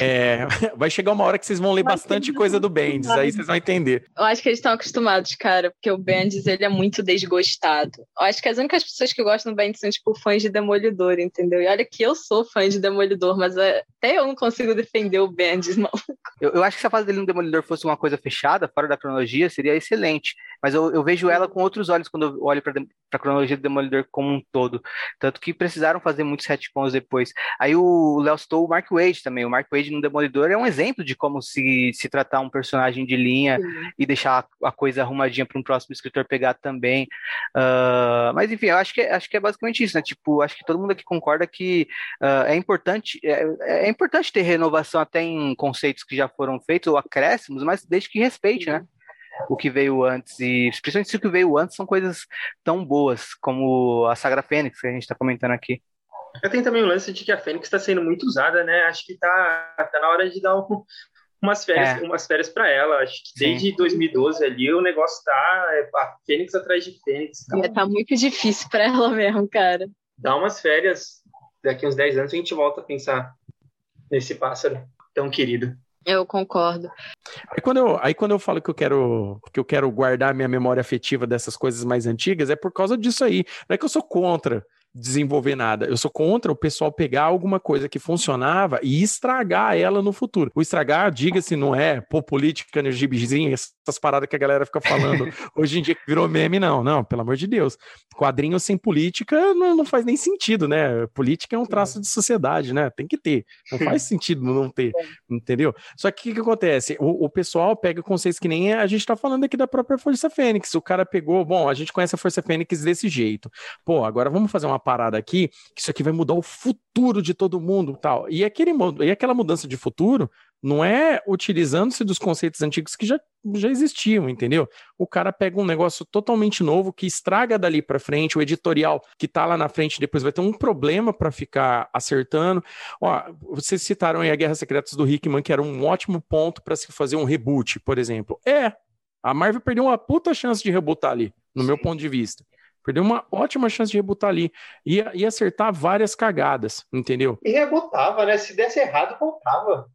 é... vai chegar uma hora que vocês vão ler bastante coisa do Bendis, aí vocês vão entender. Eu acho que eles estão acostumados, cara, porque o Bendis, ele é muito desgostado. Eu acho que as únicas pessoas que gostam do Bendis são, tipo, fãs de Demolidor, entendeu? E olha que eu sou fã de Demolidor, mas até eu não consigo defender o Bendis, não. Eu, eu acho que se a fase dele no Demolidor fosse uma coisa fechada, fora da cronologia, seria excelente. Mas eu, eu vejo ela com outros olhos quando eu olho para a cronologia do Demolidor como um todo. Tanto que precisaram fazer muitos retcons depois. Aí o Léo citou o Mark Wade também. O Mark Wade no Demolidor é um exemplo de como se, se tratar um personagem de linha Sim. e deixar a coisa arrumadinha para um próximo escritor pegar também. Uh, mas enfim, eu acho que, é, acho que é basicamente isso, né? Tipo, acho que todo mundo aqui concorda que uh, é importante é, é, importante ter renovação até em conceitos que já foram feitos ou acréscimos, mas desde que respeite, né? O que veio antes, e principalmente se o que veio antes são coisas tão boas, como a Sagra Fênix, que a gente está comentando aqui. Eu tenho também o lance de que a Fênix está sendo muito usada, né? Acho que tá, tá na hora de dar um, umas férias, é. umas férias para ela. Acho que desde Sim. 2012 ali o negócio tá é, a Fênix atrás de Fênix. Tá, é, tá muito difícil para ela mesmo, cara. Dá umas férias, daqui uns 10 anos a gente volta a pensar nesse pássaro tão querido. Eu concordo. Aí quando eu, aí quando eu falo que eu quero que eu quero guardar minha memória afetiva dessas coisas mais antigas, é por causa disso aí. Não é que eu sou contra desenvolver nada. Eu sou contra o pessoal pegar alguma coisa que funcionava e estragar ela no futuro. O estragar, diga-se, não é pô, política no gibizinho, essas paradas que a galera fica falando hoje em dia que virou meme, não. Não, pelo amor de Deus. Quadrinho sem política não, não faz nem sentido, né? Política é um traço de sociedade, né? Tem que ter. Não faz sentido não ter, entendeu? Só que o que, que, acontece? O, o, pessoal pega conceitos que nem a gente tá falando aqui da própria Força Fênix. O cara pegou, bom, a gente conhece a Força Fênix desse jeito. Pô, agora vamos fazer uma parada aqui, que isso aqui vai mudar o futuro de todo mundo, tal. E, aquele, e aquela mudança de futuro não é utilizando-se dos conceitos antigos que já, já existiam, entendeu? O cara pega um negócio totalmente novo que estraga dali para frente, o editorial que tá lá na frente depois vai ter um problema para ficar acertando. Ó, vocês citaram aí a Guerra Secretas do Hickman, que era um ótimo ponto para se fazer um reboot, por exemplo. É, a Marvel perdeu uma puta chance de rebootar ali, no Sim. meu ponto de vista. Perdeu uma ótima chance de rebutar ali. Ia, ia acertar várias cagadas, entendeu? E rebutava, né? Se desse errado, voltava.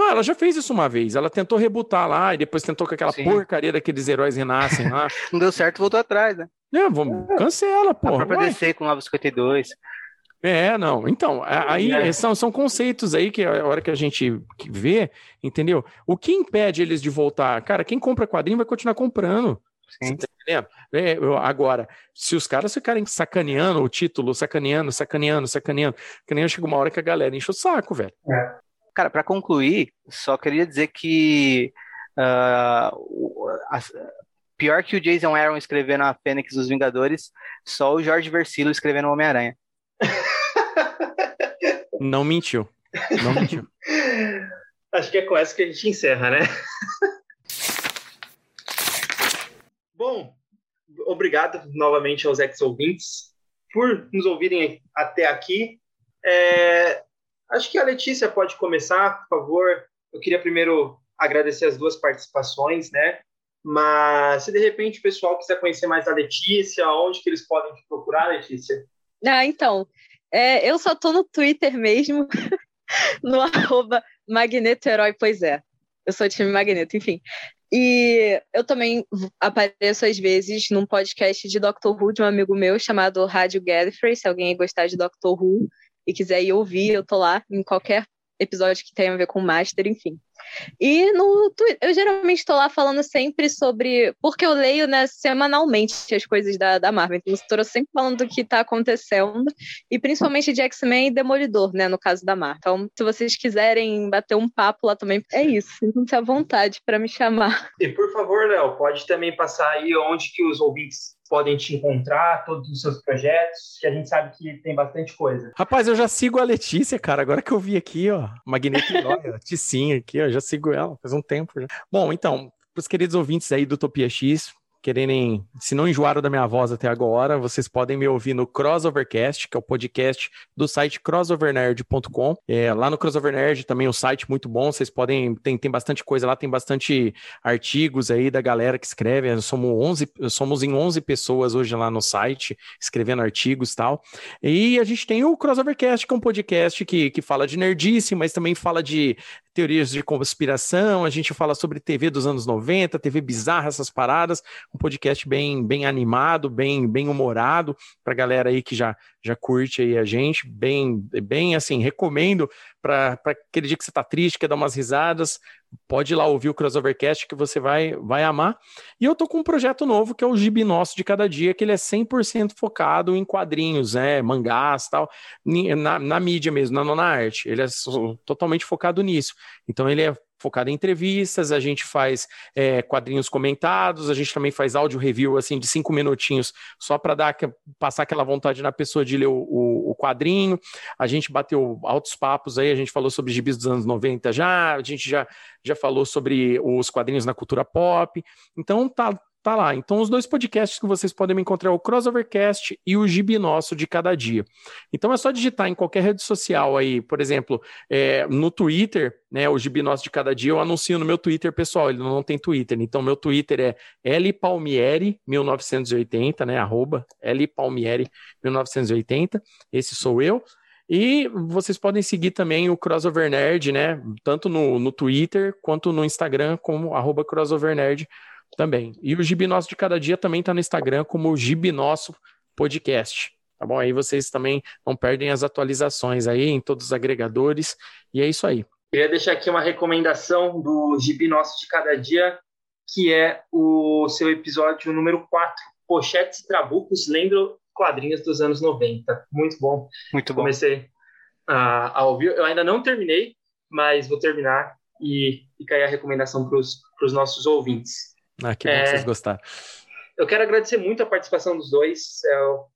Ah, ela já fez isso uma vez. Ela tentou rebutar lá e depois tentou com aquela Sim. porcaria daqueles heróis renascem lá. Não deu certo, voltou atrás, né? É, vamos, cancela, pô. A própria DC com 952. É, não. Então, aí é. são, são conceitos aí que a hora que a gente vê, entendeu? O que impede eles de voltar? Cara, quem compra quadrinho vai continuar comprando. Sim. Tá? É, agora, se os caras ficarem sacaneando o título, sacaneando, sacaneando, sacaneando, que nem chega uma hora que a galera enche o saco, velho. É. Cara, para concluir, só queria dizer que uh, a, pior que o Jason Aaron escrevendo a Fênix dos Vingadores, só o Jorge Versilo escrevendo o Homem-Aranha. Não mentiu. Não mentiu. Acho que é com essa que a gente encerra, né? Bom, obrigado novamente aos ex-ouvintes por nos ouvirem até aqui. É, Acho que a Letícia pode começar, por favor. Eu queria primeiro agradecer as duas participações, né? Mas se de repente o pessoal quiser conhecer mais a Letícia, onde que eles podem te procurar, Letícia? Ah, então, é, eu só tô no Twitter mesmo, no arroba Magneto Herói, pois é. Eu sou time Magneto, enfim. E eu também apareço às vezes num podcast de Doctor Who de um amigo meu chamado Rádio Gallifrey, se alguém gostar de Doctor Who e quiser ir ouvir, eu tô lá em qualquer episódio que tenha a ver com Master, enfim. E no eu geralmente estou lá falando sempre sobre. Porque eu leio né, semanalmente as coisas da, da Marvel. Então, estou sempre falando do que está acontecendo. E principalmente de X-Men e Demolidor, né? No caso da Marvel. Então, se vocês quiserem bater um papo lá também, é isso. Sintam-se à vontade para me chamar. E por favor, Léo, pode também passar aí onde que os ouvintes podem te encontrar, todos os seus projetos, que a gente sabe que tem bastante coisa. Rapaz, eu já sigo a Letícia, cara, agora que eu vi aqui, ó, Magneto Ticinha aqui, ó, já sigo ela faz um tempo já. Bom, então, para os queridos ouvintes aí do Utopia X, quererem, se não enjoaram da minha voz até agora, vocês podem me ouvir no Crossovercast, que é o podcast do site crossovernerd.com. É, lá no Crossover Nerd também um site muito bom, vocês podem, tem, tem bastante coisa lá, tem bastante artigos aí da galera que escreve, somos, 11, somos em 11 pessoas hoje lá no site, escrevendo artigos e tal. E a gente tem o Crossovercast, que é um podcast que, que fala de nerdice, mas também fala de teorias de conspiração, a gente fala sobre TV dos anos 90, TV bizarra, essas paradas, um podcast bem, bem animado, bem, bem humorado, para galera aí que já, já curte aí a gente, bem, bem assim, recomendo para aquele dia que você tá triste, quer dar umas risadas, pode ir lá ouvir o Crossovercast que você vai, vai amar. E eu tô com um projeto novo que é o Gibi Nosso de Cada Dia, que ele é 100% focado em quadrinhos, né, mangás tal, na, na mídia mesmo, na, na arte. Ele é totalmente focado nisso. Então ele é focado em entrevistas, a gente faz é, quadrinhos comentados, a gente também faz áudio review assim de cinco minutinhos, só para dar passar aquela vontade na pessoa de ler o, o, o, quadrinho. A gente bateu altos papos aí, a gente falou sobre gibis dos anos 90 já, a gente já, já falou sobre os quadrinhos na cultura pop. Então tá, tá lá. Então, os dois podcasts que vocês podem me encontrar é o Crossovercast e o Gibi Nosso de cada dia. Então, é só digitar em qualquer rede social aí, por exemplo, é, no Twitter, né, o Gibi Nosso de cada dia, eu anuncio no meu Twitter pessoal, ele não tem Twitter. Então, meu Twitter é lpalmieri1980, né, arroba lpalmieri1980, esse sou eu. E vocês podem seguir também o Crossover Nerd, né? Tanto no, no Twitter quanto no Instagram, como arroba Crossover Nerd também. E o Gibi Nosso de Cada Dia também está no Instagram como Gibi Nosso Podcast. Tá bom? Aí vocês também não perdem as atualizações aí em todos os agregadores. E é isso aí. Queria deixar aqui uma recomendação do Gibi Nosso de Cada Dia, que é o seu episódio número 4, Pochetes e Trabucos, lembro quadrinhos dos anos 90. Muito bom. Muito bom. Comecei a, a ouvir. Eu ainda não terminei, mas vou terminar e fica aí a recomendação para os nossos ouvintes. Ah, que bom é, que vocês gostaram. Eu quero agradecer muito a participação dos dois. Eu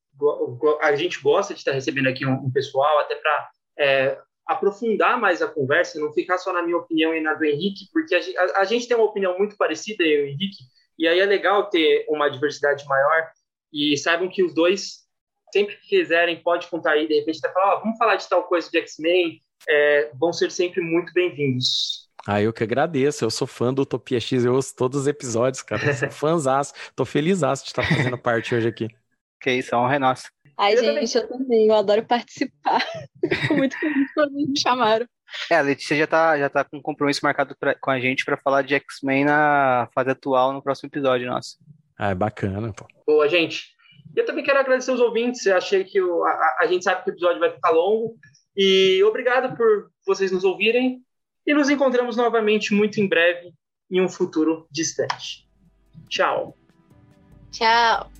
a gente gosta de estar recebendo aqui um, um pessoal, até para é, aprofundar mais a conversa, não ficar só na minha opinião e na do Henrique, porque a, a, a gente tem uma opinião muito parecida, eu e o Henrique, e aí é legal ter uma diversidade maior, e saibam que os dois, sempre que quiserem, pode contar aí, de repente até falar, oh, vamos falar de tal coisa de X-Men, é, vão ser sempre muito bem-vindos. Ah, eu que agradeço. Eu sou fã do Utopia X, eu ouço todos os episódios, cara. Eu sou fãzaço. Tô feliz de estar fazendo parte hoje aqui. Que isso, a honra é nossa. Ai, eu gente, também. eu também, eu adoro participar. Fico muito feliz quando me chamaram. É, a Letícia já tá, já tá com um compromisso marcado pra, com a gente para falar de X-Men na fase atual no próximo episódio nosso. Ah, é bacana, pô. Boa, gente. Eu também quero agradecer os ouvintes. Eu achei que o, a, a gente sabe que o episódio vai ficar longo. E obrigado por vocês nos ouvirem. E nos encontramos novamente muito em breve, em um futuro distante. Tchau. Tchau.